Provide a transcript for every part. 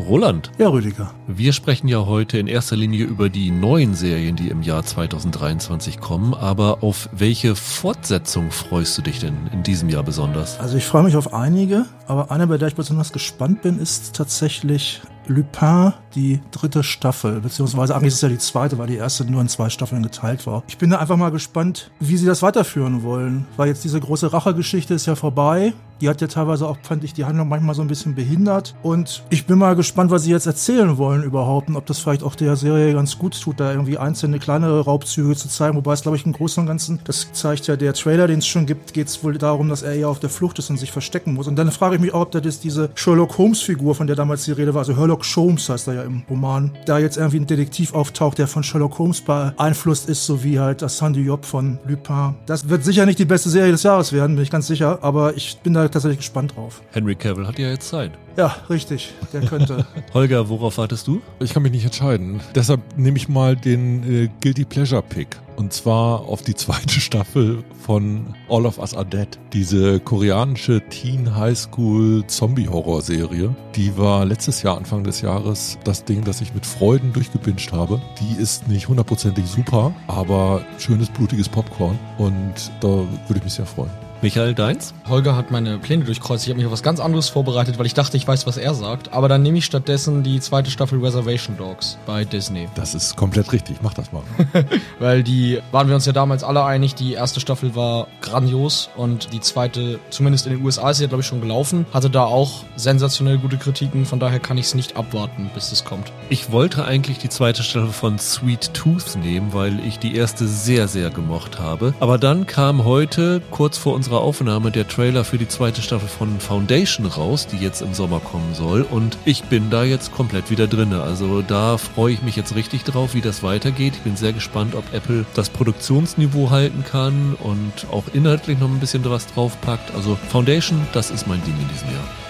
Roland. Ja, Rüdiger. Wir sprechen ja heute in erster Linie über die neuen Serien, die im Jahr 2023 kommen. Aber auf welche Fortsetzung freust du dich denn in diesem Jahr besonders? Also ich freue mich auf einige, aber eine, bei der ich besonders gespannt bin, ist tatsächlich Lupin, die dritte Staffel, beziehungsweise eigentlich ist es ja die zweite, weil die erste nur in zwei Staffeln geteilt war. Ich bin da einfach mal gespannt, wie sie das weiterführen wollen, weil jetzt diese große Rachegeschichte ist ja vorbei. Die hat ja teilweise auch, fand ich, die Handlung manchmal so ein bisschen behindert. Und ich bin mal gespannt, was sie jetzt erzählen wollen überhaupt und ob das vielleicht auch der Serie ganz gut tut, da irgendwie einzelne kleinere Raubzüge zu zeigen. Wobei es, glaube ich, im Großen und Ganzen, das zeigt ja der Trailer, den es schon gibt, geht es wohl darum, dass er ja auf der Flucht ist und sich verstecken muss. Und dann frage ich mich auch, ob das diese Sherlock Holmes-Figur, von der damals die Rede war, also Sherlock Holmes heißt er ja im Roman, da jetzt irgendwie ein Detektiv auftaucht, der von Sherlock Holmes beeinflusst ist, so wie halt das Sandy Job von Lupin. Das wird sicher nicht die beste Serie des Jahres werden, bin ich ganz sicher, aber ich bin da tatsächlich gespannt drauf. Henry Cavill hat ja jetzt Zeit. Ja, richtig, der könnte. Holger, worauf wartest du? Ich kann mich nicht entscheiden. Deshalb nehme ich mal den äh, Guilty Pleasure Pick. Und zwar auf die zweite Staffel von All of Us Are Dead. Diese koreanische Teen High School Zombie Horror Serie. Die war letztes Jahr, Anfang des Jahres, das Ding, das ich mit Freuden durchgebinscht habe. Die ist nicht hundertprozentig super, aber schönes, blutiges Popcorn. Und da würde ich mich sehr freuen. Michael, deins? Holger hat meine Pläne durchkreuzt. Ich habe mich auf was ganz anderes vorbereitet, weil ich dachte, ich weiß, was er sagt. Aber dann nehme ich stattdessen die zweite Staffel Reservation Dogs bei Disney. Das ist komplett richtig. Mach das mal. weil die waren wir uns ja damals alle einig. Die erste Staffel war grandios und die zweite, zumindest in den USA, ist sie ja, glaube ich, schon gelaufen. Hatte da auch sensationell gute Kritiken. Von daher kann ich es nicht abwarten, bis es kommt. Ich wollte eigentlich die zweite Staffel von Sweet Tooth nehmen, weil ich die erste sehr, sehr gemocht habe. Aber dann kam heute, kurz vor unserer unserer Aufnahme der Trailer für die zweite Staffel von Foundation raus, die jetzt im Sommer kommen soll. Und ich bin da jetzt komplett wieder drinne. Also da freue ich mich jetzt richtig drauf, wie das weitergeht. Ich bin sehr gespannt, ob Apple das Produktionsniveau halten kann und auch inhaltlich noch ein bisschen was draufpackt. Also Foundation, das ist mein Ding in diesem Jahr.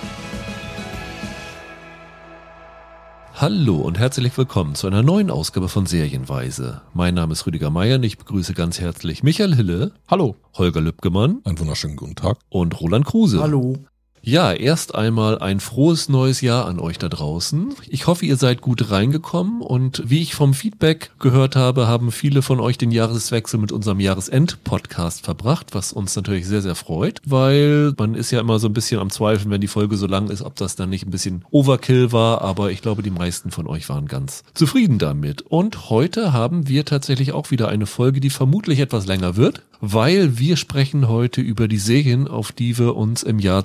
Hallo und herzlich willkommen zu einer neuen Ausgabe von Serienweise. Mein Name ist Rüdiger Meier und ich begrüße ganz herzlich Michael Hille. Hallo. Holger Lübgemann. Einen wunderschönen guten Tag. Und Roland Kruse. Hallo. Ja, erst einmal ein frohes neues Jahr an euch da draußen. Ich hoffe, ihr seid gut reingekommen und wie ich vom Feedback gehört habe, haben viele von euch den Jahreswechsel mit unserem Jahresend-Podcast verbracht, was uns natürlich sehr, sehr freut, weil man ist ja immer so ein bisschen am Zweifeln, wenn die Folge so lang ist, ob das dann nicht ein bisschen Overkill war, aber ich glaube, die meisten von euch waren ganz zufrieden damit. Und heute haben wir tatsächlich auch wieder eine Folge, die vermutlich etwas länger wird, weil wir sprechen heute über die Serien, auf die wir uns im Jahr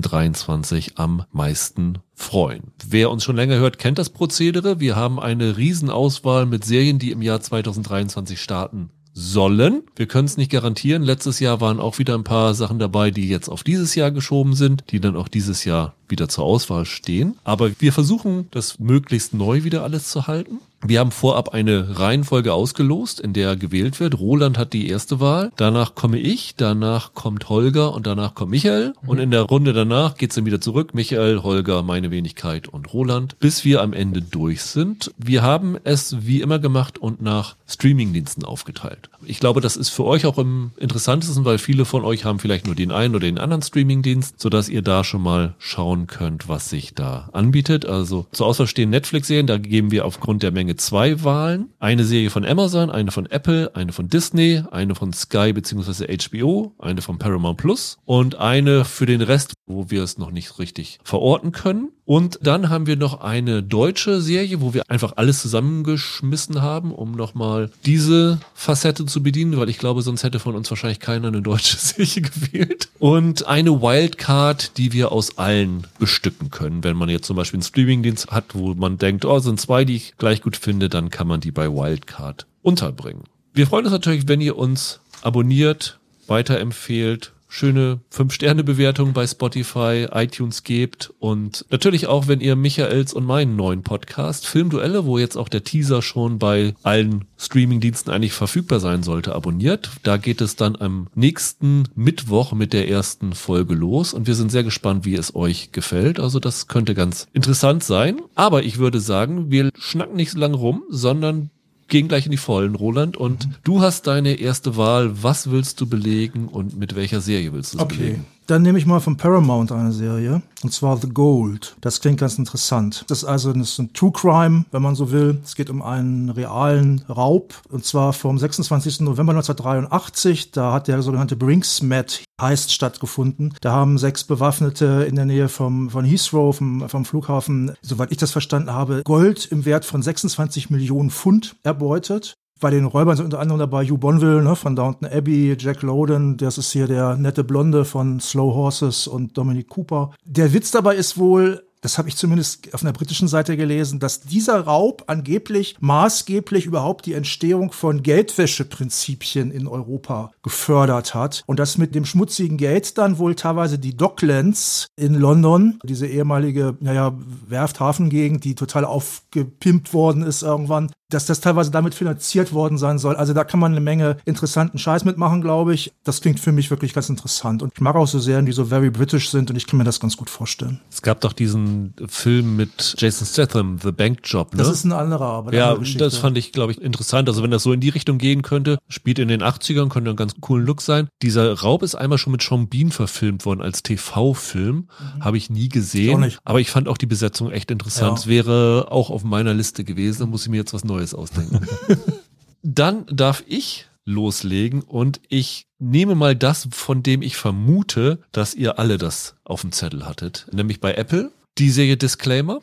2023 am meisten freuen. Wer uns schon länger hört, kennt das Prozedere. Wir haben eine Riesenauswahl mit Serien, die im Jahr 2023 starten sollen. Wir können es nicht garantieren. Letztes Jahr waren auch wieder ein paar Sachen dabei, die jetzt auf dieses Jahr geschoben sind, die dann auch dieses Jahr wieder zur Auswahl stehen. Aber wir versuchen, das möglichst neu wieder alles zu halten. Wir haben vorab eine Reihenfolge ausgelost, in der gewählt wird. Roland hat die erste Wahl, danach komme ich, danach kommt Holger und danach kommt Michael. Und in der Runde danach geht's dann wieder zurück. Michael, Holger, meine Wenigkeit und Roland, bis wir am Ende durch sind. Wir haben es wie immer gemacht und nach Streamingdiensten aufgeteilt. Ich glaube, das ist für euch auch im interessantesten, weil viele von euch haben vielleicht nur den einen oder den anderen Streamingdienst, sodass ihr da schon mal schauen könnt, was sich da anbietet. Also zur Auswahl stehen Netflix-Serien, da geben wir aufgrund der Menge Menge zwei Wahlen. Eine Serie von Amazon, eine von Apple, eine von Disney, eine von Sky bzw. HBO, eine von Paramount Plus und eine für den Rest, wo wir es noch nicht richtig verorten können. Und dann haben wir noch eine deutsche Serie, wo wir einfach alles zusammengeschmissen haben, um nochmal diese Facette zu bedienen, weil ich glaube, sonst hätte von uns wahrscheinlich keiner eine deutsche Serie gewählt. Und eine Wildcard, die wir aus allen bestücken können. Wenn man jetzt zum Beispiel einen Streamingdienst hat, wo man denkt, oh, sind zwei, die ich gleich gut finde, dann kann man die bei Wildcard unterbringen. Wir freuen uns natürlich, wenn ihr uns abonniert, weiterempfehlt, schöne 5-Sterne-Bewertung bei Spotify, iTunes gebt und natürlich auch, wenn ihr Michaels und meinen neuen Podcast Filmduelle, wo jetzt auch der Teaser schon bei allen Streamingdiensten eigentlich verfügbar sein sollte, abonniert. Da geht es dann am nächsten Mittwoch mit der ersten Folge los und wir sind sehr gespannt, wie es euch gefällt. Also das könnte ganz interessant sein. Aber ich würde sagen, wir schnacken nicht so lange rum, sondern gehen gleich in die Vollen, Roland. Und mhm. du hast deine erste Wahl. Was willst du belegen und mit welcher Serie willst du es okay. belegen? Dann nehme ich mal von Paramount eine Serie, und zwar The Gold. Das klingt ganz interessant. Das ist also das ist ein True Crime, wenn man so will. Es geht um einen realen Raub, und zwar vom 26. November 1983. Da hat der sogenannte Brinksmet Heist stattgefunden. Da haben sechs Bewaffnete in der Nähe vom, von Heathrow, vom, vom Flughafen, soweit ich das verstanden habe, Gold im Wert von 26 Millionen Pfund erbeutet. Bei den Räubern sind unter anderem dabei Hugh Bonville ne, von Downton Abbey, Jack Lowden, das ist hier der nette Blonde von Slow Horses und Dominic Cooper. Der Witz dabei ist wohl, das habe ich zumindest auf einer britischen Seite gelesen, dass dieser Raub angeblich maßgeblich überhaupt die Entstehung von Geldwäscheprinzipien in Europa gefördert hat und dass mit dem schmutzigen Geld dann wohl teilweise die Docklands in London, diese ehemalige, naja, Werft-Hafengegend, die total aufgepimpt worden ist irgendwann, dass das teilweise damit finanziert worden sein soll. Also da kann man eine Menge interessanten Scheiß mitmachen, glaube ich. Das klingt für mich wirklich ganz interessant. Und ich mag auch so Serien, die so very British sind und ich kann mir das ganz gut vorstellen. Es gab doch diesen Film mit Jason Statham, The Bank Job, ne? Das ist ein anderer, aber ja, andere das fand ich, glaube ich, interessant. Also wenn das so in die Richtung gehen könnte, spielt in den 80ern, könnte ein ganz coolen Look sein. Dieser Raub ist einmal schon mit Sean Bean verfilmt worden als TV-Film. Habe ich nie gesehen. Ich. Aber ich fand auch die Besetzung echt interessant. Ja. Wäre auch auf meiner Liste gewesen. Da muss ich mir jetzt was Neues ausdenken. Dann darf ich loslegen und ich nehme mal das, von dem ich vermute, dass ihr alle das auf dem Zettel hattet. Nämlich bei Apple. Die Serie Disclaimer.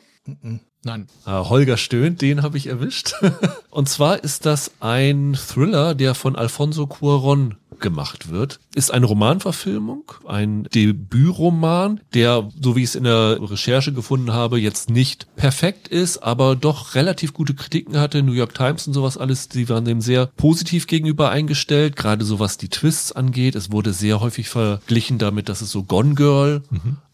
Nein. Ah, Holger stöhnt, den habe ich erwischt. Und zwar ist das ein Thriller, der von Alfonso Cuaron gemacht wird. Ist eine Romanverfilmung, ein Debütroman, der, so wie ich es in der Recherche gefunden habe, jetzt nicht perfekt ist, aber doch relativ gute Kritiken hatte. New York Times und sowas alles, die waren dem sehr positiv gegenüber eingestellt, gerade so was die Twists angeht. Es wurde sehr häufig verglichen damit, dass es so Gone Girl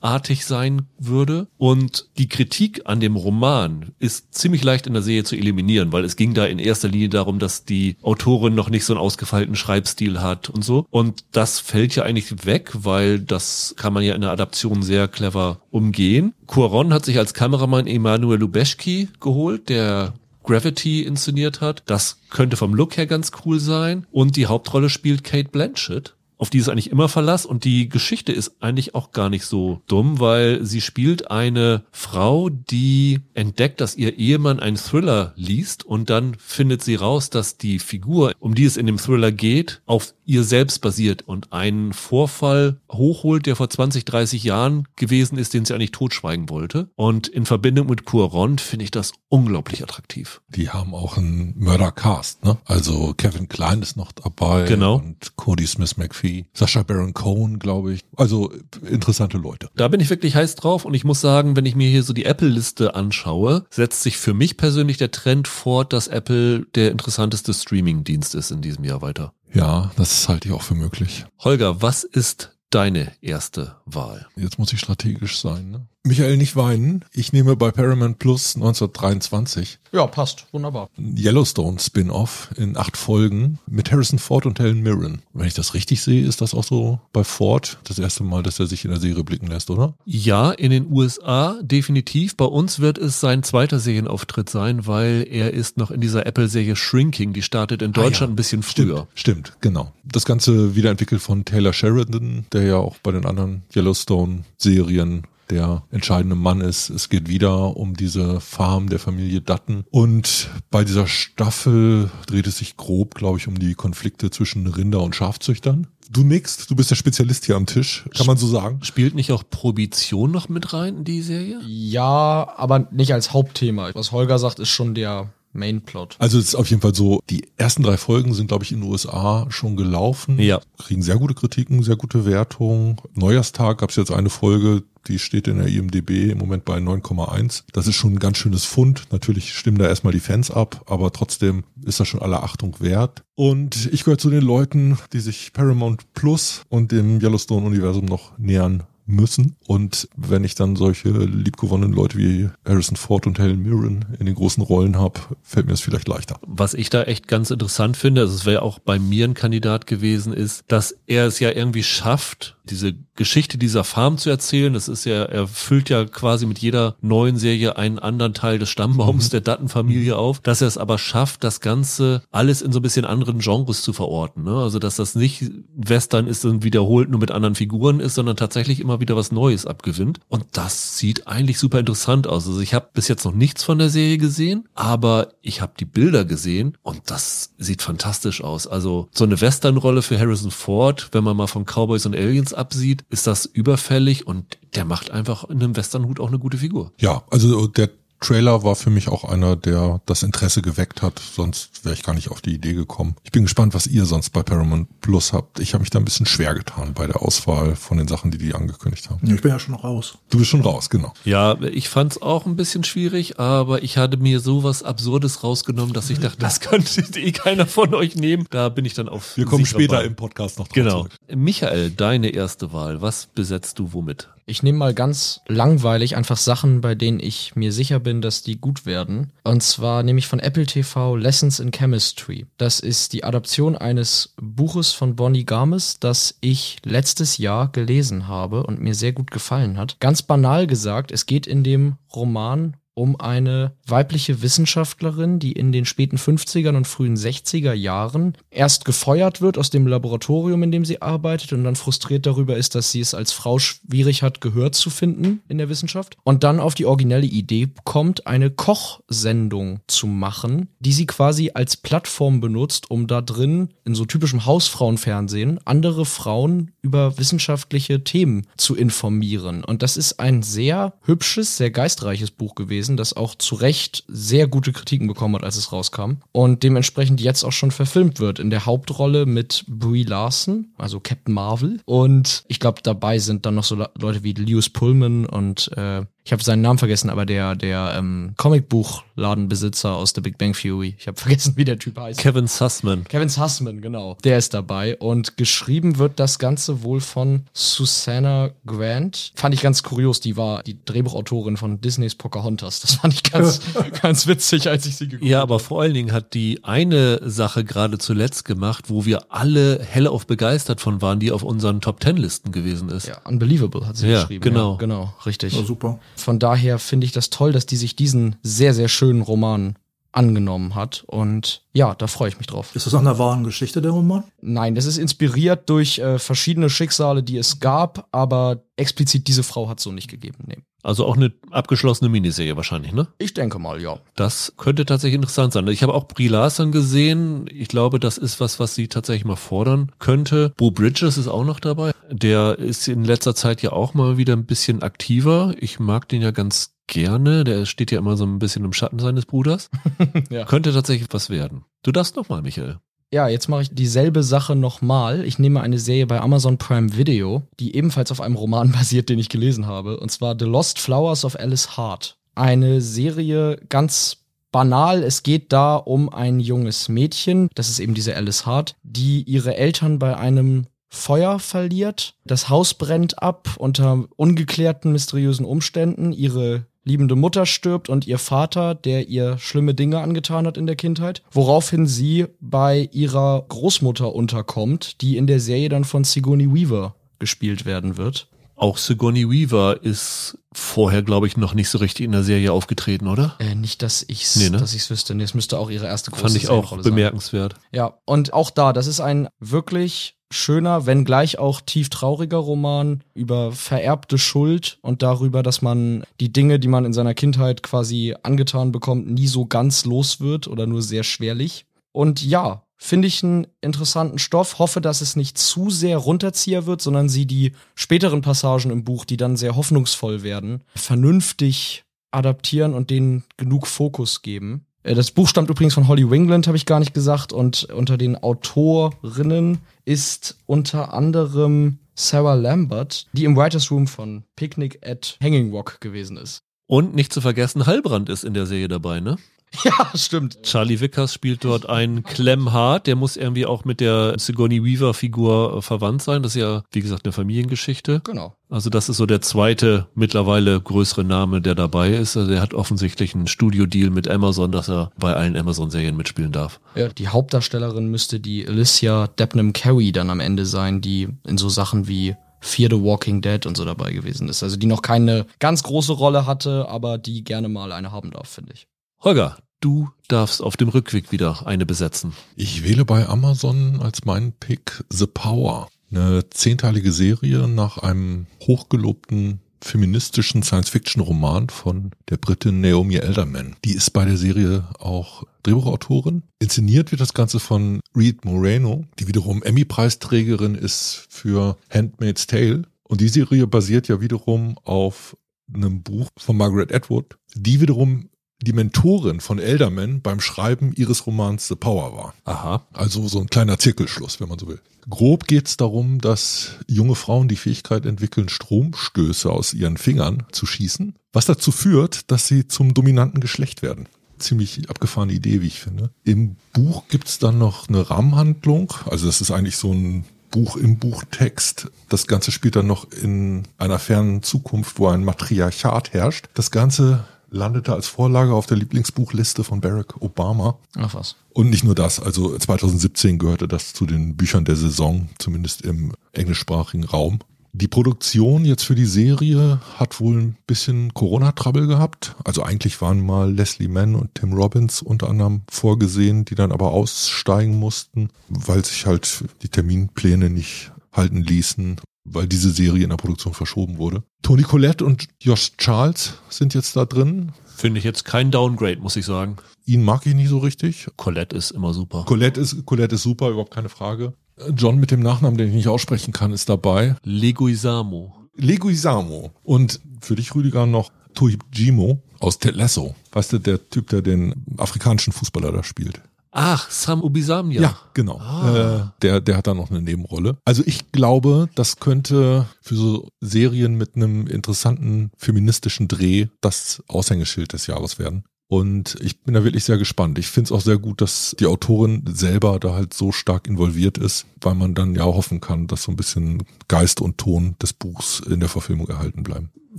artig sein würde. Und die Kritik an dem Roman ist ziemlich leicht in der Serie zu eliminieren, weil es ging da in erster Linie darum, dass die Autorin noch nicht so einen ausgefeilten Schreibstil hat und so. Und das fällt ja eigentlich weg, weil das kann man ja in der Adaption sehr clever umgehen. Cuaron hat sich als Kameramann Emanuel Lubezki geholt, der Gravity inszeniert hat. Das könnte vom Look her ganz cool sein. Und die Hauptrolle spielt Kate Blanchett auf die ist eigentlich immer Verlass und die Geschichte ist eigentlich auch gar nicht so dumm, weil sie spielt eine Frau, die entdeckt, dass ihr Ehemann einen Thriller liest und dann findet sie raus, dass die Figur, um die es in dem Thriller geht, auf ihr selbst basiert und einen Vorfall hochholt, der vor 20, 30 Jahren gewesen ist, den sie eigentlich totschweigen wollte. Und in Verbindung mit Cuaron finde ich das unglaublich attraktiv. Die haben auch einen Mördercast, ne? Also Kevin Klein ist noch dabei. Genau. Und Cody Smith McPhee. Sascha Baron Cohen, glaube ich. Also interessante Leute. Da bin ich wirklich heiß drauf und ich muss sagen, wenn ich mir hier so die Apple-Liste anschaue, setzt sich für mich persönlich der Trend fort, dass Apple der interessanteste Streaming-Dienst ist in diesem Jahr weiter. Ja, das halte ich auch für möglich. Holger, was ist deine erste Wahl? Jetzt muss ich strategisch sein. Ne? Michael, nicht weinen. Ich nehme bei Paramount Plus 1923 Ja, passt. Wunderbar. ein Yellowstone Spin-off in acht Folgen mit Harrison Ford und Helen Mirren. Wenn ich das richtig sehe, ist das auch so bei Ford das erste Mal, dass er sich in der Serie blicken lässt, oder? Ja, in den USA definitiv. Bei uns wird es sein zweiter Serienauftritt sein, weil er ist noch in dieser Apple-Serie Shrinking. Die startet in Deutschland Ah ja. ein bisschen früher. Stimmt, stimmt, genau. Das Ganze wiederentwickelt von Taylor Sheridan, der ja auch bei den anderen Yellowstone-Serien der entscheidende Mann ist. Es geht wieder um diese Farm der Familie Dutton. Und bei dieser Staffel dreht es sich grob, glaube ich, um die Konflikte zwischen Rinder- und Schafzüchtern. Du nix, du bist der Spezialist hier am Tisch, kann man so sagen. Spielt nicht auch Prohibition noch mit rein in die Serie? Ja, aber nicht als Hauptthema. Was Holger sagt, ist schon der Mainplot. Also es ist auf jeden Fall so, die ersten drei Folgen sind, glaube ich, in den USA schon gelaufen. Ja. Kriegen sehr gute Kritiken, sehr gute Wertungen. Neujahrstag gab es jetzt eine Folge, die steht in der IMDB im Moment bei 9,1. Das ist schon ein ganz schönes Fund. Natürlich stimmen da erstmal die Fans ab, aber trotzdem ist das schon aller Achtung wert. Und ich gehöre zu den Leuten, die sich Paramount Plus und dem Yellowstone-Universum noch nähern müssen. Und wenn ich dann solche liebgewonnenen Leute wie Harrison Ford und Helen Mirren in den großen Rollen habe, fällt mir das vielleicht leichter. Was ich da echt ganz interessant finde, also es wäre auch bei mir ein Kandidat gewesen, ist, dass er es ja irgendwie schafft, diese Geschichte dieser Farm zu erzählen. Das ist ja, er füllt ja quasi mit jeder neuen Serie einen anderen Teil des Stammbaums mhm. der Dutton-Familie auf, dass er es aber schafft, das Ganze alles in so ein bisschen anderen Genres zu verorten. Ne? Also, dass das nicht Western ist und wiederholt nur mit anderen Figuren ist, sondern tatsächlich immer wieder was Neues abgewinnt. Und das sieht eigentlich super interessant aus. Also, ich habe bis jetzt noch nichts von der Serie gesehen, aber ich habe die Bilder gesehen und das sieht fantastisch aus. Also, so eine Western-Rolle für Harrison Ford, wenn man mal von Cowboys und Aliens absieht, ist das überfällig und der macht einfach in einem Westernhut auch eine gute Figur. Ja, also der Trailer war für mich auch einer, der das Interesse geweckt hat. Sonst wäre ich gar nicht auf die Idee gekommen. Ich bin gespannt, was ihr sonst bei Paramount Plus habt. Ich habe mich da ein bisschen schwer getan bei der Auswahl von den Sachen, die die angekündigt haben. Ich bin ja schon raus. Du bist schon raus, genau. Ja, ich fand es auch ein bisschen schwierig, aber ich hatte mir sowas Absurdes rausgenommen, dass ich dachte, das könnte eh keiner von euch nehmen. Da bin ich dann auf. Wir kommen später im Podcast noch drauf Genau. Zurück. Michael, deine erste Wahl. Was besetzt du womit? Ich nehme mal ganz langweilig einfach Sachen, bei denen ich mir sicher bin, dass die gut werden. Und zwar nehme ich von Apple TV Lessons in Chemistry. Das ist die Adaption eines Buches von Bonnie Garmes, das ich letztes Jahr gelesen habe und mir sehr gut gefallen hat. Ganz banal gesagt, es geht in dem Roman um eine weibliche Wissenschaftlerin, die in den späten 50ern und frühen 60er Jahren erst gefeuert wird aus dem Laboratorium, in dem sie arbeitet und dann frustriert darüber ist, dass sie es als Frau schwierig hat, Gehör zu finden in der Wissenschaft und dann auf die originelle Idee kommt, eine Kochsendung zu machen, die sie quasi als Plattform benutzt, um da drin in so typischem Hausfrauenfernsehen andere Frauen über wissenschaftliche Themen zu informieren. Und das ist ein sehr hübsches, sehr geistreiches Buch gewesen gewesen, das auch zu Recht sehr gute Kritiken bekommen hat, als es rauskam. Und dementsprechend jetzt auch schon verfilmt wird. In der Hauptrolle mit Brie Larson, also Captain Marvel. Und ich glaube, dabei sind dann noch so Leute wie Lewis Pullman und äh, ich habe seinen Namen vergessen, aber der, der ähm, Comicbuchladenbesitzer aus The Big Bang Theory, ich habe vergessen, wie der Typ heißt. Kevin Sussman. Kevin Sussman, genau. Der ist dabei und geschrieben wird das Ganze wohl von Susanna Grant. Fand ich ganz kurios, die war die Drehbuchautorin von Disneys Pocahontas. Das fand ich ganz, ganz witzig, als ich sie geguckt habe. Ja, aber vor allen Dingen hat die eine Sache gerade zuletzt gemacht, wo wir alle hellauf begeistert von waren, die auf unseren Top Ten Listen gewesen ist. Ja, Unbelievable hat sie ja, geschrieben. Genau. Ja, genau, richtig. Ja, super. Von daher finde ich das toll, dass die sich diesen sehr, sehr schönen Roman angenommen hat. Und ja, da freue ich mich drauf. Ist das nach einer wahren Geschichte, der Roman? Nein, das ist inspiriert durch äh, verschiedene Schicksale, die es gab, aber explizit diese Frau hat es so nicht gegeben. Nee. Also auch eine abgeschlossene Miniserie wahrscheinlich, ne? Ich denke mal, ja. Das könnte tatsächlich interessant sein. Ich habe auch Brie Larson gesehen. Ich glaube, das ist was, was sie tatsächlich mal fordern könnte. Bo Bridges ist auch noch dabei. Der ist in letzter Zeit ja auch mal wieder ein bisschen aktiver. Ich mag den ja ganz gerne. Der steht ja immer so ein bisschen im Schatten seines Bruders. ja. Könnte tatsächlich was werden. Du darfst noch mal, Michael. Ja, jetzt mache ich dieselbe Sache nochmal. Ich nehme eine Serie bei Amazon Prime Video, die ebenfalls auf einem Roman basiert, den ich gelesen habe, und zwar The Lost Flowers of Alice Hart. Eine Serie ganz banal. Es geht da um ein junges Mädchen, das ist eben diese Alice Hart, die ihre Eltern bei einem Feuer verliert. Das Haus brennt ab unter ungeklärten, mysteriösen Umständen. Ihre liebende Mutter stirbt und ihr Vater, der ihr schlimme Dinge angetan hat in der Kindheit, woraufhin sie bei ihrer Großmutter unterkommt, die in der Serie dann von Sigourney Weaver gespielt werden wird. Auch Sigourney Weaver ist vorher, glaube ich, noch nicht so richtig in der Serie aufgetreten, oder? Äh, nicht, dass ich's, nee, ne? dass ich's wüsste. Nee, es müsste auch ihre erste große Fand ich auch bemerkenswert. Sein. Ja, und auch da, das ist ein wirklich schöner, wenn gleich auch tief trauriger Roman über vererbte Schuld und darüber, dass man die Dinge, die man in seiner Kindheit quasi angetan bekommt, nie so ganz los wird oder nur sehr schwerlich. Und ja, finde ich einen interessanten Stoff. Hoffe, dass es nicht zu sehr Runterzieher wird, sondern sie die späteren Passagen im Buch, die dann sehr hoffnungsvoll werden, vernünftig adaptieren und denen genug Fokus geben. Äh, das Buch stammt übrigens von Holly Wingland, habe ich gar nicht gesagt. Und unter den Autorinnen ist unter anderem Sarah Lambert, die im Writers Room von Picnic at Hanging Rock gewesen ist. Und nicht zu vergessen, Heilbrand ist in der Serie dabei, ne? Ja, stimmt. Charlie Vickers spielt dort einen Clem Hart, der muss irgendwie auch mit der Sigourney Weaver Figur äh, verwandt sein. Das ist ja, wie gesagt, eine Familiengeschichte. Genau. Also das ist so der zweite mittlerweile größere Name, der dabei ist. Also er hat offensichtlich einen Studio-Deal mit Amazon, dass er bei allen Amazon-Serien mitspielen darf. Ja, die Hauptdarstellerin müsste die Alicia Debnam Carey dann am Ende sein, die in so Sachen wie Fear the Walking Dead und so dabei gewesen ist. Also die noch keine ganz große Rolle hatte, aber die gerne mal eine haben darf, finde ich. Holger, du darfst auf dem Rückweg wieder eine besetzen. Ich wähle bei Amazon als meinen Pick The Power. Eine zehnteilige Serie nach einem hochgelobten feministischen Science-Fiction-Roman von der Britin Naomi Elderman. Die ist bei der Serie auch Drehbuchautorin. Inszeniert wird das Ganze von Reed Moreno, die wiederum Emmy-Preisträgerin ist für Handmaid's Tale. Und die Serie basiert ja wiederum auf einem Buch von Margaret Atwood, die wiederum die Mentorin von Elderman beim Schreiben ihres Romans The Power war. Aha. Also so ein kleiner Zirkelschluss, wenn man so will. Grob geht es darum, dass junge Frauen die Fähigkeit entwickeln, Stromstöße aus ihren Fingern zu schießen, was dazu führt, dass sie zum dominanten Geschlecht werden. Ziemlich abgefahrene Idee, wie ich finde. Im Buch gibt es dann noch eine Rahmenhandlung. Also das ist eigentlich so ein Buch im Buchtext. Das Ganze spielt dann noch in einer fernen Zukunft, wo ein Matriarchat herrscht. Das Ganze landete als Vorlage auf der Lieblingsbuchliste von Barack Obama. Ach was. Und nicht nur das, also 2017 gehörte das zu den Büchern der Saison, zumindest im englischsprachigen Raum. Die Produktion jetzt für die Serie hat wohl ein bisschen Corona-Trouble gehabt. Also eigentlich waren mal Leslie Mann und Tim Robbins unter anderem vorgesehen, die dann aber aussteigen mussten, weil sich halt die Terminpläne nicht halten ließen, weil diese Serie in der Produktion verschoben wurde. Tony Collette und Josh Charles sind jetzt da drin. Finde ich jetzt kein Downgrade, muss ich sagen. Ihn mag ich nicht so richtig. Colette ist immer super. Colette ist, Colette ist super, überhaupt keine Frage. John mit dem Nachnamen, den ich nicht aussprechen kann, ist dabei. Leguizamo. Leguizamo. Und für dich, Rüdiger, noch Tuijimo aus Ted Lasso. Weißt du, der Typ, der den afrikanischen Fußballer da spielt. Ach, Sam Ubisamia. Ja, genau. Äh, der, der hat da noch eine Nebenrolle. Also ich glaube, das könnte für so Serien mit einem interessanten feministischen Dreh das Aushängeschild des Jahres werden. Und ich bin da wirklich sehr gespannt. Ich finde es auch sehr gut, dass die Autorin selber da halt so stark involviert ist, weil man dann ja hoffen kann, dass so ein bisschen Geist und Ton des Buchs in der Verfilmung erhalten bleiben.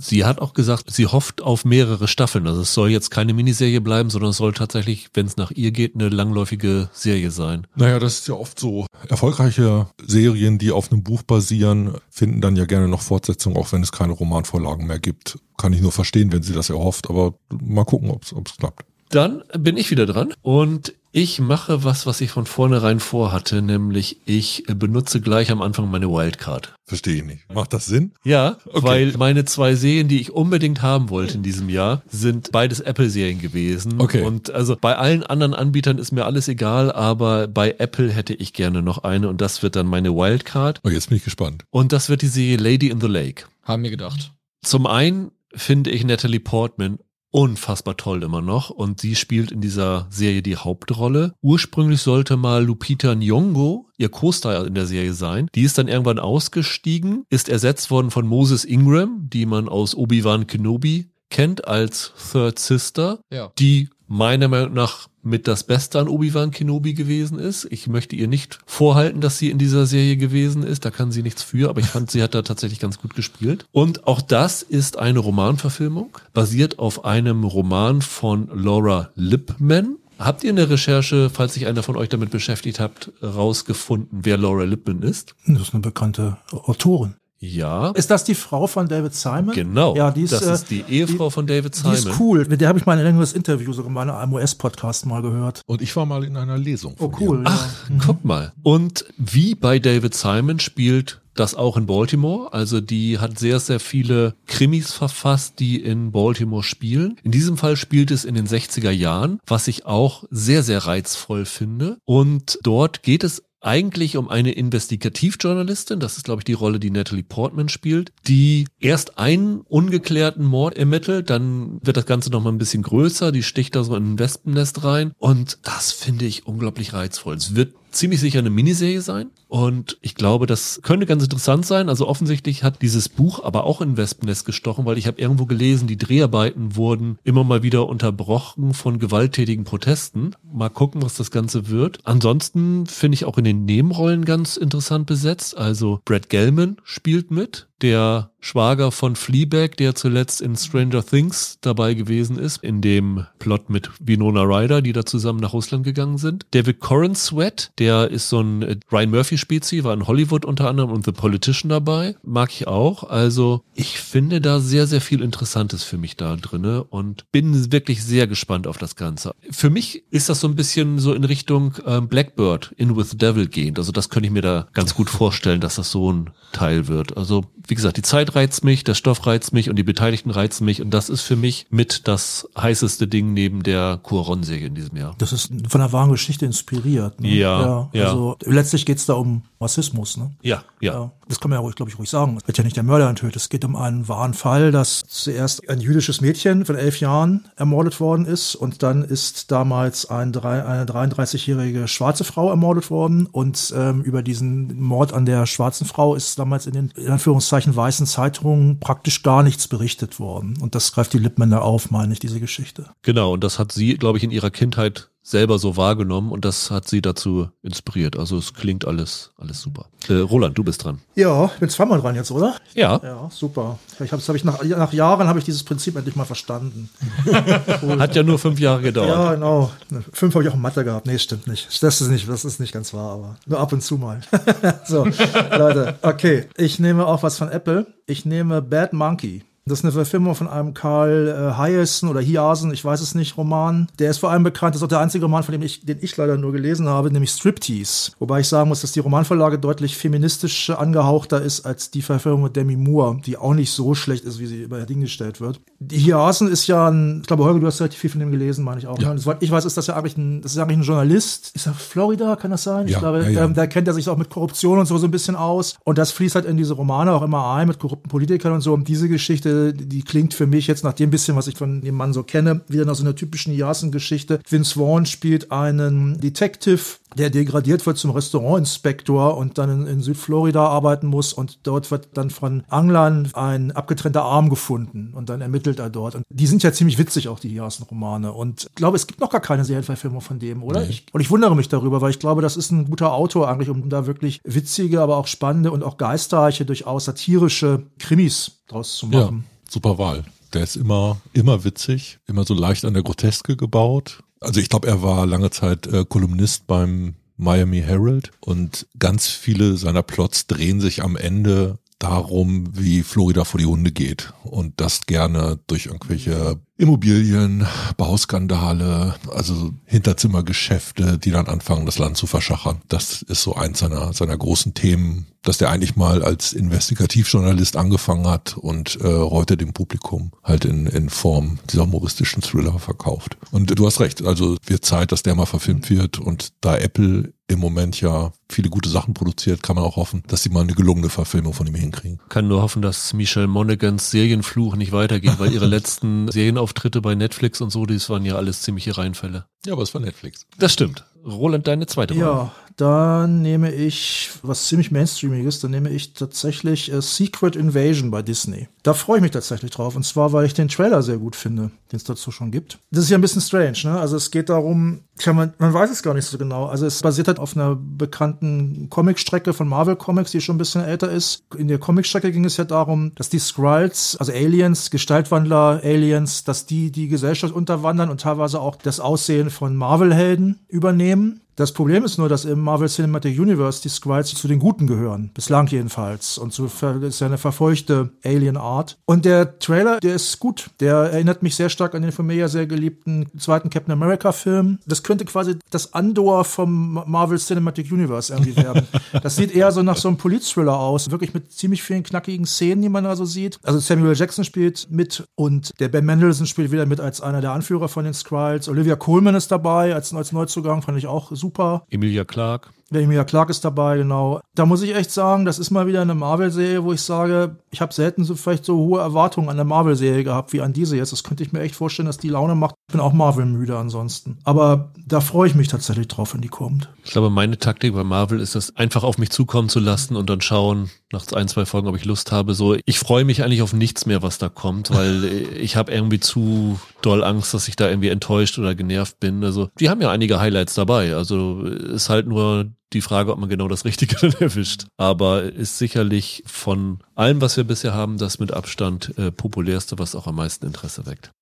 Sie hat auch gesagt, sie hofft auf mehrere Staffeln. Also es soll jetzt keine Miniserie bleiben, sondern es soll tatsächlich, wenn es nach ihr geht, eine langläufige Serie sein. Naja, das ist ja oft so. Erfolgreiche Serien, die auf einem Buch basieren, finden dann ja gerne noch Fortsetzung, auch wenn es keine Romanvorlagen mehr gibt. Kann ich nur verstehen, wenn sie das erhofft, aber mal gucken, ob es klappt. Dann bin ich wieder dran und ich mache was, was ich von vornherein vorhatte, nämlich ich benutze gleich am Anfang meine Wildcard. Verstehe ich nicht. Macht das Sinn? Ja, weil meine zwei Serien, die ich unbedingt haben wollte in diesem Jahr, sind beides Apple-Serien gewesen. Okay. Und also bei allen anderen Anbietern ist mir alles egal, aber bei Apple hätte ich gerne noch eine und das wird dann meine Wildcard. Oh, jetzt bin ich gespannt. Und das wird die Serie Lady in the Lake. Haben wir gedacht. Zum einen finde ich Natalie Portman unfassbar toll immer noch und sie spielt in dieser Serie die Hauptrolle. Ursprünglich sollte mal Lupita Nyong'o ihr Co-Star in der Serie sein. Die ist dann irgendwann ausgestiegen, ist ersetzt worden von Moses Ingram, die man aus Obi-Wan Kenobi kennt als Third Sister, Ja. die meiner Meinung nach mit das Beste an Obi-Wan Kenobi gewesen ist. Ich möchte ihr nicht vorhalten, dass sie in dieser Serie gewesen ist. Da kann sie nichts für, aber ich fand, sie hat da tatsächlich ganz gut gespielt. Und auch das ist eine Romanverfilmung, basiert auf einem Roman von Laura Lipman. Habt ihr in der Recherche, falls sich einer von euch damit beschäftigt habt, rausgefunden, wer Laura Lipman ist? Das ist eine bekannte Autorin. Ja, Ist das die Frau von David Simon? genau. Ja, die ist, das äh, ist die Ehefrau von David Die Simon. ist cool. Mit der habe ich mal ein längeres Interview sogar mal in einem US-Podcast mal gehört. Und ich war mal in einer Lesung. Oh, cool. Ja. Ach, guck mal. Und wie bei David Simon spielt das auch in Baltimore. Also die hat sehr, sehr viele Krimis verfasst, die in Baltimore spielen. In diesem Fall spielt es in den 60er Jahren, was ich auch sehr, sehr reizvoll finde. Und dort geht es eigentlich um eine Investigativjournalistin, das ist glaube ich die Rolle, die Natalie Portman spielt, die erst einen ungeklärten Mord ermittelt, dann wird das Ganze noch mal ein bisschen größer, die sticht da so in ein Wespennest rein und das finde ich unglaublich reizvoll. Es wird ziemlich sicher eine Miniserie sein und ich glaube, das könnte ganz interessant sein. Also offensichtlich hat dieses Buch aber auch in Wespennest gestochen, weil ich habe irgendwo gelesen, die Dreharbeiten wurden immer mal wieder unterbrochen von gewalttätigen Protesten. Mal gucken, was das Ganze wird. Ansonsten finde ich auch in den Nebenrollen ganz interessant besetzt. Also Brad Gelman spielt mit. der Schwager von Fleabag, der zuletzt in Stranger Things dabei gewesen ist, in dem Plot mit Winona Ryder, die da zusammen nach Russland gegangen sind. David Corin Sweat, der ist so ein äh, Ryan Murphy-Spezi, war in Hollywood unter anderem und The Politician dabei. Mag ich auch. Also ich finde da sehr, sehr viel Interessantes für mich da drinne und bin wirklich sehr gespannt auf das Ganze. Für mich ist das so ein bisschen so in Richtung ähm, Blackbird in With the Devil gehend. Also das könnte ich mir da ganz gut vorstellen, dass das so ein Teil wird. Also wie gesagt, die Zeit reizt mich, der Stoff reizt mich und die Beteiligten reizen mich und das ist für mich mit das heißeste Ding neben der Cuaron-Serie in diesem Jahr. Das ist von einer wahren Geschichte inspiriert. Ne? Ja, ja. Also letztlich geht's da um Rassismus. Ne? Ja, ja. Das kann man ja ruhig, glaube ich, ruhig sagen. Es wird ja nicht der Mörder enthüllt. Es geht um einen wahren Fall, dass zuerst ein jüdisches Mädchen von elf Jahren ermordet worden ist und dann ist damals ein, eine 33-jährige schwarze Frau ermordet worden und ähm, über diesen Mord an der schwarzen Frau ist damals in den in Anführungszeichen weißen Zeitungen praktisch gar nichts berichtet worden. Und das greift die Lippmänner auf, meine ich, diese Geschichte. Genau, und das hat sie, glaube ich, in ihrer Kindheit selber so wahrgenommen und das hat sie dazu inspiriert. Also es klingt alles, alles super. Äh, Roland, du bist dran. Ja, ich bin zweimal dran jetzt, oder? Ja, Ja, super. Ich habe, hab ich nach, nach Jahren habe ich dieses Prinzip endlich mal verstanden. hat ja nur fünf Jahre gedauert. Ja, genau. Fünf habe ich auch in Mathe gehabt. Nee, stimmt nicht. Das ist nicht, das ist nicht ganz wahr, aber nur ab und zu mal. so, Leute, okay. Ich nehme auch was von Apple. Ich nehme Bad Monkey. Das ist eine Verfilmung von einem Karl äh, Hiasen oder Hiasen, ich weiß es nicht, Roman. Der ist vor allem bekannt, das ist auch der einzige Roman, von dem ich, den ich leider nur gelesen habe, nämlich Striptease. Wobei ich sagen muss, dass die Romanvorlage deutlich feministisch angehauchter ist als die Verfilmung mit Demi Moore, die auch nicht so schlecht ist, wie sie über hingestellt wird. Die Hiasen ist ja ein, ich glaube, Holger, du hast relativ viel von dem gelesen, meine ich auch. Ja. Ne? Ich weiß, ist das ja eigentlich ein, das ist ja eigentlich ein Journalist. Ist er Florida, kann das sein? ich Ja, glaube, ja, ja. Ähm, da kennt er sich auch mit Korruption und so so ein bisschen aus. Und das fließt halt in diese Romane auch immer ein mit korrupten Politikern und so. Und diese Geschichte, die klingt für mich jetzt nach dem bisschen, was ich von dem Mann so kenne, wieder nach so einer typischen Jasen-Geschichte. Vince Vaughn spielt einen Detective, der degradiert wird zum Restaurantinspektor und dann in, in Südflorida arbeiten muss und dort wird dann von Anglern ein abgetrennter Arm gefunden und dann ermittelt er dort. Und die sind ja ziemlich witzig, auch die Jasen-Romane. Und ich glaube, es gibt noch gar keine Serienverfilmung von dem, oder? Ich, und ich wundere mich darüber, weil ich glaube, das ist ein guter Autor eigentlich, um da wirklich witzige, aber auch spannende und auch geistreiche, durchaus satirische Krimis draus zu Ja, machen. super Wahl. Der ist immer, immer witzig, immer so leicht an der Groteske gebaut. Also ich glaube, er war lange Zeit äh, Kolumnist beim Miami Herald und ganz viele seiner Plots drehen sich am Ende darum, wie Florida vor die Hunde geht und das gerne durch irgendwelche Immobilien, Bauskandale, also Hinterzimmergeschäfte, die dann anfangen, das Land zu verschachern. Das ist so eins seiner, seiner großen Themen, dass der eigentlich mal als Investigativjournalist angefangen hat und äh, heute dem Publikum halt in, in Form dieser humoristischen Thriller verkauft. Und du hast recht, also wird Zeit, dass der mal verfilmt wird und da Apple im Moment ja viele gute Sachen produziert, kann man auch hoffen, dass sie mal eine gelungene Verfilmung von ihm hinkriegen. Kann nur hoffen, dass Michelle Monagans Serienfluch nicht weitergeht, weil ihre letzten Serienauftritte bei Netflix und so, das waren ja alles ziemliche Reinfälle. Ja, aber es war Netflix. Das stimmt. Roland, deine zweite Wahl. Ja, dann nehme ich was ziemlich mainstreamiges, dann nehme ich tatsächlich äh, Secret Invasion bei Disney. Da freue ich mich tatsächlich drauf. Und zwar, weil ich den Trailer sehr gut finde, den es dazu schon gibt. Das ist ja ein bisschen strange, ne? Also es geht darum, tja, man, man weiß es gar nicht so genau. Also es basiert halt auf einer bekannten Comicstrecke von Marvel Comics, die schon ein bisschen älter ist. In der Comicstrecke ging es ja darum, dass die Skrulls, also Aliens, Gestaltwandler, Aliens, dass die die Gesellschaft unterwandern und teilweise auch das Aussehen von Marvel-Helden übernehmen. Das Problem ist nur, dass im Marvel Cinematic Universe die Skrulls zu den Guten gehören. Bislang jedenfalls. Und so ist ja eine verfeuchte Alien-Art. Und der Trailer, der ist gut. Der erinnert mich sehr stark an den von mir ja sehr geliebten zweiten Captain America-Film. Das könnte quasi das Andor vom Marvel Cinematic Universe irgendwie werden. das sieht eher so nach so einem Polit-Thriller aus. Wirklich mit ziemlich vielen knackigen Szenen, die man da so sieht. Also Samuel Jackson spielt mit und der Ben Mendelsohn spielt wieder mit als einer der Anführer von den Skrulls. Olivia Colman ist dabei als, als Neuzugang, fand ich auch super. Emilia Clark. Der Emilia Clark ist dabei, genau. Da muss ich echt sagen, das ist mal wieder eine Marvel-Serie, wo ich sage, ich habe selten so vielleicht so hohe Erwartungen an eine Marvel-Serie gehabt wie an diese jetzt. Das könnte ich mir echt vorstellen, dass die Laune macht. Ich bin auch Marvel-müde ansonsten. Aber da freue ich mich tatsächlich drauf, wenn die kommt. Ich glaube, meine Taktik bei Marvel ist es, einfach auf mich zukommen zu lassen und dann schauen, nach ein, zwei Folgen, ob ich Lust habe. So, ich freue mich eigentlich auf nichts mehr, was da kommt, weil ich habe irgendwie zu doll Angst, dass ich da irgendwie enttäuscht oder genervt bin. Also, die haben ja einige Highlights dabei. Also, ist halt nur die Frage, ob man genau das Richtige dann erwischt. Aber ist sicherlich von allem, was wir bisher haben, das mit Abstand äh, populärste, was auch am meisten Interesse weckt.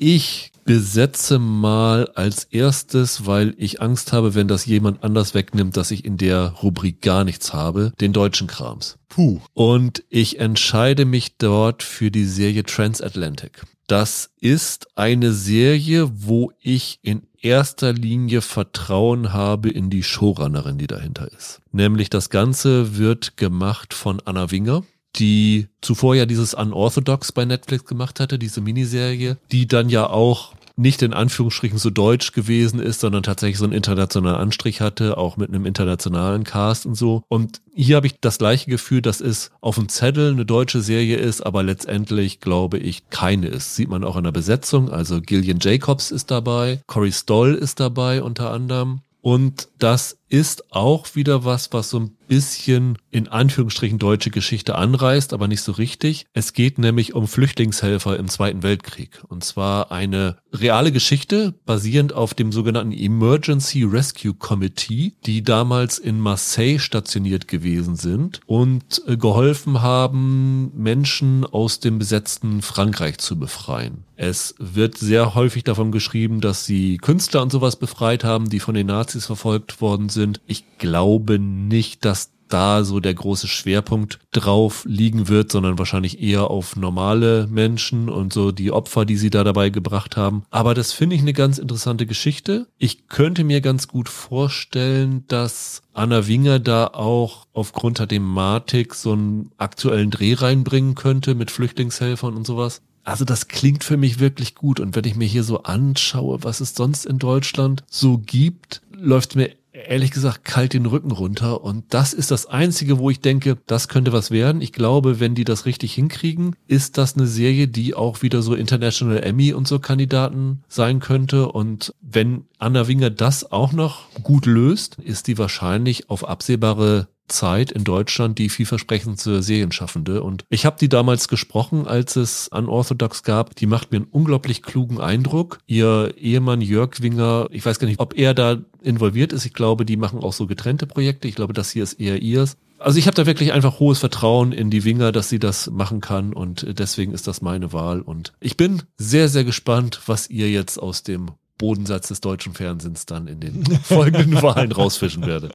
Ich besetze mal als erstes, weil ich Angst habe, wenn das jemand anders wegnimmt, dass ich in der Rubrik gar nichts habe, den deutschen Krams. Puh. Und ich entscheide mich dort für die Serie Transatlantic. Das ist eine Serie, wo ich in erster Linie Vertrauen habe in die Showrunnerin, die dahinter ist. Nämlich das Ganze wird gemacht von Anna Winger die zuvor ja dieses Unorthodox bei Netflix gemacht hatte, diese Miniserie, die dann ja auch nicht in Anführungsstrichen so deutsch gewesen ist, sondern tatsächlich so einen internationalen Anstrich hatte, auch mit einem internationalen Cast und so. Und hier habe ich das gleiche Gefühl, dass es auf dem Zettel eine deutsche Serie ist, aber letztendlich glaube ich keine ist. Sieht man auch in der Besetzung. Also Gillian Jacobs ist dabei, Corey Stoll ist dabei unter anderem. Und das ist auch wieder was, was so ein bisschen in Anführungsstrichen deutsche Geschichte anreißt, aber nicht so richtig. Es geht nämlich um Flüchtlingshelfer im Zweiten Weltkrieg. Und zwar eine reale Geschichte basierend auf dem sogenannten Emergency Rescue Committee, die damals in Marseille stationiert gewesen sind und äh, geholfen haben, Menschen aus dem besetzten Frankreich zu befreien. Es wird sehr häufig davon geschrieben, dass sie Künstler und sowas befreit haben, die von den Nazis verfolgt worden sind sind. Ich glaube nicht, dass da so der große Schwerpunkt drauf liegen wird, sondern wahrscheinlich eher auf normale Menschen und so die Opfer, die sie da dabei gebracht haben. Aber das finde ich eine ganz interessante Geschichte. Ich könnte mir ganz gut vorstellen, dass Anna Winger da auch aufgrund der Thematik so einen aktuellen Dreh reinbringen könnte mit Flüchtlingshelfern und sowas. Also das klingt für mich wirklich gut. Und wenn ich mir hier so anschaue, was es sonst in Deutschland so gibt, läuft mir ehrlich gesagt kalt den Rücken runter. Und das ist das Einzige, wo ich denke, das könnte was werden. Ich glaube, wenn die das richtig hinkriegen, ist das eine Serie, die auch wieder so International Emmy und so Kandidaten sein könnte. Und wenn Anna Winger das auch noch gut löst, ist die wahrscheinlich auf absehbare Zeit in Deutschland die vielversprechendste Serienschaffende. Und ich habe die damals gesprochen, als es Unorthodox gab. Die macht mir einen unglaublich klugen Eindruck. Ihr Ehemann Jörg Winger, ich weiß gar nicht, ob er da involviert ist. Ich glaube, die machen auch so getrennte Projekte. Ich glaube, das hier ist eher ihrs. Also ich habe da wirklich einfach hohes Vertrauen in die Winger, dass sie das machen kann und deswegen ist das meine Wahl. Und ich bin sehr, sehr gespannt, was ihr jetzt aus dem Bodensatz des deutschen Fernsehens dann in den folgenden Wahlen rausfischen werdet.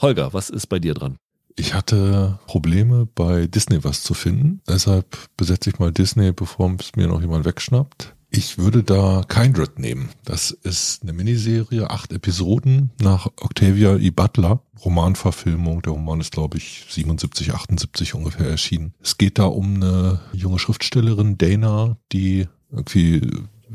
Holger, was ist bei dir dran? Ich hatte Probleme bei Disney was zu finden. Deshalb besetze ich mal Disney, bevor es mir noch jemand wegschnappt. Ich würde da Kindred nehmen. Das ist eine Miniserie, acht Episoden nach Octavia E. Butler. Romanverfilmung. Der Roman ist, glaube ich, 77, 78 ungefähr erschienen. Es geht da um eine junge Schriftstellerin, Dana, die irgendwie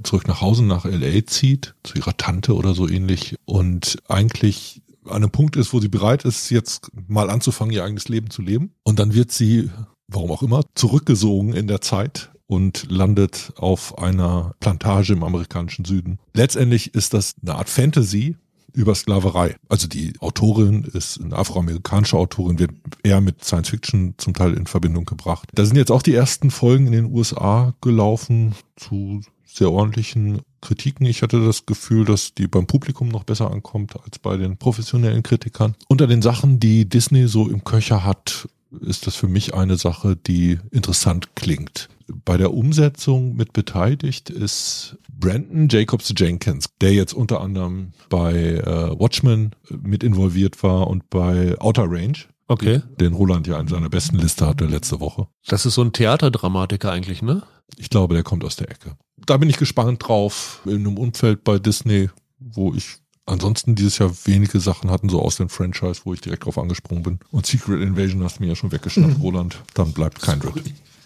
zurück nach Hause nach LA zieht, zu ihrer Tante oder so ähnlich und eigentlich an einem Punkt ist, wo sie bereit ist, jetzt mal anzufangen, ihr eigenes Leben zu leben. Und dann wird sie, warum auch immer, zurückgesogen in der Zeit und landet auf einer Plantage im amerikanischen Süden. Letztendlich ist das eine Art Fantasy über Sklaverei. Also die Autorin ist eine afroamerikanische Autorin, wird eher mit Science Fiction zum Teil in Verbindung gebracht. Da sind jetzt auch die ersten Folgen in den USA gelaufen zu sehr ordentlichen Kritiken. Ich hatte das Gefühl, dass die beim Publikum noch besser ankommt als bei den professionellen Kritikern. Unter den Sachen, die Disney so im Köcher hat, ist das für mich eine Sache, die interessant klingt. Bei der Umsetzung mit beteiligt ist Brandon Jacobs Jenkins, der jetzt unter anderem bei äh, Watchmen mit involviert war und bei Outer Range. Okay. Den Roland ja in seiner besten Liste hatte letzte Woche. Das ist so ein Theaterdramatiker eigentlich, ne? Ich glaube, der kommt aus der Ecke. Da bin ich gespannt drauf, in einem Umfeld bei Disney, wo ich ansonsten dieses Jahr wenige Sachen hatten, so aus dem Franchise, wo ich direkt drauf angesprungen bin. Und Secret Invasion hast du mir ja schon weggeschnappt, Roland. Dann bleibt Kindred.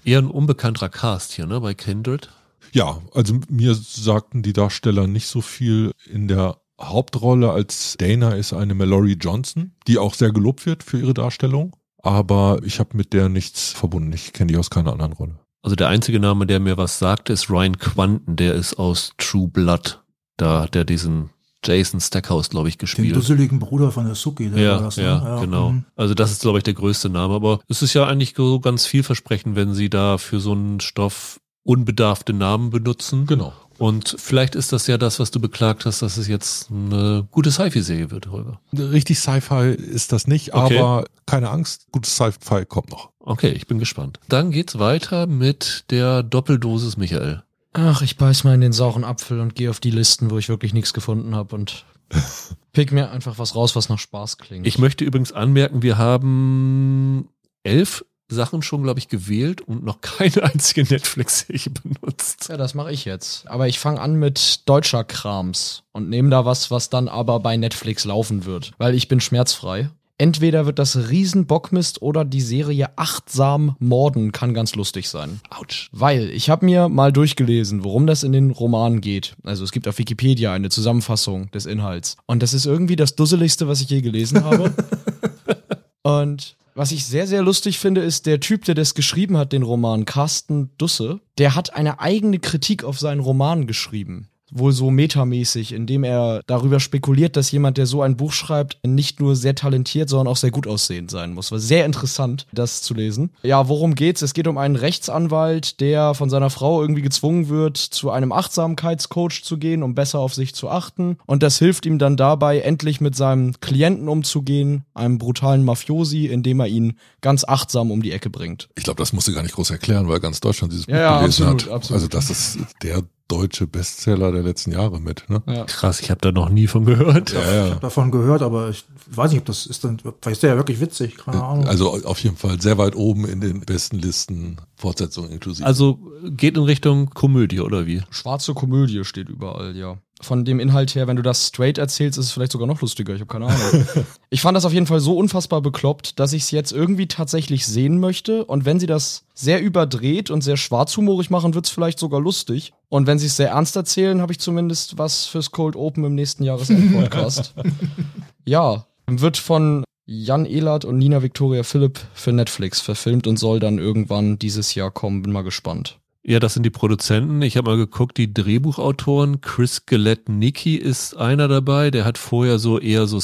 Eher ein unbekannter Cast hier, ne, bei Kindred. Ja, also mir sagten die Darsteller nicht so viel in der Hauptrolle als Dana ist eine Mallory Johnson, die auch sehr gelobt wird für ihre Darstellung. Aber ich habe mit der nichts verbunden. Ich kenne die aus keiner anderen Rolle. Also der einzige Name, der mir was sagt, ist Ryan Quanten, der ist aus True Blood. Da hat er diesen Jason Stackhouse, glaube ich, gespielt. Den dusseligen Bruder von der Suki. Der ja, das, ne? ja, ja, genau. Mhm. Also das ist, glaube ich, der größte Name. Aber es ist ja eigentlich so ganz vielversprechend, wenn sie da für so einen Stoff unbedarfte Namen benutzen. Genau. Und vielleicht ist das ja das, was du beklagt hast, dass es jetzt eine gute Sci-Fi-Serie wird, Holger. Richtig Sci-Fi ist das nicht, Okay. aber keine Angst, gutes Sci-Fi kommt noch. Okay, ich bin gespannt. Dann geht's weiter mit der Doppeldosis Michael. Ach, ich beiß mal in den sauren Apfel und gehe auf die Listen, wo ich wirklich nichts gefunden habe und pick mir einfach was raus, was nach Spaß klingt. Ich möchte übrigens anmerken, wir haben elf Sachen schon, glaube ich, gewählt und noch keine einzige Netflix-Serie benutzt. ja, das mache ich jetzt. Aber ich fange an mit deutscher Krams und nehme da was, was dann aber bei Netflix laufen wird, weil ich bin schmerzfrei. Entweder wird das Riesenbockmist oder die Serie Achtsam Morden kann ganz lustig sein. Autsch. Weil ich habe mir mal durchgelesen, worum das in den Romanen geht. Also es gibt auf Wikipedia eine Zusammenfassung des Inhalts. Und das ist irgendwie das Dusseligste, was ich je gelesen habe. Und was ich sehr, sehr lustig finde, ist der Typ, der das geschrieben hat, den Roman, Carsten Dusse, der hat eine eigene Kritik auf seinen Roman geschrieben. Wohl so metamäßig, indem er darüber spekuliert, dass jemand, der so ein Buch schreibt, nicht nur sehr talentiert, sondern auch sehr gut aussehend sein muss. War sehr interessant, das zu lesen. Ja, worum geht's? Es geht um einen Rechtsanwalt, der von seiner Frau irgendwie gezwungen wird, zu einem Achtsamkeitscoach zu gehen, um besser auf sich zu achten. Und das hilft ihm dann dabei, endlich mit seinem Klienten umzugehen, einem brutalen Mafiosi, indem er ihn ganz achtsam um die Ecke bringt. Ich glaube, das musst du gar nicht groß erklären, weil ganz Deutschland dieses Buch Ja, ja, gelesen absolut, hat. absolut. Also das ist der deutsche Bestseller der letzten Jahre mit. Ne? Ja. Krass, ich habe da noch nie von gehört. Ja, Ich ja. habe davon gehört, aber ich weiß nicht, ob das ist dann, vielleicht ist der ja wirklich witzig, keine Ahnung. Also auf jeden Fall sehr weit oben in den besten Listen, Fortsetzung inklusive. Also geht in Richtung Komödie, oder wie? Schwarze Komödie steht überall, ja. Von dem Inhalt her, wenn du das straight erzählst, ist es vielleicht sogar noch lustiger. Ich habe keine Ahnung. ich fand das auf jeden Fall so unfassbar bekloppt, dass ich es jetzt irgendwie tatsächlich sehen möchte. Und wenn sie das sehr überdreht und sehr schwarzhumorig machen, wird es vielleicht sogar lustig. Und wenn sie es sehr ernst erzählen, habe ich zumindest was fürs Cold Open im nächsten Jahresend-Podcast. ja, wird von Jan Ehlert und Nina Victoria Philipp für Netflix verfilmt und soll dann irgendwann dieses Jahr kommen. Bin mal gespannt. Ja, das sind die Produzenten. Ich habe mal geguckt, die Drehbuchautoren. Chris Nicky ist einer dabei. Der hat vorher so eher so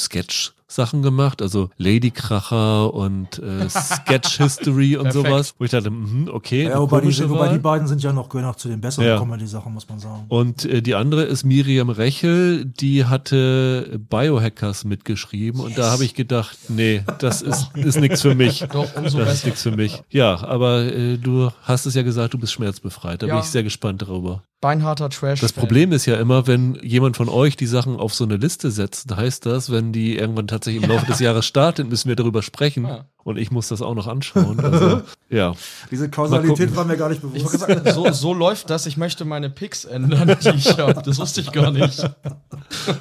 Sketch-Sachen gemacht, also Ladykracher und äh, Sketch History und Perfekt. sowas. Wo ich dachte, mhm, okay, ja, wobei, die, wobei die beiden sind ja noch, gehören noch zu den besseren Ja. Comedy-Sachen, muss man sagen. Und äh, die andere ist Miriam Rechel, die hatte Biohackers mitgeschrieben und da habe ich gedacht, nee, das ist, ist nichts für mich. Doch, umso das ist besser. nichts für mich. Ja, aber äh, du hast es ja gesagt, du bist schmerzbefreit. Da Ja. bin ich sehr gespannt darüber. Beinharter Trash. Das Problem ist ja immer, wenn jemand von euch die Sachen auf so eine Liste setzt, heißt das, wenn die irgendwann tatsächlich im Laufe des Jahres startet, müssen wir darüber sprechen. Ja. Und ich muss das auch noch anschauen. Also, ja. Diese Kausalität war mir gar nicht Ich bewusst. gesagt, so, so läuft das. Ich möchte meine Picks ändern, die ich habe. Das wusste ich gar nicht.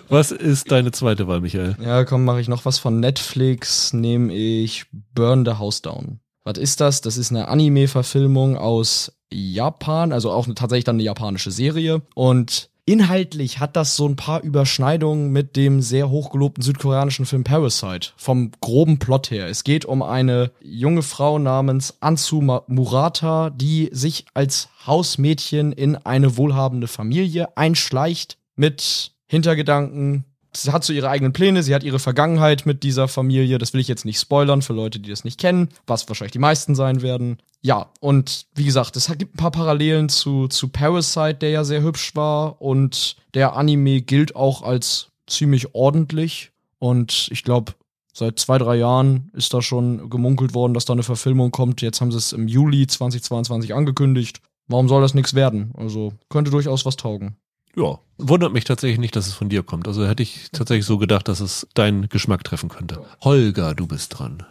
Was ist deine zweite Wahl, Michael? Ja, komm, mache ich noch was von Netflix. Nehme ich Burn the House Down. Was ist das? Das ist eine Anime-Verfilmung aus Japan, also auch tatsächlich dann eine japanische Serie. Und inhaltlich hat das so ein paar Überschneidungen mit dem sehr hochgelobten südkoreanischen Film Parasite. Vom groben Plot her. Es geht um eine junge Frau namens Ansu Murata, die sich als Hausmädchen in eine wohlhabende Familie einschleicht mit Hintergedanken. Sie hat so ihre eigenen Pläne, sie hat ihre Vergangenheit mit dieser Familie. Das will ich jetzt nicht spoilern für Leute, die das nicht kennen, was wahrscheinlich die meisten sein werden. Ja, und wie gesagt, es gibt ein paar Parallelen zu, zu Parasite, der ja sehr hübsch war. Und der Anime gilt auch als ziemlich ordentlich. Und ich glaube, seit zwei, drei Jahren ist da schon gemunkelt worden, dass da eine Verfilmung kommt. Jetzt haben sie es im Juli 2022 angekündigt. Warum soll das nichts werden? Also könnte durchaus was taugen. Ja, wundert mich tatsächlich nicht, dass es von dir kommt. Also hätte ich tatsächlich so gedacht, dass es deinen Geschmack treffen könnte. Holger, du bist dran.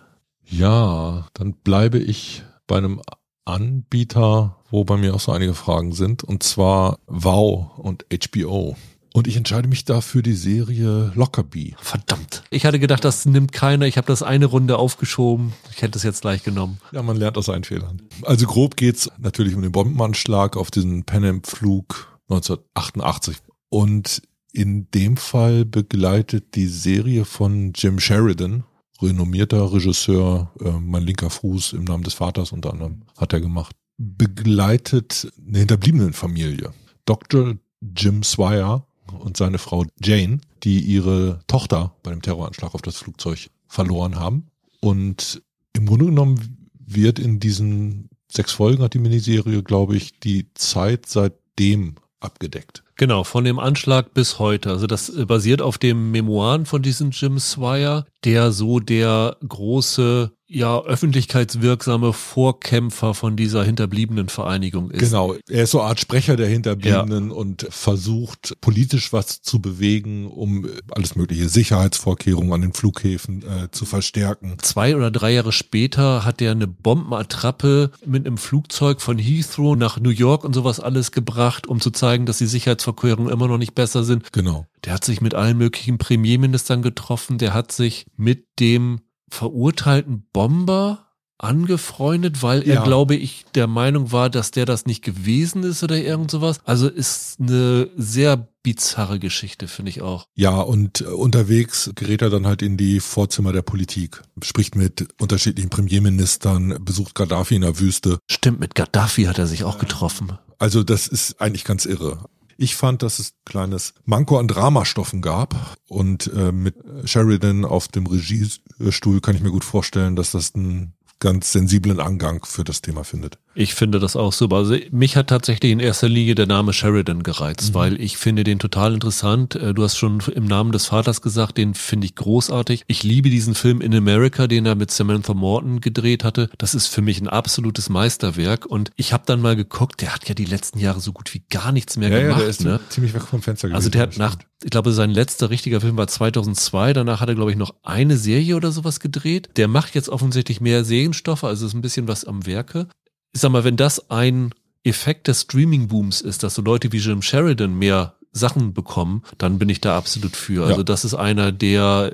Ja, dann bleibe ich bei einem Anbieter, wo bei mir auch so einige Fragen sind, und zwar Wow und HBO. Und ich entscheide mich da für die Serie Lockerbie. Verdammt. Ich hatte gedacht, das nimmt keiner. Ich habe das eine Runde aufgeschoben. Ich hätte es jetzt gleich genommen. Ja, man lernt aus seinen Fehlern. Also grob geht's natürlich um den Bombenanschlag auf diesen Pan Am Flug 1988. Und in dem Fall begleitet die Serie von Jim Sheridan, renommierter Regisseur, äh, mein linker Fuß im Namen des Vaters unter anderem, hat er gemacht, begleitet eine Hinterbliebenenfamilie. Dr. Jim Swire und seine Frau Jane, die ihre Tochter bei dem Terroranschlag auf das Flugzeug verloren haben. Und im Grunde genommen wird in diesen sechs Folgen hat die Miniserie, glaube ich, die Zeit seitdem abgedeckt. Genau, von dem Anschlag bis heute. Also das basiert auf dem Memoiren von diesem Jim Swire, der so der große ja öffentlichkeitswirksame Vorkämpfer von dieser hinterbliebenen Vereinigung ist. Genau, er ist so eine Art Sprecher der Hinterbliebenen ja. und versucht politisch was zu bewegen, um alles mögliche Sicherheitsvorkehrungen an den Flughäfen äh, zu verstärken. Zwei oder drei Jahre später hat er eine Bombenattrappe mit einem Flugzeug von Heathrow nach New York und sowas alles gebracht, um zu zeigen, dass die Sicherheitsvorkehrungen immer noch nicht besser sind. Genau. Der hat sich mit allen möglichen Premierministern getroffen, der hat sich mit dem verurteilten Bomber angefreundet, weil er, ja. glaube ich, der Meinung war, dass der das nicht gewesen ist oder irgend sowas. Also ist eine sehr bizarre Geschichte, finde ich auch. Ja, und äh, unterwegs gerät er dann halt in die Vorzimmer der Politik, spricht mit unterschiedlichen Premierministern, besucht Gaddafi in der Wüste. Stimmt, mit Gaddafi hat er sich auch getroffen. Also das ist eigentlich ganz irre. Ich fand, dass es ein kleines Manko an Dramastoffen gab und äh, mit Sheridan auf dem Regiestuhl kann ich mir gut vorstellen, dass das ein ganz sensiblen Angang für das Thema findet. Ich finde das auch super. Also mich hat tatsächlich in erster Linie der Name Sheridan gereizt, mhm. weil ich finde den total interessant. Äh, du hast schon im Namen des Vaters gesagt, den finde ich großartig. Ich liebe diesen Film In America, den er mit Samantha Morton gedreht hatte. Das ist für mich ein absolutes Meisterwerk und ich habe dann mal geguckt, der hat ja die letzten Jahre so gut wie gar nichts mehr ja, gemacht. Ja, der ist ne? ziemlich weg vom Fenster gewesen. Also der hat nach, ich glaube, sein letzter richtiger Film war 2002. Danach hat er, glaube ich, noch eine Serie oder sowas gedreht. Der macht jetzt offensichtlich mehr Serienstoffe, also ist ein bisschen was am Werke ich sag mal, wenn das ein Effekt des Streaming-Booms ist, dass so Leute wie Jim Sheridan mehr Sachen bekommen, dann bin ich da absolut für. Also das ist einer, der,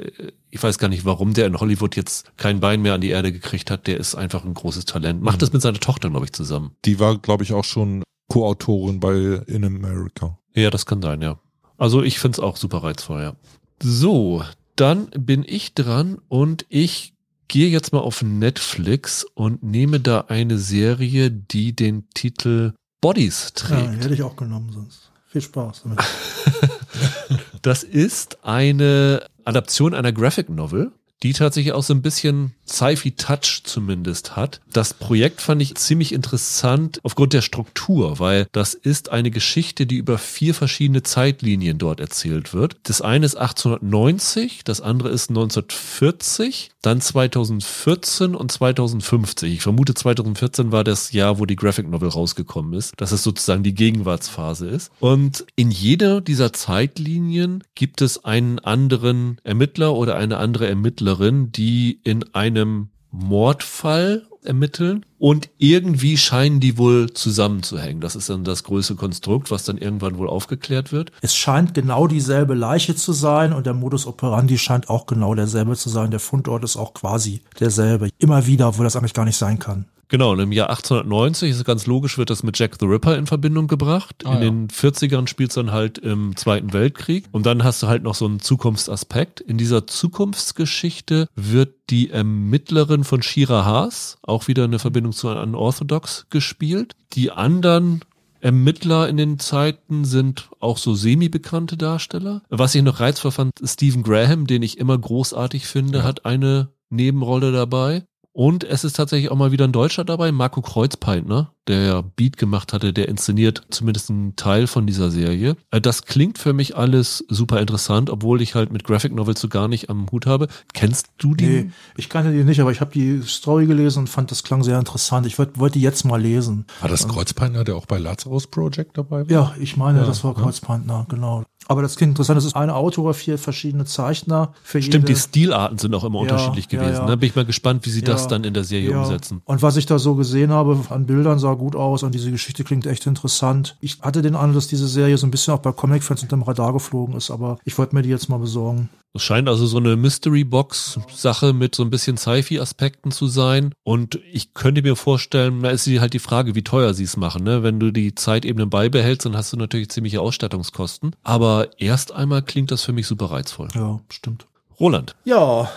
ich weiß gar nicht, warum der in Hollywood jetzt kein Bein mehr an die Erde gekriegt hat. Der ist einfach ein großes Talent. Macht mhm. das mit seiner Tochter, glaube ich, zusammen. Die war, glaube ich, auch schon Co-Autorin bei In America. Ja, das kann sein, ja. Also ich find's auch super reizvoll, ja. So, dann bin ich dran und ich gehe jetzt mal auf Netflix und nehme da eine Serie, die den Titel Bodies trägt. Ja, hätte ich auch genommen sonst. Viel Spaß damit. das ist eine Adaption einer Graphic Novel die tatsächlich auch so ein bisschen Sci-Fi-Touch zumindest hat. Das Projekt fand ich ziemlich interessant aufgrund der Struktur, weil das ist eine Geschichte, die über vier verschiedene Zeitlinien dort erzählt wird. Das eine ist 1890, das andere ist 1940, dann 2014 und 2050. Ich vermute 2014 war das Jahr, wo die Graphic Novel rausgekommen ist, dass es sozusagen die Gegenwartsphase ist. Und in jeder dieser Zeitlinien gibt es einen anderen Ermittler oder eine andere Ermittlerin die in einem Mordfall ermitteln und irgendwie scheinen die wohl zusammenzuhängen. Das ist dann das größte Konstrukt, was dann irgendwann wohl aufgeklärt wird. Es scheint genau dieselbe Leiche zu sein und der Modus operandi scheint auch genau derselbe zu sein. Der Fundort ist auch quasi derselbe. Immer wieder, obwohl das eigentlich gar nicht sein kann. Genau, und im Jahr 1890 ist ganz logisch, wird das mit Jack the Ripper in Verbindung gebracht. Ah, in ja. den 40ern spielt es dann halt im Zweiten Weltkrieg. Und dann hast du halt noch so einen Zukunftsaspekt. In dieser Zukunftsgeschichte wird die Ermittlerin von Shira Haas, auch wieder eine Verbindung zu einem Unorthodox, gespielt. Die anderen Ermittler in den Zeiten sind auch so semi-bekannte Darsteller. Was ich noch reizvoll fand, Stephen Graham, den ich immer großartig finde, ja. hat eine Nebenrolle dabei. Und es ist tatsächlich auch mal wieder ein Deutscher dabei, Marco Kreuzpeitner, der ja Beat gemacht hatte, der inszeniert zumindest einen Teil von dieser Serie. Äh, das klingt für mich alles super interessant, obwohl ich halt mit Graphic Novels so gar nicht am Hut habe. Kennst du die? Nee, ich kannte die nicht, aber ich habe die Story gelesen und fand das klang sehr interessant. Ich wollte wollt die jetzt mal lesen. War das Kreuzpeitner, der auch bei Lazarus Project dabei war? Ja, ich meine, ja, das war Kreuzpeitner, genau. Aber das klingt interessant. Das ist eine Autor, vier verschiedene Zeichner. Für Stimmt, jede. die Stilarten sind auch immer ja, unterschiedlich gewesen. Ja, ja. Da bin ich mal gespannt, wie sie das dann in der Serie umsetzen. Und was ich da so gesehen habe an Bildern, sah gut aus und diese Geschichte klingt echt interessant. Ich hatte den Eindruck, dass diese Serie so ein bisschen auch bei Comic-Fans unter dem Radar geflogen ist, aber ich wollte mir die jetzt mal besorgen. Es scheint also so eine Mystery-Box-Sache mit so ein bisschen Sci-Fi-Aspekten zu sein. Und ich könnte mir vorstellen, da ist halt die Frage, wie teuer sie es machen. Ne? Wenn du die Zeitebene beibehältst, dann hast du natürlich ziemliche Ausstattungskosten. Aber erst einmal klingt das für mich super reizvoll. Ja, stimmt. Roland. Ja,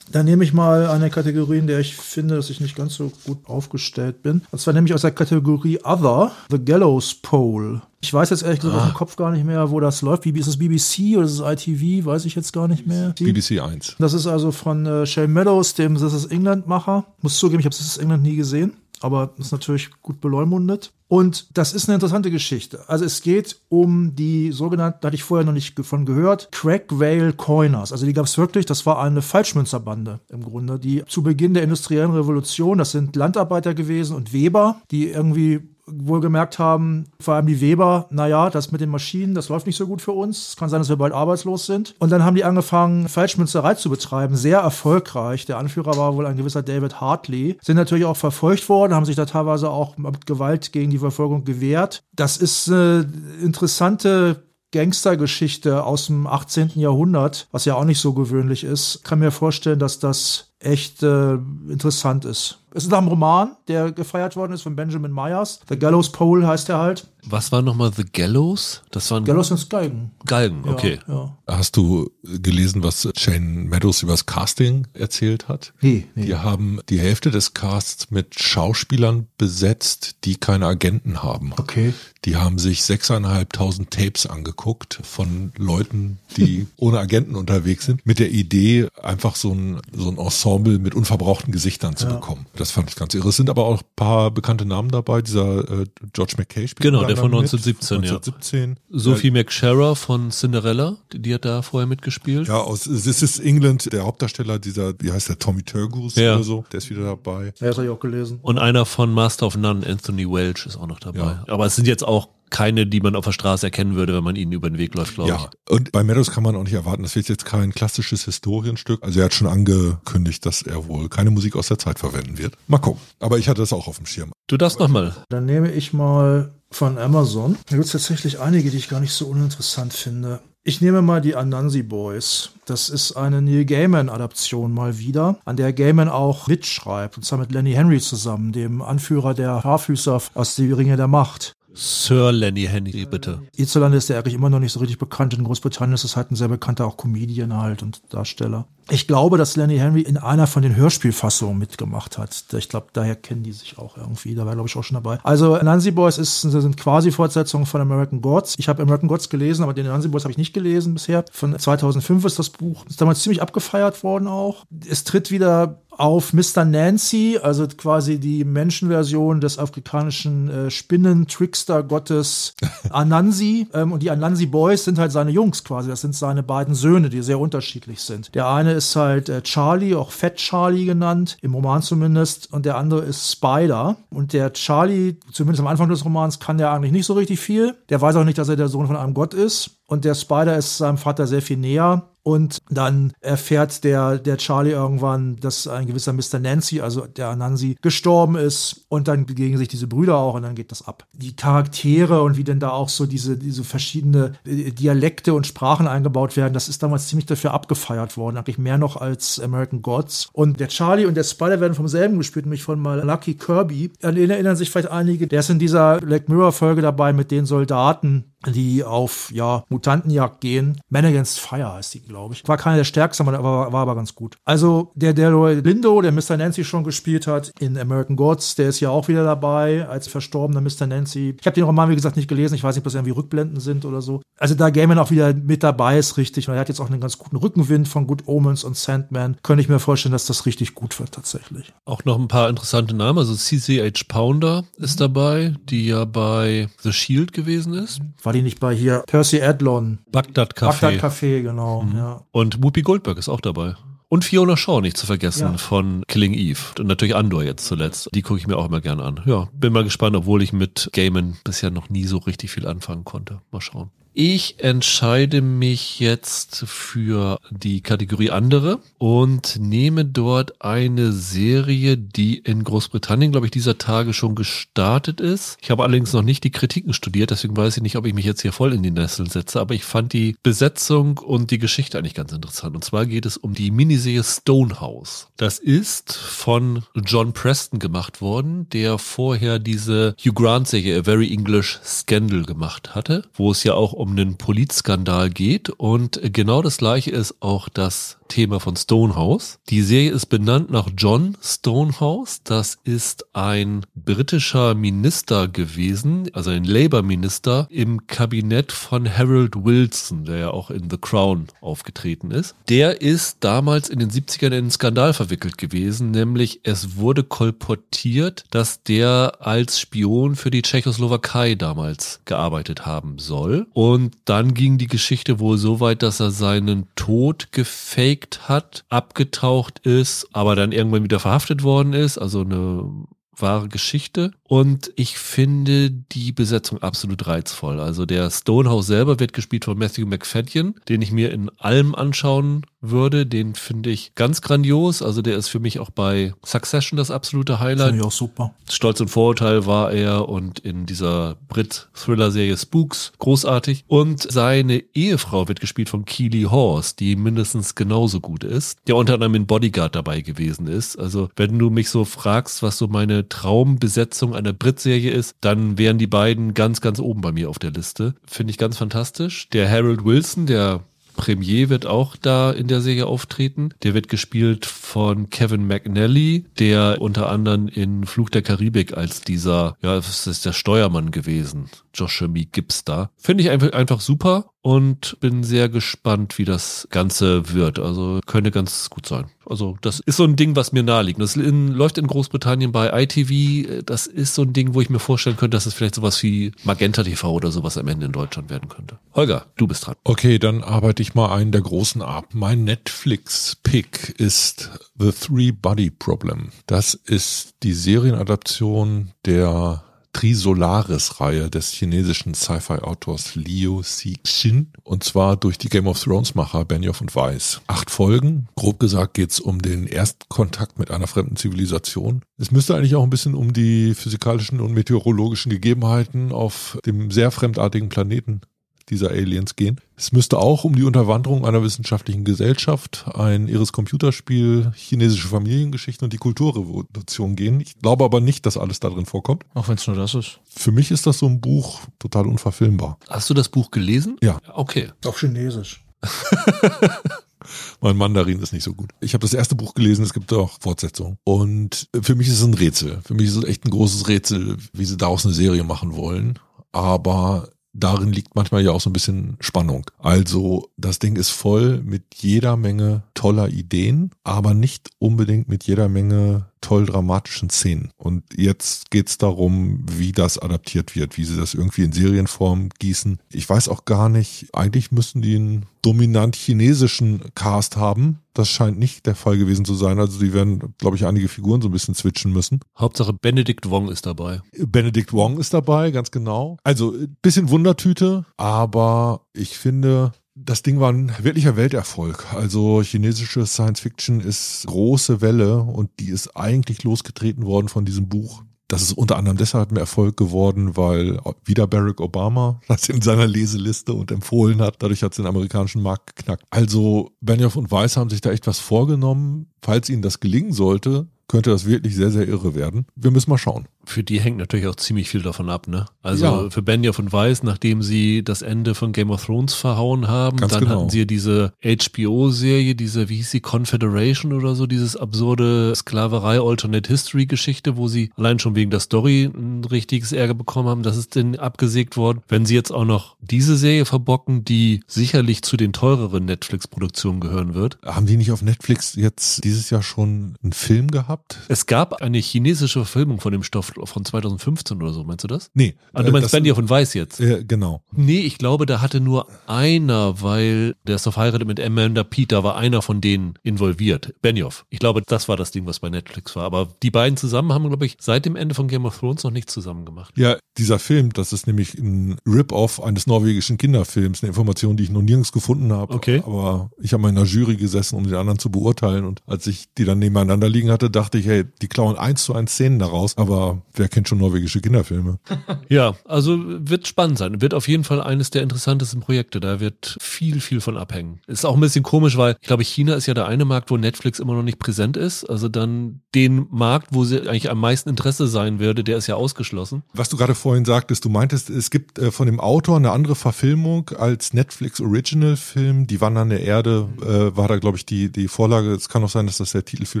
dann nehme ich mal eine Kategorie, in der ich finde, dass ich nicht ganz so gut aufgestellt bin. Und zwar nämlich aus der Kategorie Other, The Gallows Pole. Ich weiß jetzt ehrlich gesagt ah. aus dem Kopf gar nicht mehr, wo das läuft. Ist es BBC oder ist es ITV? Weiß ich jetzt gar nicht mehr. BBC 1. Das ist also von äh, Shane Meadows, dem This is England Macher. Muss zugeben, ich habe This is England nie gesehen. Aber ist natürlich gut beleumundet. Und das ist eine interessante Geschichte. Also es geht um die sogenannten, da hatte ich vorher noch nicht von gehört, Crack Whale Coiners. Also die gab es wirklich, das war eine Falschmünzerbande im Grunde, die zu Beginn der industriellen Revolution, das sind Landarbeiter gewesen und Weber, die irgendwie wohl gemerkt haben, vor allem die Weber, naja, das mit den Maschinen, das läuft nicht so gut für uns. Es kann sein, dass wir bald arbeitslos sind. Und dann haben die angefangen, Falschmünzerei zu betreiben, sehr erfolgreich. Der Anführer war wohl ein gewisser David Hartley. Sind natürlich auch verfolgt worden, haben sich da teilweise auch mit Gewalt gegen die Verfolgung gewehrt. Das ist eine interessante Gangstergeschichte aus dem 18. Jahrhundert, was ja auch nicht so gewöhnlich ist. Ich kann mir vorstellen, dass das echt äh, interessant ist. Es ist ein Roman, der gefeiert worden ist von Benjamin Myers. The Gallows Pole heißt er halt. Was war nochmal The Gallows? Das waren Gallows sind Galgen. Galgen, okay. Ja, ja. Hast du gelesen, was Shane Meadows über das Casting erzählt hat? Nee, nee. Die haben die Hälfte des Casts mit Schauspielern besetzt, die keine Agenten haben. Okay. Die haben sich sechseinhalbtausend Tapes angeguckt von Leuten, die ohne Agenten unterwegs sind, mit der Idee, einfach so ein, so ein Ensemble mit unverbrauchten Gesichtern zu Ja. bekommen. Das fand ich ganz irre. Es sind aber auch ein paar bekannte Namen dabei. Dieser äh, George McKay spielt Genau, der von anderem mit. 1917, ja. 1917. Sophie McShara von Cinderella, die, die hat da vorher mitgespielt. Ja, aus This is England, der Hauptdarsteller dieser, wie heißt der, Tommy Turgoose Ja. oder so, der ist wieder dabei. Ja, das habe ich auch gelesen. Und einer von Master of None, Anthony Welch, ist auch noch dabei. Ja. Aber es sind jetzt auch keine, die man auf der Straße erkennen würde, wenn man ihnen über den Weg läuft, glaube Ja, und bei Meadows kann man auch nicht erwarten, das wird jetzt kein klassisches Historienstück. Also er hat schon angekündigt, dass er wohl keine Musik aus der Zeit verwenden wird. Mal gucken. Aber ich hatte das auch auf dem Schirm. ich. Du darfst nochmal. Dann nehme ich mal von Amazon. Da gibt es tatsächlich einige, die ich gar nicht so uninteressant finde. Ich nehme mal die Anansi Boys. Das ist eine Neil Gaiman-Adaption mal wieder, an der Gaiman auch mitschreibt. Und zwar mit Lenny Henry zusammen, dem Anführer der Haarfüßer aus Die Ringe der Macht. Sir Lenny Henry, bitte. Hierzulande ist der eigentlich immer noch nicht so richtig bekannt. In Großbritannien ist es halt ein sehr bekannter auch Comedian halt und Darsteller. Ich glaube, dass Lenny Henry in einer von den Hörspielfassungen mitgemacht hat. Ich glaube, daher kennen die sich auch irgendwie. Da war, glaube ich, auch schon dabei. Also Nancy Boys ist, sind quasi Fortsetzungen von American Gods. Ich habe American Gods gelesen, aber den Nancy Boys habe ich nicht gelesen bisher. Von 2005 ist das Buch. Ist damals ziemlich abgefeiert worden auch. Es tritt wieder auf Mr. Nancy, also quasi die Menschenversion des afrikanischen äh, Spinnen-Trickster-Gottes Anansi. ähm, und die Anansi Boys sind halt seine Jungs quasi. Das sind seine beiden Söhne, die sehr unterschiedlich sind. Der eine ist halt äh, Charlie, auch Fat Charlie genannt, im Roman zumindest. Und der andere ist Spider. Und der Charlie, zumindest am Anfang des Romans, kann der eigentlich nicht so richtig viel. Der weiß auch nicht, dass er der Sohn von einem Gott ist. Und der Spider ist seinem Vater sehr viel näher. Und dann erfährt der, der Charlie irgendwann, dass ein gewisser Mr. Nancy, also der Anansi, gestorben ist. Und dann begegnen sich diese Brüder auch und dann geht das ab. Die Charaktere und wie denn da auch so diese, diese verschiedene äh, Dialekte und Sprachen eingebaut werden, das ist damals ziemlich dafür abgefeiert worden. Eigentlich mehr noch als American Gods. Und der Charlie und der Spider werden vom selben gespielt, nämlich von mal Lucky Kirby. An erinnern sich vielleicht einige. Der ist in dieser Black Mirror Folge dabei mit den Soldaten, die auf ja, Mutantenjagd gehen. Man Against Fire heißt die, glaube ich. War keiner der stärksten, aber war, war aber ganz gut. Also der Delroy Lindo, der Mr. Nancy schon gespielt hat in American Gods, der ist ja auch wieder dabei als verstorbener Mr. Nancy. Ich habe den Roman, wie gesagt, nicht gelesen. Ich weiß nicht, ob das irgendwie Rückblenden sind oder so. Also da Gaiman auch wieder mit dabei ist, richtig. Und er hat jetzt auch einen ganz guten Rückenwind von Good Omens und Sandman. Könnte ich mir vorstellen, dass das richtig gut wird tatsächlich. Auch noch ein paar interessante Namen. Also CCH Pounder ist dabei, die ja bei The Shield gewesen ist. War die nicht bei hier Percy Adlon? Bagdad Bagdad Café. Café, genau. Ja. Und Whoopi Goldberg ist auch dabei. Und Fiona Shaw nicht zu vergessen Ja. von Killing Eve. Und natürlich Andor jetzt zuletzt. Die gucke ich mir auch immer gerne an. Ja, bin mal gespannt, obwohl ich mit Gaiman bisher noch nie so richtig viel anfangen konnte. Mal schauen. Ich entscheide mich jetzt für die Kategorie andere und nehme dort eine Serie, die in Großbritannien, glaube ich, dieser Tage schon gestartet ist. Ich habe allerdings noch nicht die Kritiken studiert, deswegen weiß ich nicht, ob ich mich jetzt hier voll in die Nessel setze, aber ich fand die Besetzung und die Geschichte eigentlich ganz interessant. Und zwar geht es um die Miniserie Stonehouse. Das ist von John Preston gemacht worden, der vorher diese Hugh Grant-Serie A Very English Scandal gemacht hatte, wo es ja auch um einen Polizskandal geht. Und genau das gleiche ist auch das Thema von Stonehouse. Die Serie ist benannt nach John Stonehouse. Das ist ein britischer Minister gewesen, also ein Labour-Minister im Kabinett von Harold Wilson, der ja auch in The Crown aufgetreten ist. Der ist damals in den 70ern in einen Skandal verwickelt gewesen, nämlich es wurde kolportiert, dass der als Spion für die Tschechoslowakei damals gearbeitet haben soll. Und dann ging die Geschichte wohl so weit, dass er seinen Tod gefaked hat, abgetaucht ist, aber dann irgendwann wieder verhaftet worden ist. Also eine wahre Geschichte. Und ich finde die Besetzung absolut reizvoll. Also der Stonehouse selber wird gespielt von Matthew McFadden, den ich mir in allem anschauen würde. Den finde ich ganz grandios. Also der ist für mich auch bei Succession das absolute Highlight. Finde ich auch super. Stolz und Vorurteil war er und in dieser Brit-Thriller-Serie Spooks großartig. Und seine Ehefrau wird gespielt von Keely Horse, die mindestens genauso gut ist, der unter anderem in Bodyguard dabei gewesen ist. Also wenn du mich so fragst, was so meine Traumbesetzung einer Brit-Serie ist, dann wären die beiden ganz, ganz oben bei mir auf der Liste. Finde ich ganz fantastisch. Der Harold Wilson, der Premier wird auch da in der Serie auftreten. Der wird gespielt von Kevin McNally, der unter anderem in Fluch der Karibik als dieser, ja, das ist der Steuermann gewesen. Joshua Gibbs da. Finde ich einfach super und bin sehr gespannt, wie das Ganze wird. Also könnte ganz gut sein. Also das ist so ein Ding, was mir naheliegt. Das in, läuft in Großbritannien bei ITV. Das ist so ein Ding, wo ich mir vorstellen könnte, dass es vielleicht sowas wie Magenta TV oder sowas am Ende in Deutschland werden könnte. Holger, du bist dran. Okay, dann arbeite ich mal einen der großen ab. Mein Netflix-Pick ist The Three Body Problem. Das ist die Serienadaption der Trisolaris-Reihe des chinesischen Sci-Fi-Autors Liu Cixin und zwar durch die Game of Thrones-Macher Benioff und Weiss. Acht Folgen. Grob gesagt geht's um den Erstkontakt mit einer fremden Zivilisation. Es müsste eigentlich auch ein bisschen um die physikalischen und meteorologischen Gegebenheiten auf dem sehr fremdartigen Planeten dieser Aliens gehen. Es müsste auch um die Unterwanderung einer wissenschaftlichen Gesellschaft, ein irres Computerspiel, chinesische Familiengeschichten und die Kulturrevolution gehen. Ich glaube aber nicht, dass alles da drin vorkommt. Auch wenn es nur das ist. Für mich ist das so ein Buch total unverfilmbar. Hast du das Buch gelesen? Ja. Okay. Auch chinesisch. mein Mandarin ist nicht so gut. Ich habe das erste Buch gelesen, es gibt auch Fortsetzungen. Und für mich ist es ein Rätsel. Für mich ist es echt ein großes Rätsel, wie sie daraus eine Serie machen wollen. Aber darin liegt manchmal ja auch so ein bisschen Spannung. Also das Ding ist voll mit jeder Menge toller Ideen, aber nicht unbedingt mit jeder Menge toll dramatischen Szenen. Und jetzt geht's darum, wie das adaptiert wird, wie sie das irgendwie in Serienform gießen. Ich weiß auch gar nicht, eigentlich müssten die einen dominant chinesischen Cast haben. Das scheint nicht der Fall gewesen zu sein. Also die werden, glaube ich, einige Figuren so ein bisschen switchen müssen. Hauptsache Benedict Wong ist dabei. Benedict Wong ist dabei, ganz genau. Also bisschen Wundertüte, aber ich finde, das Ding war ein wirklicher Welterfolg. Also chinesische Science Fiction ist große Welle und die ist eigentlich losgetreten worden von diesem Buch. Das ist unter anderem deshalb ein Erfolg geworden, weil wieder Barack Obama das in seiner Leseliste und empfohlen hat. Dadurch hat es den amerikanischen Markt geknackt. Also Benioff und Weiss haben sich da echt was vorgenommen. Falls ihnen das gelingen sollte, könnte das wirklich sehr, sehr irre werden. Wir müssen mal schauen für die hängt natürlich auch ziemlich viel davon ab, ne? Also ja. für Benioff und Weiss, nachdem sie das Ende von Game of Thrones verhauen haben, Ganz dann genau. hatten sie ja diese HBO-Serie, diese, wie hieß sie, Confederation oder so, dieses absurde Sklaverei Alternate History Geschichte, wo sie allein schon wegen der Story ein richtiges Ärger bekommen haben, das ist denn abgesägt worden. Wenn sie jetzt auch noch diese Serie verbocken, die sicherlich zu den teureren Netflix-Produktionen gehören wird. Haben die nicht auf Netflix jetzt dieses Jahr schon einen Film gehabt? Es gab eine chinesische Verfilmung von dem Stoff von 2015 oder so, meinst du das? Nee. Ah, du meinst Bendy von Weiß jetzt? Äh, genau. Nee, ich glaube, da hatte nur einer, weil der ist doch verheiratet mit Amanda Peter, war einer von denen involviert. Benioff. Ich glaube, das war das Ding, was bei Netflix war. Aber die beiden zusammen haben, glaube ich, seit dem Ende von Game of Thrones noch nichts zusammen gemacht. Ja, dieser Film, das ist nämlich ein Rip-Off eines norwegischen Kinderfilms. Eine Information, die ich noch nirgends gefunden habe. Okay. Aber ich habe mal in einer Jury gesessen, um den anderen zu beurteilen. Und als ich die dann nebeneinander liegen hatte, dachte dachte ich, hey, die klauen eins zu eins Szenen daraus, aber wer kennt schon norwegische Kinderfilme? Ja, also wird spannend sein. Wird auf jeden Fall eines der interessantesten Projekte. Da wird viel, viel von abhängen. Ist auch ein bisschen komisch, weil ich glaube, China ist ja der eine Markt, wo Netflix immer noch nicht präsent ist. Also dann den Markt, wo sie eigentlich am meisten Interesse sein würde, der ist ja ausgeschlossen. Was du gerade vorhin sagtest, du meintest, es gibt äh, von dem Autor eine andere Verfilmung als Netflix Original Film. Die Wandernde Erde äh, war da, glaube ich, die, die Vorlage. Es kann auch sein, dass das der Titel für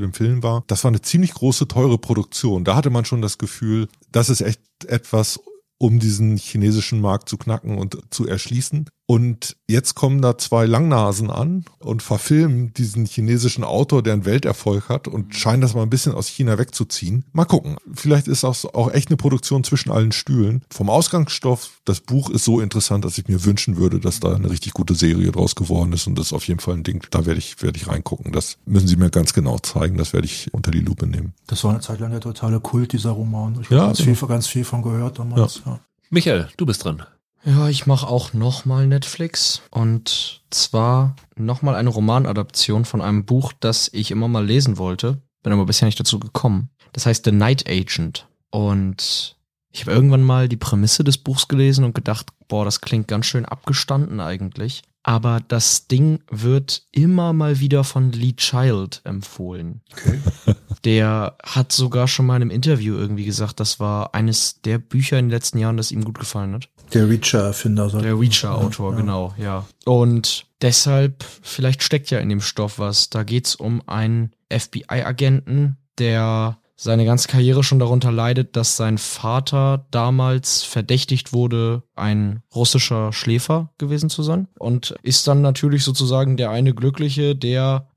den Film war. Das war eine ziemlich große, teure Produktion. Da hatte man schon das Gefühl, das ist echt etwas, um diesen chinesischen Markt zu knacken und zu erschließen. Und jetzt kommen da zwei Langnasen an und verfilmen diesen chinesischen Autor, der einen Welterfolg hat und scheinen das mal ein bisschen aus China wegzuziehen. Mal gucken. Vielleicht ist das auch echt eine Produktion zwischen allen Stühlen. Vom Ausgangsstoff, das Buch ist so interessant, dass ich mir wünschen würde, dass da eine richtig gute Serie draus geworden ist und das ist auf jeden Fall ein Ding. Da werde ich, werde ich reingucken. Das müssen Sie mir ganz genau zeigen. Das werde ich unter die Lupe nehmen. Das war eine Zeit lang der totale Kult, dieser Roman. Ich Ja, habe ganz, genau. viel, ganz viel von gehört damals. Ja. Michael, du bist dran. Ja, ich mache auch nochmal Netflix und zwar nochmal eine Romanadaption von einem Buch, das ich immer mal lesen wollte, bin aber bisher nicht dazu gekommen. Das heißt The Night Agent und ich habe irgendwann mal die Prämisse des Buchs gelesen und gedacht, boah, das klingt ganz schön abgestanden eigentlich. Aber das Ding wird immer mal wieder von Lee Child empfohlen. Okay. Der hat sogar schon mal in einem Interview irgendwie gesagt, das war eines der Bücher in den letzten Jahren, das ihm gut gefallen hat. Der Reacher-Erfinder. Der Reacher-Autor, Ja. genau, ja. Und deshalb, vielleicht steckt ja in dem Stoff was. Da geht's um einen FBI-Agenten, der seine ganze Karriere schon darunter leidet, dass sein Vater damals verdächtigt wurde, ein russischer Schläfer gewesen zu sein. Und ist dann natürlich sozusagen der eine Glückliche, der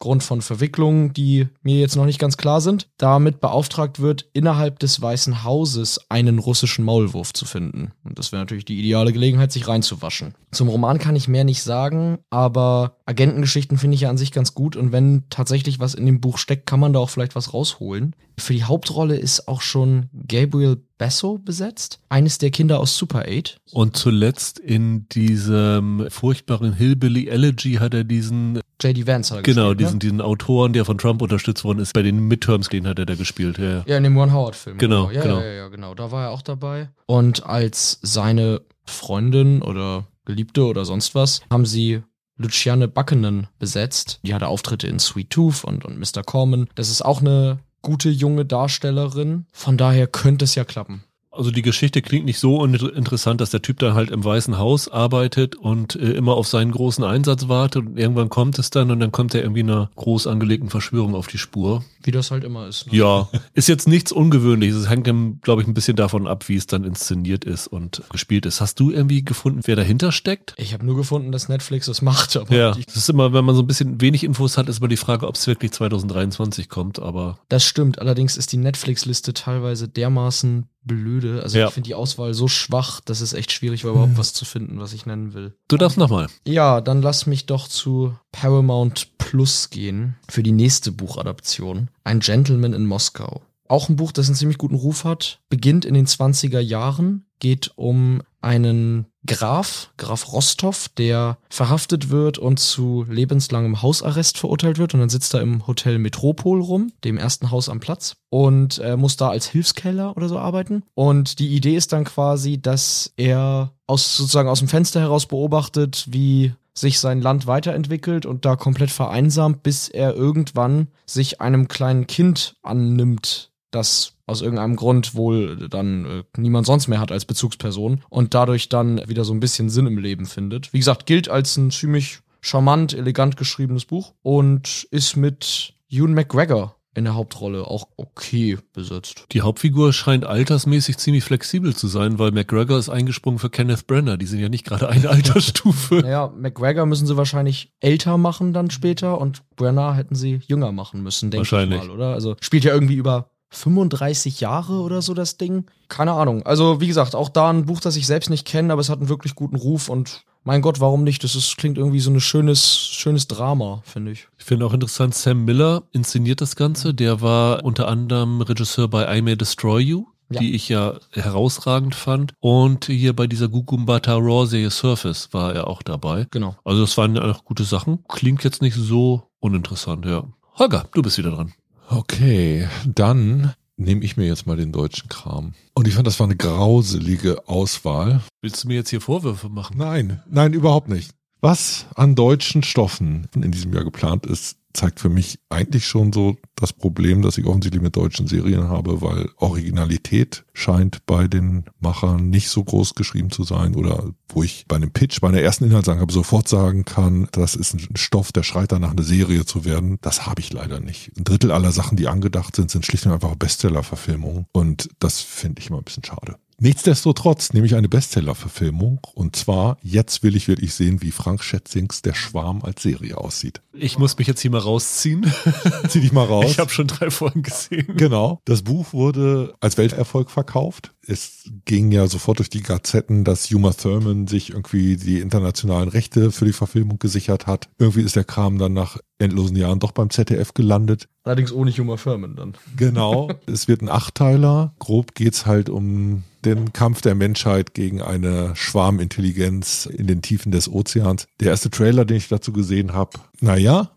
aufgrund von Verwicklungen, die mir jetzt noch nicht ganz klar sind, damit beauftragt wird, innerhalb des Weißen Hauses einen russischen Maulwurf zu finden. Und das wäre natürlich die ideale Gelegenheit, sich reinzuwaschen. Zum Roman kann ich mehr nicht sagen, aber Agentengeschichten finde ich ja an sich ganz gut und wenn tatsächlich was in dem Buch steckt, kann man da auch vielleicht was rausholen. Für die Hauptrolle ist auch schon Gabriel Basso besetzt, eines der Kinder aus Super 8. Und zuletzt in diesem furchtbaren Hillbilly Elegy hat er diesen, J.D. Vance hat er genau, gespielt, diesen, Ne? diesen Autoren, der von Trump unterstützt worden ist, bei den Midterms, den hat er da gespielt. Ja. Ja, in dem One Howard-Film. Genau, ja, genau. Ja, ja, ja, genau. Da war er auch dabei. Und als seine Freundin oder Geliebte oder sonst was, haben sie Luciane Buchanan besetzt. Die hatte Auftritte in Sweet Tooth und, und Mr. Corman. Das ist auch eine gute junge Darstellerin. Von daher könnte es ja klappen. Also die Geschichte klingt nicht so interessant, dass der Typ dann halt im Weißen Haus arbeitet und äh, immer auf seinen großen Einsatz wartet und irgendwann kommt es dann und dann kommt er irgendwie einer groß angelegten Verschwörung auf die Spur. Wie das halt immer ist. Ne? Ja, ist jetzt nichts Ungewöhnliches. Es hängt, glaube ich, ein bisschen davon ab, wie es dann inszeniert ist und gespielt ist. Hast du irgendwie gefunden, wer dahinter steckt? Ich habe nur gefunden, dass Netflix das macht, aber Ja, das ist immer, wenn man so ein bisschen wenig Infos hat, ist immer die Frage, ob es wirklich 2023 kommt, aber das stimmt. Allerdings ist die Netflix-Liste teilweise dermaßen blöde. Also Ja. ich finde die Auswahl so schwach, dass es echt schwierig war, überhaupt was zu finden, was ich nennen will. du darfst nochmal. Ja, dann lass mich doch zu Paramount Plus gehen für die nächste Buchadaption. Ein Gentleman in Moskau. Auch ein Buch, das einen ziemlich guten Ruf hat. Beginnt in den 20er Jahren, geht um einen Graf, Graf Rostov, der verhaftet wird und zu lebenslangem Hausarrest verurteilt wird. Und dann sitzt er im Hotel Metropol rum, dem ersten Haus am Platz, und äh, muss da als Hilfskeller oder so arbeiten. Und die Idee ist dann quasi, dass er aus sozusagen aus dem Fenster heraus beobachtet, wie sich sein Land weiterentwickelt und da komplett vereinsamt, bis er irgendwann sich einem kleinen Kind annimmt, das aus irgendeinem Grund wohl dann äh, niemand sonst mehr hat als Bezugsperson und dadurch dann wieder so ein bisschen Sinn im Leben findet. Wie gesagt, gilt als ein ziemlich charmant, elegant geschriebenes Buch und ist mit Ewan McGregor in der Hauptrolle auch okay besetzt. Die Hauptfigur scheint altersmäßig ziemlich flexibel zu sein, weil McGregor ist eingesprungen für Kenneth Brenner. Die sind ja nicht gerade eine Altersstufe. Naja, McGregor müssen sie wahrscheinlich älter machen dann später und Brenner hätten sie jünger machen müssen, denke ich mal, oder? Also spielt ja irgendwie über 35 Jahre oder so das Ding. Keine Ahnung. Also wie gesagt, auch da ein Buch, das ich selbst nicht kenne, aber es hat einen wirklich guten Ruf und mein Gott, warum nicht? Das ist, klingt irgendwie so ein schönes, schönes Drama, finde ich. Ich finde auch interessant, Sam Miller inszeniert das Ganze. Der war unter anderem Regisseur bei I May Destroy You, Ja. die ich ja herausragend fand. Und hier bei dieser Gugumbata Raw Serie Surface war er auch dabei. Genau. Also das waren auch gute Sachen. Klingt jetzt nicht so uninteressant, ja. Holger, du bist wieder dran. Okay, dann nehme ich mir jetzt mal den deutschen Kram. Und ich fand, das war eine grauselige Auswahl. Willst du mir jetzt hier Vorwürfe machen? Nein, nein, überhaupt nicht. Was an deutschen Stoffen in diesem Jahr geplant ist, zeigt für mich eigentlich schon so das Problem, das ich offensichtlich mit deutschen Serien habe, weil Originalität scheint bei den Machern nicht so groß geschrieben zu sein oder wo ich bei einem Pitch, bei einer ersten Inhaltsangabe sofort sagen kann, das ist ein Stoff, der schreit danach eine Serie zu werden. Das habe ich leider nicht. Ein Drittel aller Sachen, die angedacht sind, sind schlicht und einfach Bestseller-Verfilmungen und das finde ich immer ein bisschen schade. Nichtsdestotrotz nehme ich eine Bestseller-Verfilmung und zwar Jetzt will ich wirklich sehen, wie Frank Schätzings Der Schwarm als Serie aussieht. Ich muss mich jetzt hier mal rausziehen. Zieh dich mal raus. Ich habe schon drei Folgen gesehen. Genau. Das Buch wurde als Welterfolg verkauft. Es ging ja sofort durch die Gazetten, dass Uma Thurman sich irgendwie die internationalen Rechte für die Verfilmung gesichert hat. Irgendwie ist der Kram dann nach endlosen Jahren doch beim ZDF gelandet. Allerdings ohne Humor Firmen dann. Genau. es wird ein Achtteiler. Grob geht's halt um den Kampf der Menschheit gegen eine Schwarmintelligenz in den Tiefen des Ozeans. Der erste Trailer, den ich dazu gesehen habe, naja.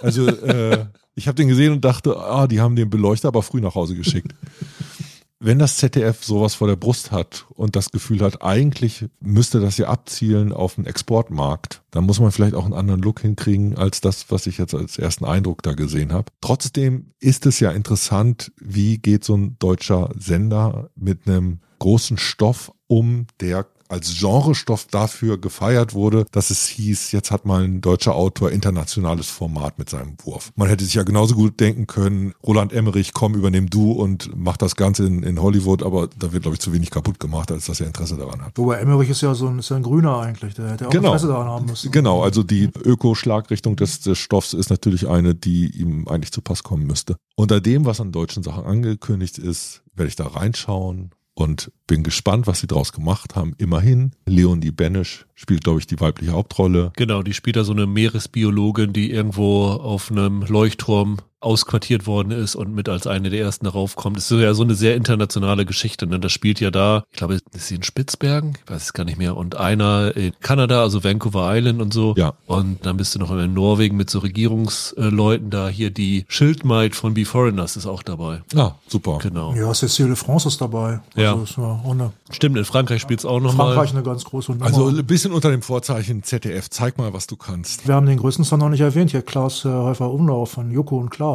Also äh, ich habe den gesehen und dachte, ah, die haben den Beleuchter aber früh nach Hause geschickt. Wenn das ZDF sowas vor der Brust hat und das Gefühl hat, eigentlich müsste das ja abzielen auf einen Exportmarkt, dann muss man vielleicht auch einen anderen Look hinkriegen als das, was ich jetzt als ersten Eindruck da gesehen habe. Trotzdem ist es ja interessant, wie geht so ein deutscher Sender mit einem großen Stoff um, der als Genrestoff dafür gefeiert wurde, dass es hieß, jetzt hat mal ein deutscher Autor internationales Format mit seinem Wurf. Man hätte sich ja genauso gut denken können, Roland Emmerich, komm, übernimm du und mach das Ganze in, in Hollywood, aber da wird, glaube ich, zu wenig kaputt gemacht, als dass er Interesse daran hat. Wobei Emmerich ist ja so ein, ist ja ein Grüner eigentlich, der hätte auch Genau. Interesse daran haben müssen. Genau, also die Öko-Schlagrichtung des, des Stoffs ist natürlich eine, die ihm eigentlich zu Pass kommen müsste. Unter dem, was an deutschen Sachen angekündigt ist, werde ich da reinschauen und bin gespannt, was sie draus gemacht haben. Immerhin, Leonie Benisch spielt, glaube ich, die weibliche Hauptrolle. Genau, die spielt da so eine Meeresbiologin, die irgendwo auf einem Leuchtturm ausquartiert worden ist und mit als eine der ersten darauf kommt. Das ist ja so eine sehr internationale Geschichte. Ne? Das spielt ja da, ich glaube, ist sie in Spitzbergen? Ich weiß es gar nicht mehr. Und einer in Kanada, also Vancouver Island und so. Ja. Und dann bist du noch in Norwegen mit so Regierungsleuten da. Hier die Schildmaid von Be Foreigners ist auch dabei. Ah, super. Genau. Ja, Cécile France ist dabei. Ja. Also, ist ja auch eine, Stimmt, in Frankreich spielt es auch nochmal. Frankreich eine ganz große Nummer. Also ein bisschen unter dem Vorzeichen ZDF, zeig mal, was du kannst. wir haben den größten Song noch nicht erwähnt. Hier Klaus äh, Häufer-Umlauf von Joko und Klaus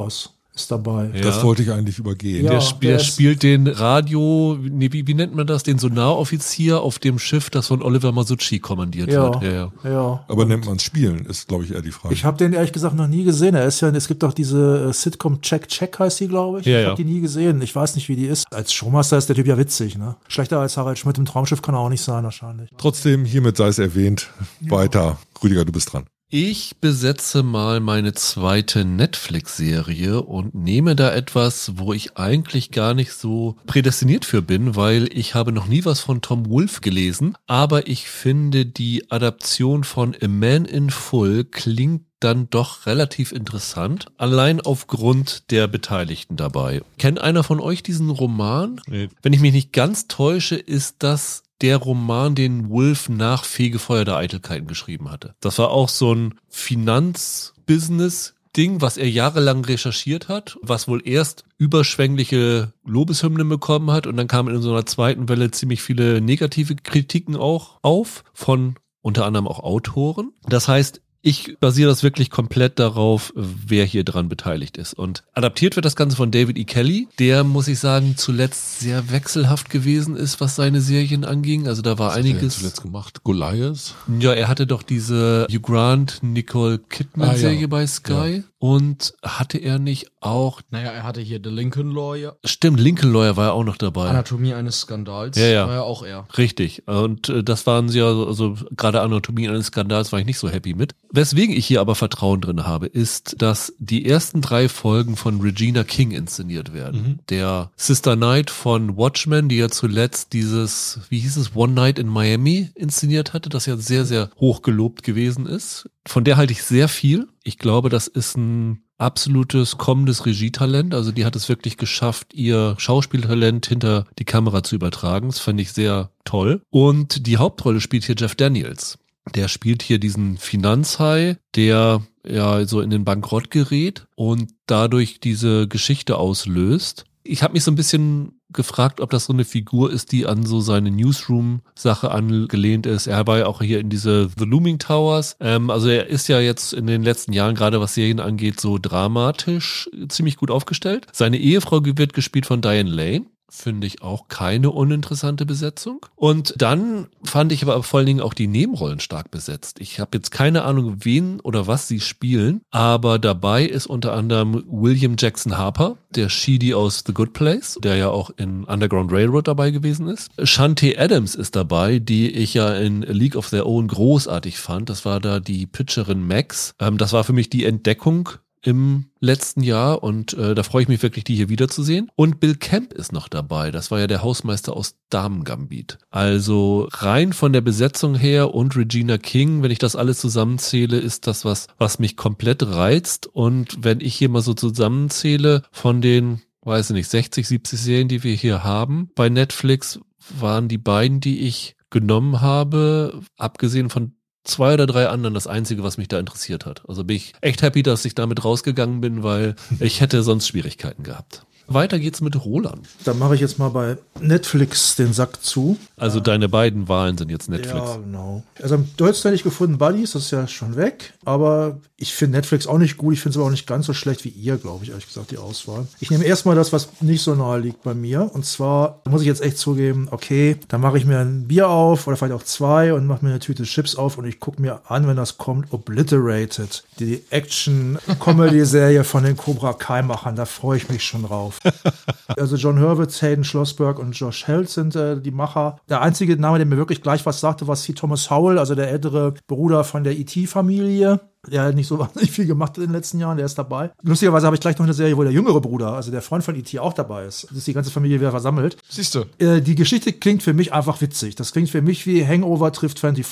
ist dabei. Ja. Das wollte ich eigentlich übergehen. Ja. Der, sp der spielt den Radio, nee, wie, wie nennt man das, den Sonaroffizier auf dem Schiff, das von Oliver Masucci kommandiert Ja, wird. Ja, ja. ja. Aber nennt man es Spielen, ist, glaube ich, eher die Frage. Ich habe den ehrlich gesagt noch nie gesehen. Er ist ja, es gibt auch diese äh, Sitcom Check Check heißt die, glaube ich. Ja, ich ja. habe die nie gesehen. Ich weiß nicht, wie die ist. Als Showmaster ist der Typ ja witzig, ne? Schlechter als Harald Schmidt im Traumschiff kann er auch nicht sein, wahrscheinlich. Trotzdem, hiermit sei es erwähnt. Weiter. Rüdiger, du bist dran. Ich besetze mal meine zweite Netflix-Serie und nehme da etwas, wo ich eigentlich gar nicht so prädestiniert für bin, weil ich habe noch nie was von Tom Wolfe gelesen, aber ich finde die Adaption von A Man in Full klingt dann doch relativ interessant, allein aufgrund der Beteiligten dabei. Kennt einer von euch diesen Roman? Nee. Wenn ich mich nicht ganz täusche, ist das der Roman, den Wolf nach Fegefeuer der Eitelkeiten geschrieben hatte. Das war auch so ein Finanzbusiness. Ding, was er jahrelang recherchiert hat, was wohl erst überschwängliche Lobeshymnen bekommen hat und dann kamen in so einer zweiten Welle ziemlich viele negative Kritiken auch auf von unter anderem auch Autoren. Das heißt, ich basiere das wirklich komplett darauf, wer hier dran beteiligt ist. Und adaptiert wird das Ganze von David E. Kelly, der, muss ich sagen, zuletzt sehr wechselhaft gewesen ist, was seine Serien anging. Also da war Was hat er einiges. zuletzt gemacht? Goliath? Ja, er hatte doch diese Hugh Grant, Nicole Kidman Ah, ja. Serie bei Sky. Und hatte er nicht auch, Naja, er hatte hier The Lincoln Lawyer, stimmt, Lincoln Lawyer war ja auch noch dabei. Anatomie eines Skandals. Ja, ja. War ja auch er. Richtig. Und äh, das waren sie ja, so- also gerade Anatomie eines Skandals war ich nicht so happy mit. Weswegen ich hier aber Vertrauen drin habe, ist, dass die ersten drei Folgen von Regina King inszeniert werden. Der Sister Knight von Watchmen, die ja zuletzt dieses, wie hieß es, One Night in Miami inszeniert hatte, das ja sehr, sehr hoch gelobt gewesen ist. Von der halte ich sehr viel. Ich glaube, das ist ein absolutes kommendes Regietalent. Also die hat es wirklich geschafft, ihr Schauspieltalent hinter die Kamera zu übertragen. Das fand ich sehr toll. Und die Hauptrolle spielt hier Jeff Daniels. Der spielt hier diesen Finanzhai, der ja so in den Bankrott gerät und dadurch diese Geschichte auslöst. Ich habe mich so ein bisschen gefragt, ob das so eine Figur ist, die an so seine Newsroom-Sache angelehnt ist. Er war ja auch hier in diese The Looming Towers. Ähm, also er ist ja jetzt in den letzten Jahren, gerade was Serien angeht, so dramatisch ziemlich gut aufgestellt. Seine Ehefrau wird gespielt von Diane Lane finde ich auch keine uninteressante Besetzung. Und dann fand ich aber vor allen Dingen auch die Nebenrollen stark besetzt. Ich habe jetzt keine Ahnung, wen oder was sie spielen, aber dabei ist unter anderem William Jackson Harper, der Sheedy aus The Good Place, der ja auch in Underground Railroad dabei gewesen ist. Shantae Adams ist dabei, die ich ja in League of Their Own großartig fand. Das war da die Pitcherin Max. Ähm, das war für mich die Entdeckung im letzten Jahr und äh, da freue ich mich wirklich, die hier wiederzusehen. Und Bill Camp ist noch dabei. Das war ja der Hausmeister aus Damen Gambit. Also rein von der Besetzung her und Regina King, wenn ich das alles zusammenzähle, ist das was, was mich komplett reizt. Und wenn ich hier mal so zusammenzähle von den weiß ich nicht, 60, 70 Serien, die wir hier haben. Bei Netflix waren die beiden, die ich genommen habe, abgesehen von zwei oder drei anderen das Einzige, was mich da interessiert hat. Also bin ich echt happy, dass ich damit rausgegangen bin, weil ich hätte sonst Schwierigkeiten gehabt. Weiter geht's mit Roland. Dann mache ich jetzt mal bei Netflix den Sack zu. Also deine beiden Wahlen sind jetzt Netflix. Ja, genau. Also am deutschen hätte ich gefunden, Buddies, das ist ja schon weg. Aber ich finde Netflix auch nicht gut. Ich finde es aber auch nicht ganz so schlecht wie ihr, glaube ich, ehrlich gesagt, die Auswahl. Ich nehme erstmal das, was nicht so nahe liegt bei mir. Und zwar muss ich jetzt echt zugeben, okay, da mache ich mir ein Bier auf oder vielleicht auch zwei und mache mir eine Tüte Chips auf und ich gucke mir an, wenn das kommt, Obliterated. Die Action-Comedy-Serie von den Cobra Kai-Machern. Da freue ich mich schon drauf. also John Hurwitz, Hayden Schlossberg und Josh Held sind äh, die Macher. Der einzige Name, der mir wirklich gleich was sagte, war C. Thomas Howell, also der ältere Bruder von der E.T.-Familie. Der hat nicht so wahnsinnig viel gemacht in den letzten Jahren, der ist dabei. Lustigerweise habe ich gleich noch eine Serie, wo der jüngere Bruder, also der Freund von E.T. auch dabei ist. Das ist die ganze Familie wieder versammelt. Siehst du. Äh, die Geschichte klingt für mich einfach witzig. Das klingt für mich wie Hangover trifft 24.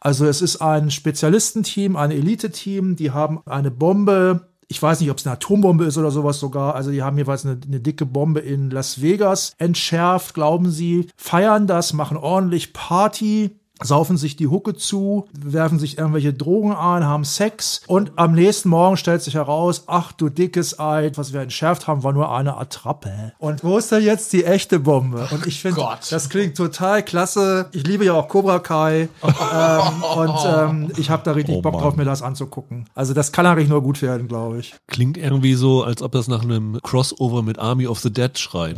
Also es ist ein Spezialistenteam, ein Elite-Team, die haben eine Bombe ich weiß nicht, ob es eine Atombombe ist oder sowas sogar. Also die haben jeweils eine, eine, dicke Bombe in Las Vegas entschärft, glauben sie, feiern das, machen ordentlich Party saufen sich die Hucke zu, werfen sich irgendwelche Drogen ein, haben Sex und am nächsten Morgen stellt sich heraus, ach du dickes Ei, was wir entschärft haben, war nur eine Attrappe. Und wo ist denn jetzt die echte Bombe? Und ich finde, das klingt total klasse. Ich liebe ja auch Cobra Kai ähm, und ähm, ich habe da richtig oh, Bock drauf, mir das anzugucken. Also das kann eigentlich nur gut werden, glaube ich. Klingt irgendwie so, als ob das nach einem Crossover mit Army of the Dead schreit.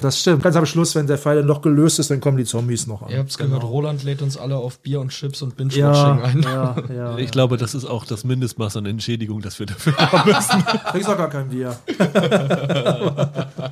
Das stimmt. Ganz am Schluss, wenn der Fall dann noch gelöst ist, dann kommen die Zombies noch an. Ihr habt's genau. gehört, Roland lädt uns uns alle auf Bier und Chips und Binge-Watching ja, ein. Ja, ja, ich glaube, das ist auch das Mindestmaß an Entschädigung, das wir dafür haben müssen. Trinkst doch gar kein Bier.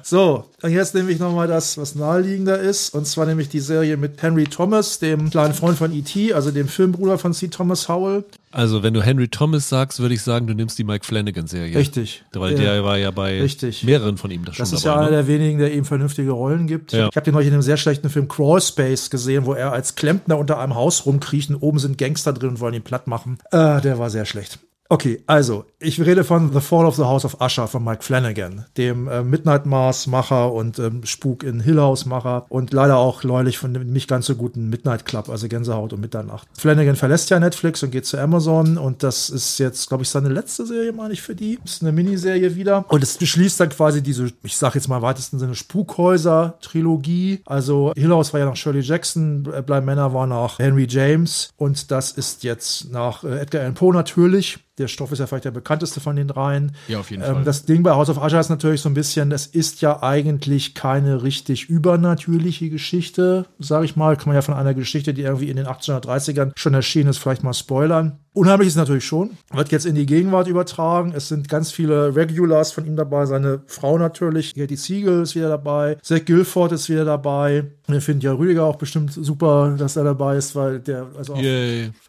so, und jetzt nehme ich nochmal das, was naheliegender ist. Und zwar nämlich die Serie mit Henry Thomas, dem kleinen Freund von E.T., also dem Filmbruder von C. Thomas Howell. Also, wenn du Henry Thomas sagst, würde ich sagen, du nimmst die Mike Flanagan-Serie. Richtig. Weil ja. der war ja bei Richtig. mehreren von ihm das, das schon Das ist dabei, ja einer ne? der wenigen, der ihm vernünftige Rollen gibt. Ja. Ich habe den neulich in einem sehr schlechten Film Crawl Space gesehen, wo er als Klempner unter einem Haus rumkriecht und oben sind Gangster drin und wollen ihn platt machen. Äh, der war sehr schlecht. Okay, also, ich rede von The Fall of the House of Usher von Mike Flanagan, dem äh, Midnight Mars Macher und ähm, Spuk in Hill House Macher und leider auch neulich von dem nicht ganz so guten Midnight Club, also Gänsehaut und Mitternacht. Flanagan verlässt ja Netflix und geht zu Amazon und das ist jetzt, glaube ich, seine letzte Serie, meine ich, für die. Ist eine Miniserie wieder und es beschließt dann quasi diese, ich sage jetzt mal im weitesten Sinne, Spukhäuser-Trilogie. Also Hill House war ja nach Shirley Jackson, Bleib Männer war nach Henry James und das ist jetzt nach äh, Edgar Allan Poe natürlich. Der Stoff ist ja vielleicht der bekannteste von den dreien. Ja, auf jeden ähm, Fall. Das Ding bei House of Usher ist natürlich so ein bisschen, das ist ja eigentlich keine richtig übernatürliche Geschichte, sage ich mal. Kann man ja von einer Geschichte, die irgendwie in den 1830ern schon erschienen ist, vielleicht mal spoilern. Unheimlich ist natürlich schon. Wird jetzt in die Gegenwart übertragen. Es sind ganz viele Regulars von ihm dabei. Seine Frau natürlich. Katie Siegel ist wieder dabei. Zach Guilford ist wieder dabei. Wir finden ja Rüdiger auch bestimmt super, dass er dabei ist, weil der, also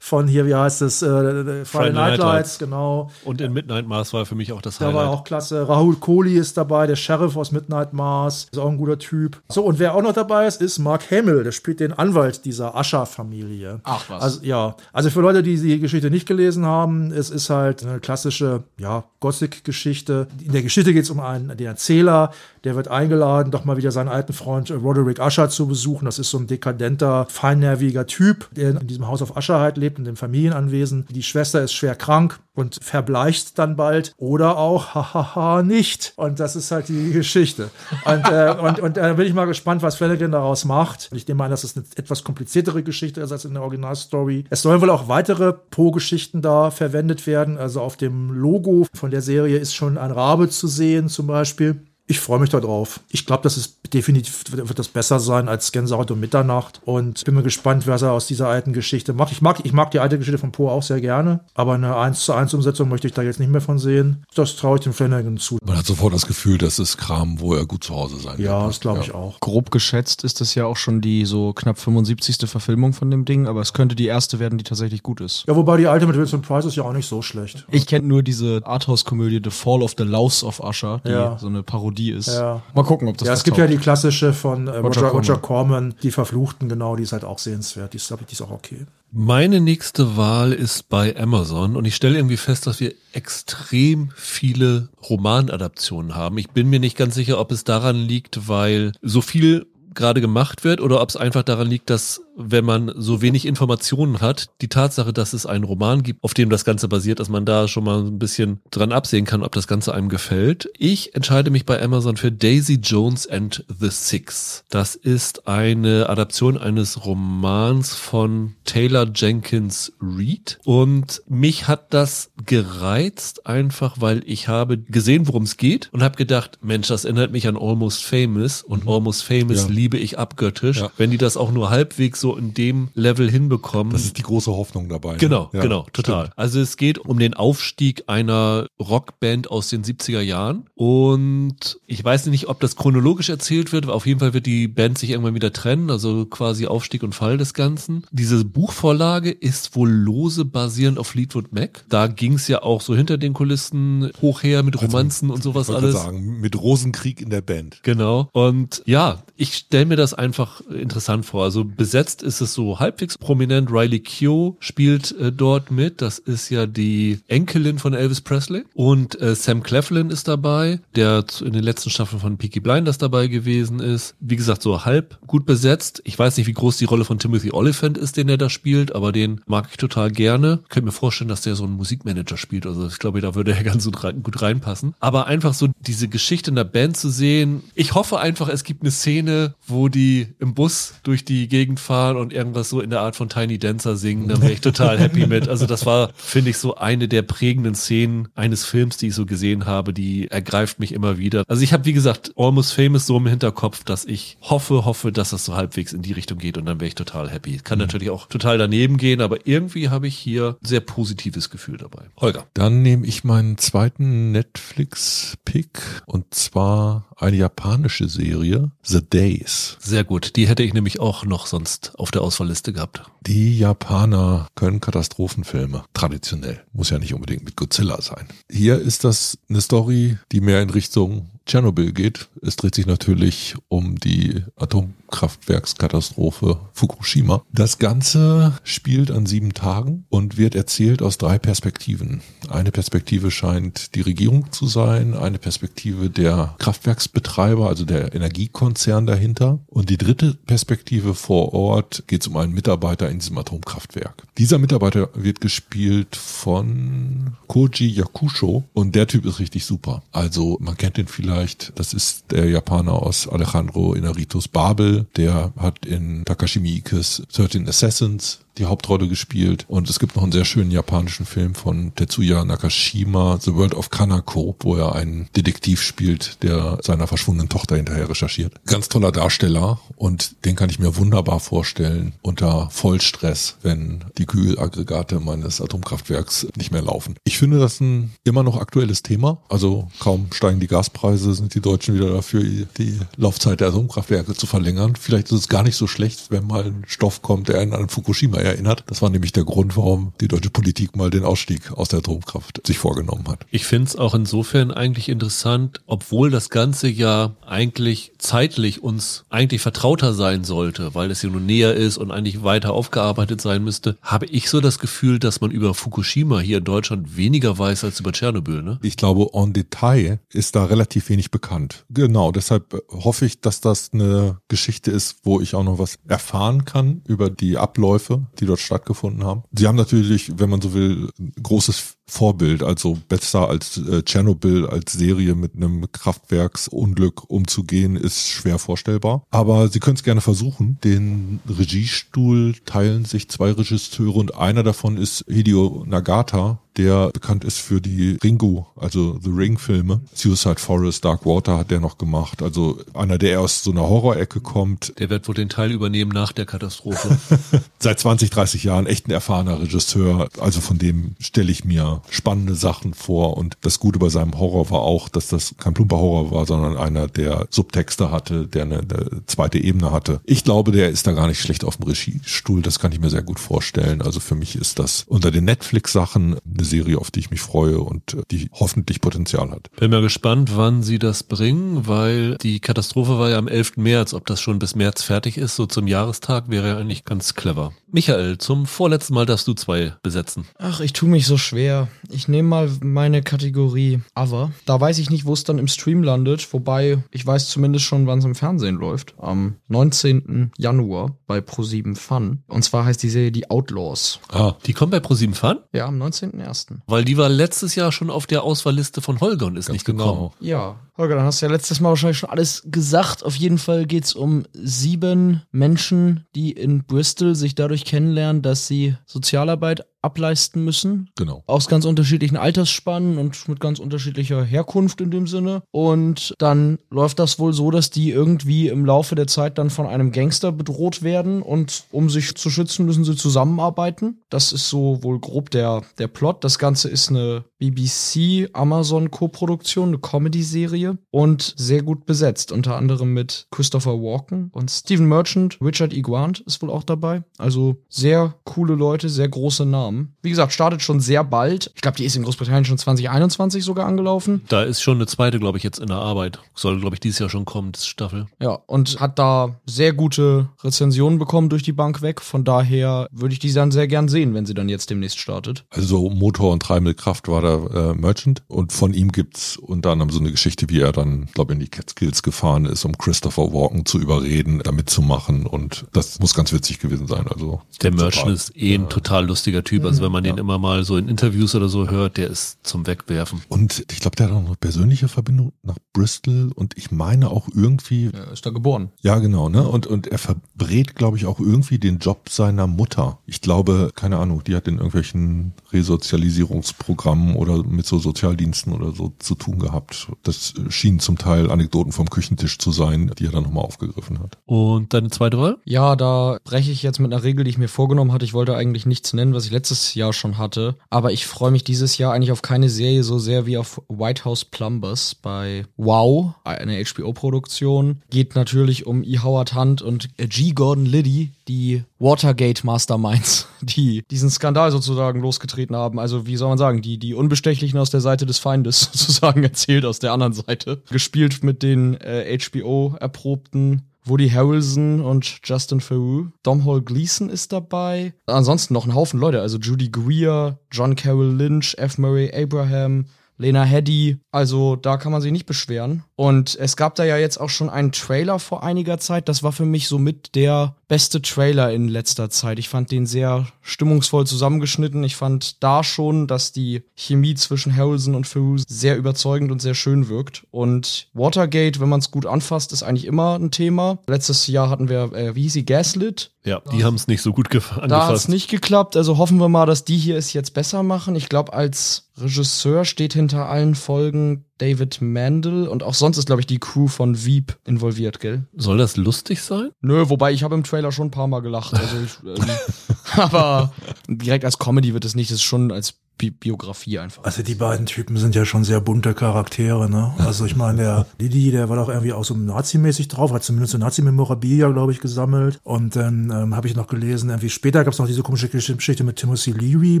von hier, wie heißt es, äh, Friday Night Lights, genau. Und in Midnight Mars war für mich auch das Highlight. Da war auch klasse. Rahul Kohli ist dabei, der Sheriff aus Midnight Mars. Ist auch ein guter Typ. So, und wer auch noch dabei ist, ist Mark Hamill. Der spielt den Anwalt dieser Ascher-Familie. Ach was. Also, ja. Also für Leute, die die Geschichte nicht gelesen haben, es ist halt eine klassische, ja, Gothic-Geschichte. In der Geschichte geht es um einen, den Erzähler, Der wird eingeladen, doch mal wieder seinen alten Freund Roderick Usher zu besuchen. Das ist so ein dekadenter, feinnerviger Typ, der in diesem Haus auf Usher halt lebt, in dem Familienanwesen. Die Schwester ist schwer krank und verbleicht dann bald oder auch hahaha nicht. Und das ist halt die Geschichte. Und, äh, und, und da äh, bin ich mal gespannt, was Flanagan daraus macht. Ich nehme an, dass es eine etwas kompliziertere Geschichte ist als in der Originalstory. Es sollen wohl auch weitere Po-Geschichten da verwendet werden. Also auf dem Logo von der Serie ist schon ein Rabe zu sehen zum Beispiel. Ich freue mich darauf. Ich glaube, das ist definitiv wird das besser sein als Gänsehaut um Mitternacht und bin mir gespannt, was er aus dieser alten Geschichte macht. Ich mag, ich mag die alte Geschichte von Poe auch sehr gerne, aber eine 1 zu 1 Umsetzung möchte ich da jetzt nicht mehr von sehen. Das traue ich dem Flanagan zu. Man hat sofort das Gefühl, das ist Kram, wo er gut zu Hause sein Ja, wird. das glaube ja. ich auch. Grob geschätzt ist das ja auch schon die so knapp 75. Verfilmung von dem Ding, aber es könnte die erste werden, die tatsächlich gut ist. Ja, wobei die alte mit Vincent Price ist ja auch nicht so schlecht. Ich kenne nur diese Arthouse-Komödie The Fall of the Louse of Usher, die ja. so eine Parodie Parodie ist. Ja. Mal gucken, ob das Ja, es gibt taugt. ja die klassische von äh, Roger, Roger, Roger, Corman, die Verfluchten, genau, die ist halt auch sehenswert. Die ist, glaube ich, die ist auch okay. Meine nächste Wahl ist bei Amazon und ich stelle irgendwie fest, dass wir extrem viele Romanadaptionen haben. Ich bin mir nicht ganz sicher, ob es daran liegt, weil so viel gerade gemacht wird oder ob es einfach daran liegt, dass wenn man so wenig Informationen hat, die Tatsache, dass es einen Roman gibt, auf dem das Ganze basiert, dass man da schon mal ein bisschen dran absehen kann, ob das Ganze einem gefällt. Ich entscheide mich bei Amazon für Daisy Jones and the Six. Das ist eine Adaption eines Romans von Taylor Jenkins Reid und mich hat das gereizt einfach, weil ich habe gesehen, worum es geht und habe gedacht, Mensch, das erinnert mich an Almost Famous und mhm. Almost Famous ja. Liebe ich abgöttisch. Ja. Wenn die das auch nur halbwegs so in dem Level hinbekommen. Das ist die große Hoffnung dabei. Ne? Genau, ja, genau, total. Stimmt. Also es geht um den Aufstieg einer Rockband aus den 70er Jahren und ich weiß nicht, ob das chronologisch erzählt wird, aber auf jeden Fall wird die Band sich irgendwann wieder trennen, also quasi Aufstieg und Fall des Ganzen. Diese Buchvorlage ist wohl lose basierend auf Fleetwood Mac. Da ging es ja auch so hinter den Kulissen hoch her mit Romanzen also, und sowas alles. sagen, mit Rosenkrieg in der Band. Genau. Und ja, ich stelle mir das einfach interessant vor. Also besetzt ist es so halbwegs prominent. Riley Keough spielt äh, dort mit. Das ist ja die Enkelin von Elvis Presley. Und äh, Sam Cleflin ist dabei, der in den letzten Staffeln von Peaky Blinders dabei gewesen ist. Wie gesagt, so halb gut besetzt. Ich weiß nicht, wie groß die Rolle von Timothy Oliphant ist, den er da spielt, aber den mag ich total gerne. Ich könnte mir vorstellen, dass der so einen Musikmanager spielt. Also ich glaube, da würde er ganz gut reinpassen. Aber einfach so diese Geschichte in der Band zu sehen. Ich hoffe einfach, es gibt eine Szene, wo die im Bus durch die Gegend fahren und irgendwas so in der Art von Tiny Dancer singen, dann wäre ich total happy mit. Also das war, finde ich, so eine der prägenden Szenen eines Films, die ich so gesehen habe, die ergreift mich immer wieder. Also ich habe, wie gesagt, Almost Famous so im Hinterkopf, dass ich hoffe, hoffe, dass das so halbwegs in die Richtung geht und dann wäre ich total happy. Kann mhm. natürlich auch total daneben gehen, aber irgendwie habe ich hier sehr positives Gefühl dabei. Holger. Dann nehme ich meinen zweiten Netflix-Pick und zwar eine japanische Serie, The Days. Sehr gut. Die hätte ich nämlich auch noch sonst auf der Auswahlliste gehabt. Die Japaner können Katastrophenfilme. Traditionell. Muss ja nicht unbedingt mit Godzilla sein. Hier ist das eine Story, die mehr in Richtung Tschernobyl geht. Es dreht sich natürlich um die Atomkraftwerkskatastrophe Fukushima. Das Ganze spielt an sieben Tagen und wird erzählt aus drei Perspektiven. Eine Perspektive scheint die Regierung zu sein, eine Perspektive der Kraftwerksbetreiber, also der Energiekonzern dahinter. Und die dritte Perspektive vor Ort geht es um einen Mitarbeiter in diesem Atomkraftwerk. Dieser Mitarbeiter wird gespielt von Koji Yakusho und der Typ ist richtig super. Also man kennt den vielleicht vielleicht. Das ist der Japaner aus Alejandro Inaritos Babel. Der hat in Takashi Miikes 13 Assassins die Hauptrolle gespielt. Und es gibt noch einen sehr schönen japanischen Film von Tetsuya Nakashima, The World of Kanako, wo er einen Detektiv spielt, der seiner verschwundenen Tochter hinterher recherchiert. Ganz toller Darsteller und den kann ich mir wunderbar vorstellen unter Vollstress, wenn die Kühlaggregate meines Atomkraftwerks nicht mehr laufen. Ich finde das ein immer noch aktuelles Thema. Also kaum steigen die Gaspreise, sind die Deutschen wieder dafür, die Laufzeit der Atomkraftwerke zu verlängern. Vielleicht ist es gar nicht so schlecht, wenn mal ein Stoff kommt, der einen an Fukushima erinnert. Das war nämlich der Grund, warum die deutsche Politik mal den Ausstieg aus der Atomkraft sich vorgenommen hat. Ich finde es auch insofern eigentlich interessant, obwohl das Ganze ja eigentlich zeitlich uns eigentlich vertrauter sein sollte, weil es ja nun näher ist und eigentlich weiter aufgearbeitet sein müsste, habe ich so das Gefühl, dass man über Fukushima hier in Deutschland weniger weiß als über Tschernobyl. Ne? Ich glaube, en Detail ist da relativ wenig bekannt. Genau, deshalb hoffe ich, dass das eine Geschichte ist, wo ich auch noch was erfahren kann über die Abläufe, die dort stattgefunden haben. Sie haben natürlich, wenn man so will, großes Vorbild, also besser als äh, Tschernobyl als Serie mit einem Kraftwerksunglück umzugehen, ist schwer vorstellbar. Aber sie können es gerne versuchen. Den Regiestuhl teilen sich zwei Regisseure und einer davon ist Hideo Nagata, der bekannt ist für die Ringu, also The Ring-Filme. Suicide Forest, Dark Water hat der noch gemacht. Also einer, der aus so einer Horrorecke kommt. Der wird wohl den Teil übernehmen nach der Katastrophe. Seit 20, 30 Jahren echt ein erfahrener Regisseur. Also von dem stelle ich mir spannende Sachen vor. Und das Gute bei seinem Horror war auch, dass das kein plumper Horror war, sondern einer, der Subtexte hatte, der eine, eine zweite Ebene hatte. Ich glaube, der ist da gar nicht schlecht auf dem Regiestuhl. Das kann ich mir sehr gut vorstellen. Also für mich ist das unter den Netflix-Sachen eine Serie, auf die ich mich freue und die hoffentlich Potenzial hat. Bin mal gespannt, wann sie das bringen, weil die Katastrophe war ja am 11. März. Ob das schon bis März fertig ist, so zum Jahrestag, wäre ja eigentlich ganz clever. Michael, zum vorletzten Mal darfst du zwei besetzen. Ach, ich tue mich so schwer. Ich nehme mal meine Kategorie Other. Da weiß ich nicht, wo es dann im Stream landet, wobei ich weiß zumindest schon, wann es im Fernsehen läuft. Am 19. Januar bei Pro7 Fun. Und zwar heißt die Serie Die Outlaws. Ah, die kommt bei ProSieben Fun? Ja, am 19.01. Weil die war letztes Jahr schon auf der Auswahlliste von Holger und ist Ganz nicht genau. gekommen. Ja, Holger, dann hast du ja letztes Mal wahrscheinlich schon alles gesagt. Auf jeden Fall geht's um sieben Menschen, die in Bristol sich dadurch kennenlernen, dass sie Sozialarbeit ableisten müssen. Genau. Aus ganz unterschiedlichen Altersspannen und mit ganz unterschiedlicher Herkunft in dem Sinne. Und dann läuft das wohl so, dass die irgendwie im Laufe der Zeit dann von einem Gangster bedroht werden und um sich zu schützen, müssen sie zusammenarbeiten. Das ist so wohl grob der, der Plot. Das Ganze ist eine BBC-Amazon-Koproduktion, eine Comedy-Serie und sehr gut besetzt. Unter anderem mit Christopher Walken und Stephen Merchant. Richard E. Grant ist wohl auch dabei. Also sehr coole Leute, sehr große Namen. Wie gesagt, startet schon sehr bald. Ich glaube, die ist in Großbritannien schon 2021 sogar angelaufen. Da ist schon eine zweite, glaube ich, jetzt in der Arbeit. Soll, glaube ich, dieses Jahr schon kommen, das Staffel. Ja, und hat da sehr gute Rezensionen bekommen durch die Bank weg. Von daher würde ich die dann sehr gern sehen, wenn sie dann jetzt demnächst startet. Also Motor und Treibelkraft war da äh, Merchant und von ihm gibt's unter anderem so eine Geschichte, wie er dann, glaube in die Catskills gefahren ist, um Christopher Walken zu überreden, da mitzumachen und das muss ganz witzig gewesen sein. Also Der. Merchant ist eh ein total lustiger Typ. Also wenn man den immer mal so in Interviews oder so hört, der ist zum Wegwerfen. Und ich glaube, der hat auch noch eine persönliche Verbindung nach Bristol und ich meine auch irgendwie, Er ist da geboren. ja genau, ne? Und, und er verbrät, glaube ich, auch irgendwie den Job seiner Mutter. Ich glaube, keine Ahnung, die hat in irgendwelchen Resozialisierungsprogrammen oder mit so Sozialdiensten oder so zu tun gehabt. Das schien zum Teil Anekdoten vom Küchentisch zu sein, die er dann nochmal aufgegriffen hat. Und deine zweite Wahl? Ja, da breche ich jetzt mit einer Regel, die ich mir vorgenommen hatte. Ich wollte eigentlich nichts nennen, was ich letztes Jahr schon hatte. Aber ich freue mich dieses Jahr eigentlich auf keine Serie so sehr wie auf White House Plumbers bei Wow, eine HBO-Produktion. Geht natürlich um E. Howard Hunt und G. Gordon Liddy, die Watergate Masterminds, die diesen Skandal sozusagen losgetreten haben. Also wie soll man sagen, die, die Unbestechlichen aus der Seite des Feindes sozusagen erzählt aus der anderen Seite. Gespielt mit den äh, HBO-erprobten Woody Harrelson und Justin Theroux. Domhnall Gleeson ist dabei. Ansonsten noch ein Haufen Leute, also Judy Greer, John Carroll Lynch, F. Murray Abraham, Lena Headey. Also da kann man sich nicht beschweren. Und es gab da ja jetzt auch schon einen Trailer vor einiger Zeit. Das war für mich somit der beste Trailer in letzter Zeit. Ich fand den sehr stimmungsvoll zusammengeschnitten. Ich fand da schon, dass die Chemie zwischen Harrelson und Theroux sehr überzeugend und sehr schön wirkt. Und Watergate, wenn man es gut anfasst, ist eigentlich immer ein Thema. Letztes Jahr hatten wir, äh, wie hieß sie, Gaslit. Ja, die haben es nicht so gut gef- Da hat es angefasst. nicht geklappt. Also hoffen wir mal, dass die hier es jetzt besser machen. Ich glaube, als Regisseur steht hinter allen Folgen David Mandel und auch sonst ist, glaube ich, die Crew von Veep involviert, gell? Soll das lustig sein? Nö, wobei ich habe im Trailer schon ein paar Mal gelacht. Also ich, ähm, aber direkt als Comedy wird es nicht. Das ist schon als Bi Biografie einfach. Also die beiden Typen sind ja schon sehr bunte Charaktere, ne? Also ich meine, der Didi, der war doch irgendwie auch so nazimäßig drauf, hat zumindest so Nazi-Memorabilia, glaube ich, gesammelt. Und dann ähm, habe ich noch gelesen, irgendwie später gab es noch diese komische Geschichte mit Timothy Leary,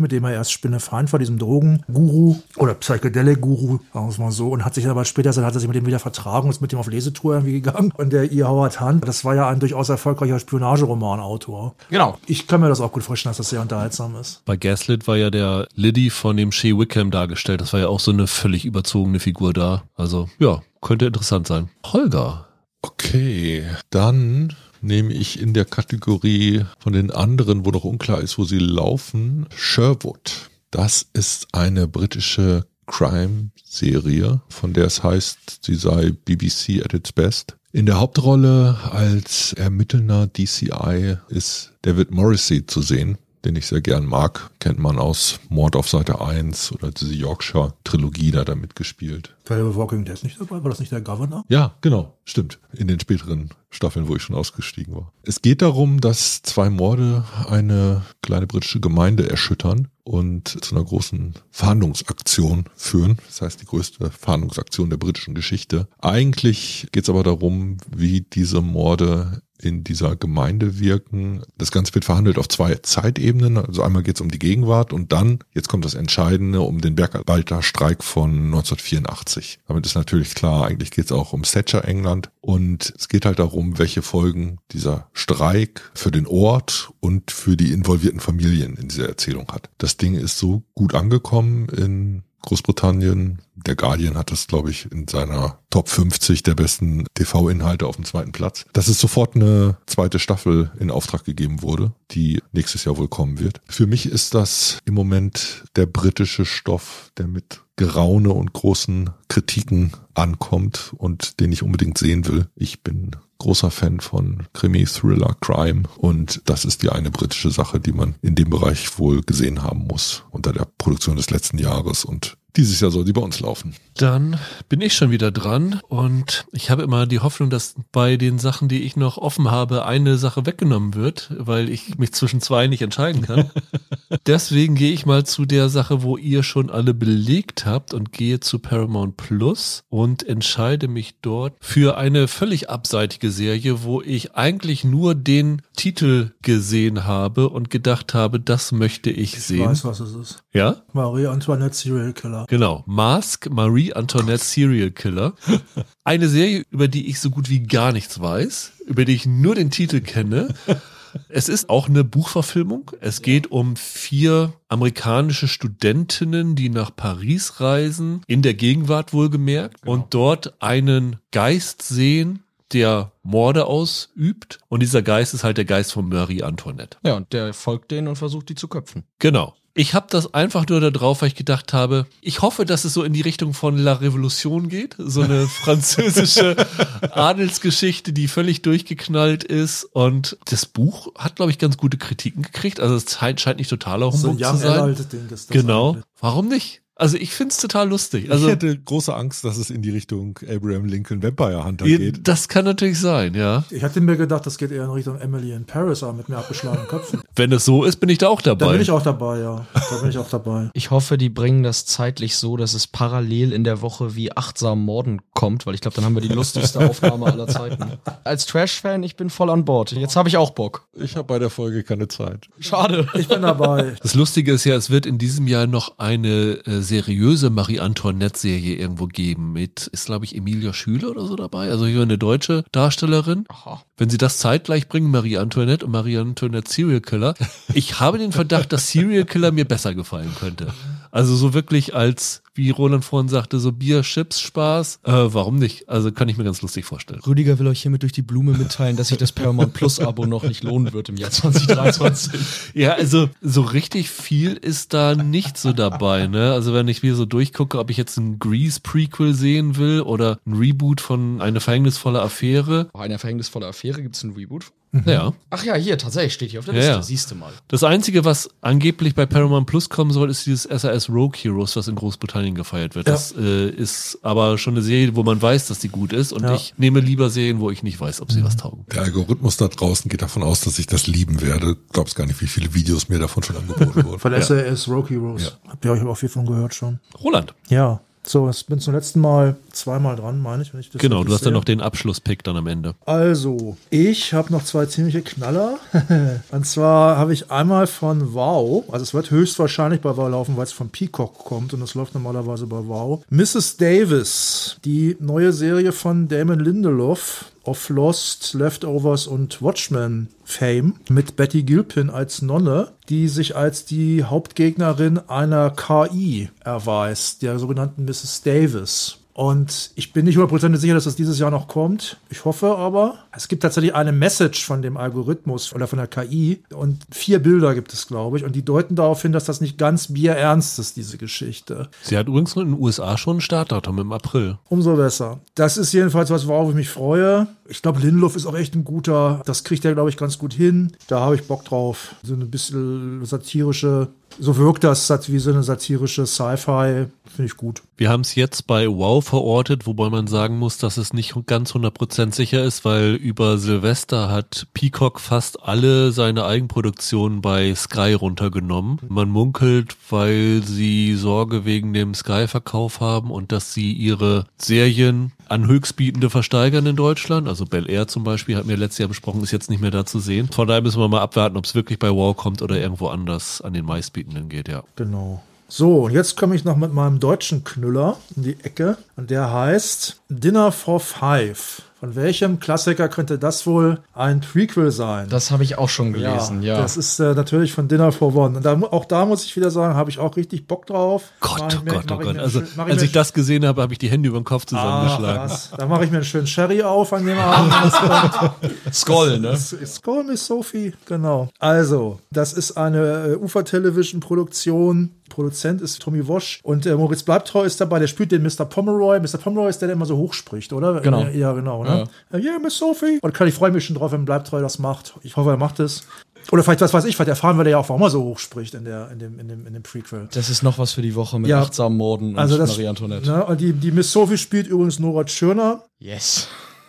mit dem er erst Spinnefeind war, diesem Drogenguru oder Psychedelic-Guru, sagen wir es mal so. Und hat sich aber später, hat er sich mit dem wieder vertragen und ist mit dem auf Lesetour irgendwie gegangen. Und der E. Howard Hunt, das war ja ein durchaus erfolgreicher Spionageromanautor. Genau. Ich kann mir das auch gut vorstellen, dass das sehr unterhaltsam ist. Bei Gaslit war ja der Liddy von dem Shea Wickham dargestellt. Das war ja auch so eine völlig überzogene Figur da. Also ja, könnte interessant sein. Holger. Okay, dann nehme ich in der Kategorie von den anderen, wo noch unklar ist, wo sie laufen, Sherwood. Das ist eine britische Crime-Serie, von der es heißt, sie sei BBC at its best. In der Hauptrolle als ermittelnder DCI ist David Morrissey zu sehen, den ich sehr gern mag. Kennt man aus Mord auf Seite 1 oder diese Yorkshire-Trilogie da damit gespielt. War der Walking Dead nicht dabei? War das nicht der Governor? Ja, genau, stimmt. In den späteren Staffeln, wo ich schon ausgestiegen war. Es geht darum, dass zwei Morde eine kleine britische Gemeinde erschüttern und zu einer großen Fahndungsaktion führen. Das heißt, die größte Fahndungsaktion der britischen Geschichte. Eigentlich geht es aber darum, wie diese Morde in dieser Gemeinde wirken. Das Ganze wird verhandelt auf zwei Zeitebenen. Also einmal geht es um die Gegenwart und dann, jetzt kommt das Entscheidende, um den Bergarbeiterstreik von 1984. Damit ist natürlich klar, eigentlich geht es auch um Thatcher England und es geht halt darum, welche Folgen dieser Streik für den Ort und für die involvierten Familien in dieser Erzählung hat. Das Ding ist so gut angekommen in Großbritannien. Der Guardian hat das, glaube ich, in seiner Top 50 der besten TV-Inhalte auf dem zweiten Platz. Dass es sofort eine zweite Staffel in Auftrag gegeben wurde, die nächstes Jahr wohl kommen wird. Für mich ist das im Moment der britische Stoff, der mit Geraune und großen Kritiken ankommt und den ich unbedingt sehen will. Ich bin großer Fan von Krimi, Thriller, Crime. Und das ist die eine britische Sache, die man in dem Bereich wohl gesehen haben muss unter der Produktion des letzten Jahres. Und dieses Jahr soll die bei uns laufen. Dann bin ich schon wieder dran und ich habe immer die Hoffnung, dass bei den Sachen, die ich noch offen habe, eine Sache weggenommen wird, weil ich mich zwischen zwei nicht entscheiden kann. Deswegen gehe ich mal zu der Sache, wo ihr schon alle belegt habt und gehe zu Paramount Plus und entscheide mich dort für eine völlig abseitige Serie, wo ich eigentlich nur den Titel gesehen habe und gedacht habe, das möchte ich, Ich sehen. weiß, was es ist. Ja? Marie Antoinette Serial Killer. Genau. Mask Marie Antoinette Serial Killer. Eine Serie, über die ich so gut wie gar nichts weiß, über die ich nur den Titel kenne. Es ist auch eine Buchverfilmung. Es geht um vier amerikanische Studentinnen, die nach Paris reisen, in der Gegenwart wohlgemerkt, und dort einen Geist sehen, der Morde ausübt. Und dieser Geist ist halt der Geist von Marie Antoinette. Ja, und der folgt denen und versucht die zu köpfen. Genau. Ich habe das einfach nur da drauf, weil ich gedacht habe, ich hoffe, dass es so in die Richtung von La Revolution geht. So eine französische Adelsgeschichte, die völlig durchgeknallt ist. Und das Buch hat, glaube ich, ganz gute Kritiken gekriegt. Also es scheint, scheint nicht totaler So ein Humbug zu Young sein. Ding ist das Genau. eigentlich. Warum nicht? Also ich find's total lustig. Also ich hätte große Angst, dass es in die Richtung Abraham Lincoln Vampire Hunter geht. das kann natürlich sein, ja. Ich hatte mir gedacht, das geht eher in Richtung Emily in Paris, aber mit mir abgeschlagenen Köpfen. Wenn es so ist, bin ich da auch Da dabei. bin ich auch dabei, ja. Da bin ich auch dabei. Ich hoffe, die bringen das zeitlich so, dass es parallel in der Woche wie achtsam Morden kommt, weil ich glaube, dann haben wir die lustigste Aufnahme aller Zeiten. Als Trash-Fan, ich bin voll an Bord. Jetzt habe ich auch Bock. Ich habe bei der Folge keine Zeit. Schade. Ich bin dabei. Das Lustige ist ja, es wird in diesem Jahr noch eine äh, seriöse Marie Antoinette-Serie irgendwo geben mit, ist glaube ich Emilia Schüler oder so dabei, also hier eine deutsche Darstellerin. Aha. Wenn sie das zeitgleich bringen, Marie Antoinette und Marie Antoinette Serial Killer, ich habe den Verdacht, dass Serial Killer mir besser gefallen könnte. Also so wirklich als, wie Roland vorhin sagte, so Bier, Chips, Spaß. Äh, warum nicht? Also kann ich mir ganz lustig vorstellen. Rüdiger will euch hiermit durch die Blume mitteilen, dass sich das Paramount Plus Abo noch nicht lohnen wird im Jahr 2023. Ja, also so richtig viel ist da nicht so dabei, ne? Also wenn ich wieder so durchgucke, ob ich jetzt ein Grease Prequel sehen will oder ein Reboot von Eine verhängnisvolle Affäre. Eine verhängnisvolle Affäre, gibt es ein Reboot? Ja. Ach ja, hier, tatsächlich steht hier auf der Liste. ja. Siehst du mal. Das Einzige, was angeblich bei Paramount Plus kommen soll, ist dieses SAS Rogue Heroes, was in Großbritannien gefeiert wird. Ja. Das äh, ist aber schon eine Serie, wo man weiß, dass die gut ist. Und Ja. ich nehme lieber Serien, wo ich nicht weiß, ob sie was taugen. Der Algorithmus da draußen geht davon aus, dass ich das lieben werde. Glaubst gar nicht, wie viele Videos mir davon schon angeboten wurden. Von SAS Rogue Heroes. Habt ihr euch aber auch viel von gehört schon. Roland. Ja. So, ich bin zum letzten Mal zweimal dran, meine ich. Wenn ich das Genau, du hast dann noch den Abschlusspick dann am Ende. Also, ich habe noch zwei ziemliche Knaller. Und zwar habe ich einmal von Wow, also es wird höchstwahrscheinlich bei Wow laufen, weil es von Peacock kommt und es läuft normalerweise bei Wow. Mrs. Davis, die neue Serie von Damon Lindelof of Lost, Leftovers und Watchmen Fame mit Betty Gilpin als Nonne, die sich als die Hauptgegnerin einer KI erweist, der sogenannten Mrs. Davis. Und ich bin nicht hundertprozentig sicher, dass das dieses Jahr noch kommt. Ich hoffe aber. Es gibt tatsächlich eine Message von dem Algorithmus oder von der KI. Und vier Bilder gibt es, glaube ich. Und die deuten darauf hin, dass das nicht ganz bierernst ist, diese Geschichte. Sie hat übrigens in den USA schon ein Startdatum im April. Umso besser. Das ist jedenfalls was, worauf ich mich freue. Ich glaube, Lindelof ist auch echt ein guter. Das kriegt er, glaube ich, ganz gut hin. Da habe ich Bock drauf. So ein bisschen satirische, so wirkt das wie so eine satirische Sci-Fi. Finde ich gut. Wir haben es jetzt bei Wow verortet, wobei man sagen muss, dass es nicht ganz 100% sicher ist, weil über Silvester hat Peacock fast alle seine Eigenproduktionen bei Sky runtergenommen. Man munkelt, weil sie Sorge wegen dem Sky-Verkauf haben und dass sie ihre Serien an Höchstbietende versteigern in Deutschland. Also Bel Air zum Beispiel, hat mir letztes Jahr besprochen, ist jetzt nicht mehr da zu sehen. Von daher müssen wir mal abwarten, ob es wirklich bei Wow kommt oder irgendwo anders an den meistbietenden geht, ja. Genau. So, und jetzt komme ich noch mit meinem deutschen Knüller in die Ecke. Und der heißt Dinner for Five. Von welchem Klassiker könnte das wohl ein Prequel sein? Das habe ich auch schon gelesen, ja. Das ist äh, natürlich von Dinner for One. Und da, auch da muss ich wieder sagen, habe ich auch richtig Bock drauf. Gott, oh mir- Gott, mach oh Gott. Also, schön- als ich das gesehen habe, habe ich die Hände über den Kopf zusammengeschlagen. was. Da mache ich mir einen schönen Sherry auf an dem Abend. Skoll, ne? Call me Sophie, genau. Also, das ist eine äh, Ufer-Television-Produktion. Produzent ist Tommy Wosch und äh, Moritz Bleibtreu ist dabei, der spielt den Mr. Pomeroy. Mr. Pomeroy ist der, der immer so hoch spricht, oder? Genau. Ja, ja genau, ne? Ja, yeah, Miss Sophie. Und kann ich freue mich schon drauf, wenn Bleibtreu das macht. Ich hoffe, er macht es. Oder vielleicht, was weiß ich, vielleicht erfahren wir ja auch, warum er so hoch spricht in, der, in, dem, in, dem, in dem Prequel. Das ist noch was für die Woche mit Ja. achtsamen Morden und Also das, Marie Antoinette. ne, und die, die Miss Sophie spielt übrigens Nora Tschirner, Yes.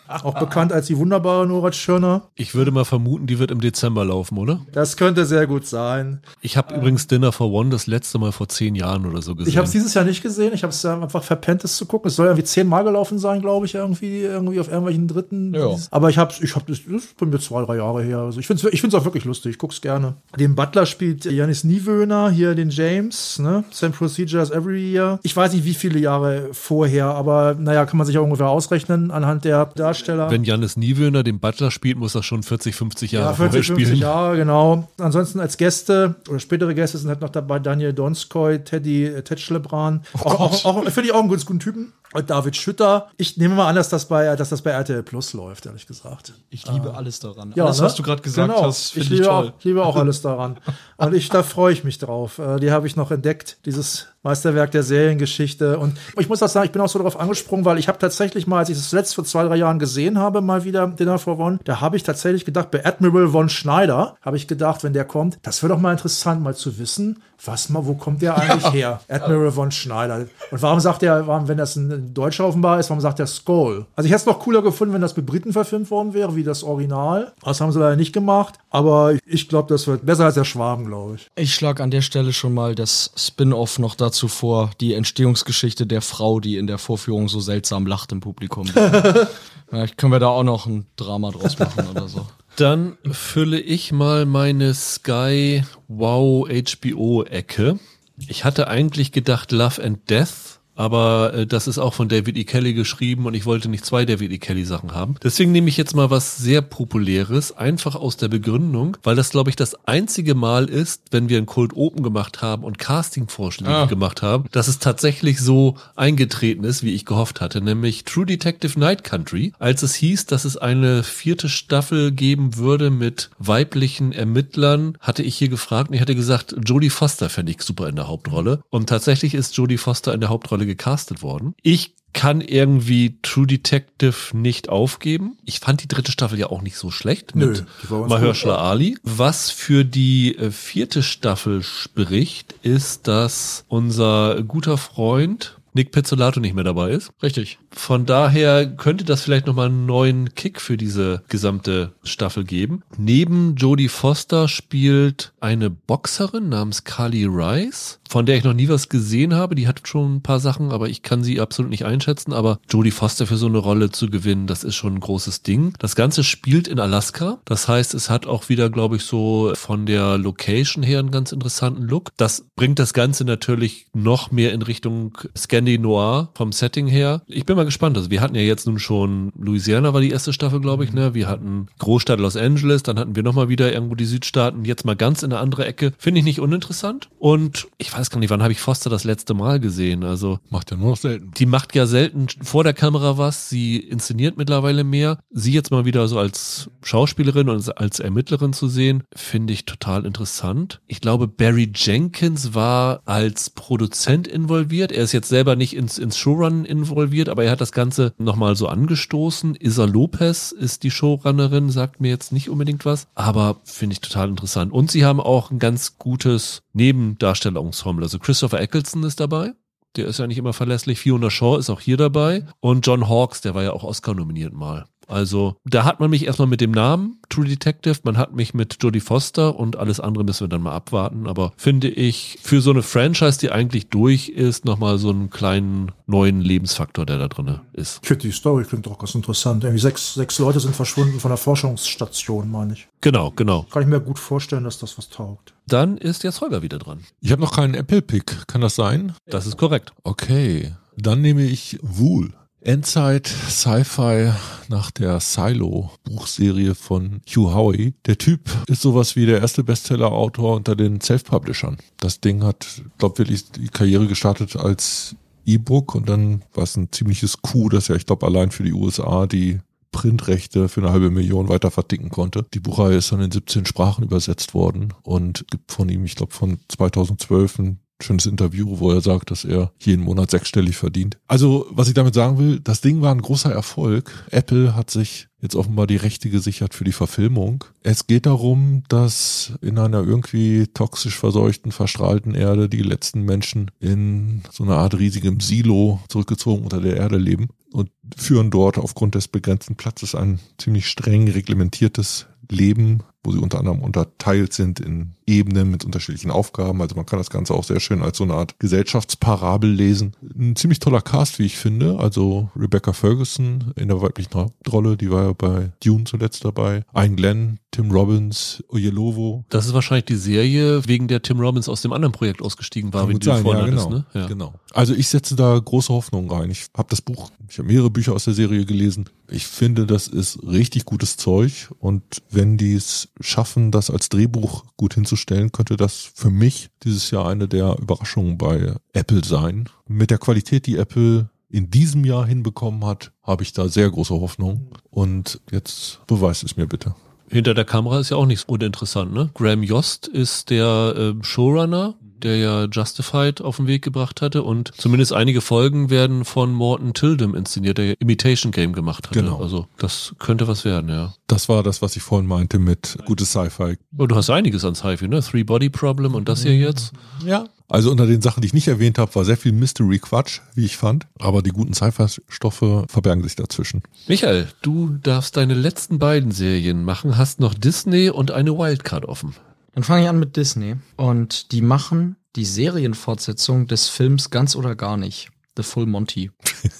Auch bekannt als die wunderbare Nora Tschirner. Ich würde mal vermuten, die wird im Dezember laufen, oder? Das könnte sehr gut sein. Ich habe übrigens Dinner for One das letzte Mal vor zehn Jahren oder so gesehen. Ich habe es dieses Jahr nicht gesehen. Ich habe es einfach verpennt, es zu gucken. Es soll irgendwie zehnmal gelaufen sein, glaube ich, irgendwie, irgendwie auf irgendwelchen dritten. Ja. Aber ich habe ich hab das, das ist bei mir zwei, drei Jahre her. Also ich finde es ich find's auch wirklich lustig. Ich guck's gerne. Den Butler spielt Janis Niewöhner, hier den James, ne? Same Procedure as every year. Ich weiß nicht, wie viele Jahre vorher, aber naja, kann man sich auch ungefähr ausrechnen anhand der Darsteller. Wenn Janis Niewöhner den Butler spielt, muss er schon 40, 50 Jahre Ja, vorher 40, 50 spielen. Jahre, genau. Ansonsten als Gäste oder spätere Gäste sind halt noch dabei Daniel Donskoy, Teddy äh, Tetschlebran. auch, auch, auch, Finde ich auch einen ganz guten Typen. Und David Schütter. Ich nehme mal an, dass das bei, dass das bei RTL Plus läuft, ehrlich gesagt. Ich liebe alles daran. Ja, alles, ne? was du gerade gesagt Genau. hast, ich finde ich, liebe, toll. Auch, liebe auch alles daran. Und ich, da freue ich mich drauf. Äh, Die habe ich noch entdeckt, dieses Meisterwerk der Seriengeschichte. Und ich muss auch sagen, ich bin auch so darauf angesprungen, weil ich habe tatsächlich mal, als ich das zuletzt vor zwei, drei Jahren gesehen habe, mal wieder Dinner for One, da habe ich tatsächlich gedacht, bei Admiral von Schneider, habe ich gedacht, wenn der kommt, das wäre doch mal interessant, mal zu wissen, was mal, wo kommt der eigentlich her? Admiral von Schneider. Und warum sagt er, warum, wenn das ein Deutscher offenbar ist, warum sagt er Skull? Also ich hätte es noch cooler gefunden, wenn das mit Briten verfilmt worden wäre, wie das Original. Das haben sie leider nicht gemacht. Aber ich glaube, das wird besser als der Schwarm, glaube ich. Ich schlage an der Stelle schon mal das Spin-off noch dazu vor, die Entstehungsgeschichte der Frau, die in der Vorführung so seltsam lacht im Publikum. Vielleicht können wir da auch noch ein Drama draus machen oder so. Dann fülle ich mal meine Sky Wow HBO Ecke. Ich hatte eigentlich gedacht Love and Death, aber äh, das ist auch von David E. Kelly geschrieben und ich wollte nicht zwei David E. Kelly Sachen haben. Deswegen nehme ich jetzt mal was sehr populäres, einfach aus der Begründung, weil das glaube ich das einzige Mal ist, wenn wir ein Cold Open gemacht haben und Casting-Vorschläge Ah. gemacht haben, dass es tatsächlich so eingetreten ist, wie ich gehofft hatte, nämlich True Detective Night Country, als es hieß, dass es eine vierte Staffel geben würde mit weiblichen Ermittlern, hatte ich hier gefragt und ich hatte gesagt, Jodie Foster fände ich super in der Hauptrolle und tatsächlich ist Jodie Foster in der Hauptrolle gecastet worden. Ich kann irgendwie True Detective nicht aufgeben. Ich fand die dritte Staffel ja auch nicht so schlecht Nö, mit Mahershala. Ali. Was für die äh, vierte Staffel spricht, ist, dass unser guter Freund Nick Pezzolato nicht mehr dabei ist. Richtig. Von daher könnte das vielleicht nochmal einen neuen Kick für diese gesamte Staffel geben. Neben Jodie Foster spielt eine Boxerin namens Carly Rice, von der ich noch nie was gesehen habe. Die hat schon ein paar Sachen, aber ich kann sie absolut nicht einschätzen. Aber Jodie Foster für so eine Rolle zu gewinnen, das ist schon ein großes Ding. Das Ganze spielt in Alaska. Das heißt, es hat auch wieder, glaube ich, so von der Location her einen ganz interessanten Look. Das bringt das Ganze natürlich noch mehr in Richtung Scandi Noir vom Setting her. Ich bin mal gespannt. Also wir hatten ja jetzt nun schon Louisiana war die erste Staffel, glaube ich, ne? Wir hatten Großstadt Los Angeles, dann hatten wir nochmal wieder irgendwo die Südstaaten, jetzt mal ganz in eine andere Ecke. Finde ich nicht uninteressant. Und ich weiß gar nicht, wann habe ich Foster das letzte Mal gesehen? Also Macht ja nur noch selten. die macht ja selten vor der Kamera was. Sie inszeniert mittlerweile mehr. Sie jetzt mal wieder so als Schauspielerin und als Ermittlerin zu sehen, finde ich total interessant. Ich glaube, Barry Jenkins war als Produzent involviert. Er ist jetzt selber nicht ins, ins Showrun involviert, aber er hat das Ganze nochmal so angestoßen. Isa Lopez ist die Showrunnerin, sagt mir jetzt nicht unbedingt was, aber finde ich total interessant. Und sie haben auch ein ganz gutes Nebendarstellerensemble. Also Christopher Eccleston ist dabei. Der ist ja nicht immer verlässlich. Fiona Shaw ist auch hier dabei. Und John Hawkes, der war ja auch Oscar nominiert mal. Also da hat man mich erstmal mit dem Namen True Detective, man hat mich mit Jodie Foster und alles andere müssen wir dann mal abwarten. Aber finde ich für so eine Franchise, die eigentlich durch ist, nochmal so einen kleinen neuen Lebensfaktor, der da drin ist. Ich finde die Story klingt auch ganz interessant. Irgendwie sechs, sechs Leute sind verschwunden von der Forschungsstation, meine ich. Genau, genau. Kann ich mir gut vorstellen, dass das was taugt. Dann ist jetzt Holger wieder dran. Ich habe noch keinen Apple-Pick. Kann das sein? Das ist korrekt. Okay. Dann nehme ich Wool. Endzeit Sci-Fi nach der Silo-Buchserie von Hugh Howey. Der Typ ist sowas wie der erste Bestseller-Autor unter den Self-Publishern. Das Ding hat, glaube wirklich die Karriere gestartet als E-Book und dann war es ein ziemliches Coup, dass er, ich glaube, allein für die USA die Printrechte für eine halbe Million weiter verticken konnte. Die Buchreihe ist dann in 17 Sprachen übersetzt worden und gibt von ihm, ich glaube, von 2012 ein schönes Interview, wo er sagt, dass er jeden Monat sechsstellig verdient. Also, was ich damit sagen will, das Ding war ein großer Erfolg. Apple hat sich jetzt offenbar die Rechte gesichert für die Verfilmung. Es geht darum, dass in einer irgendwie toxisch verseuchten, verstrahlten Erde die letzten Menschen in so einer Art riesigem Silo zurückgezogen unter der Erde leben und führen dort aufgrund des begrenzten Platzes ein ziemlich streng reglementiertes Leben, wo sie unter anderem unterteilt sind in Ebenen mit unterschiedlichen Aufgaben. Also man kann das Ganze auch sehr schön als so eine Art Gesellschaftsparabel lesen. Ein ziemlich toller Cast, wie ich finde. Also Rebecca Ferguson in der weiblichen Hauptrolle, die war ja bei Dune zuletzt dabei. Ein Glenn, Tim Robbins, Oyelowo. Das ist wahrscheinlich die Serie, wegen der Tim Robbins aus dem anderen Projekt ausgestiegen war, wie du sein, vorhin ja, genau. hattest, ne? Ja. genau. Also ich setze da große Hoffnung rein. Ich habe das Buch, ich habe mehrere Bücher aus der Serie gelesen. Ich finde, das ist richtig gutes Zeug und wenn die es schaffen, das als Drehbuch gut hinzustellen, könnte das für mich dieses Jahr eine der Überraschungen bei Apple sein. Mit der Qualität, die Apple in diesem Jahr hinbekommen hat, habe ich da sehr große Hoffnung. Und jetzt beweist es mir bitte. Hinter der Kamera ist ja auch nichts uninteressant, ne? Graham Yost ist der äh, Showrunner, der ja Justified auf den Weg gebracht hatte und zumindest einige Folgen werden von Morton Tildum inszeniert, der ja Imitation Game gemacht hatte. Genau. Also das könnte was werden, ja. Das war das, was ich vorhin meinte mit gutes Sci-Fi. Du hast einiges an Sci-Fi, ne? Three Body Problem und das hier jetzt. Ja. Also unter den Sachen, die ich nicht erwähnt habe, war sehr viel Mystery-Quatsch, wie ich fand. Aber die guten Sci-Fi-Stoffe verbergen sich dazwischen. Michael, du darfst deine letzten beiden Serien machen, hast noch Disney und eine Wildcard offen. Dann fange ich an mit Disney. Und die machen die Serienfortsetzung des Films Ganz oder Gar nicht. The Full Monty.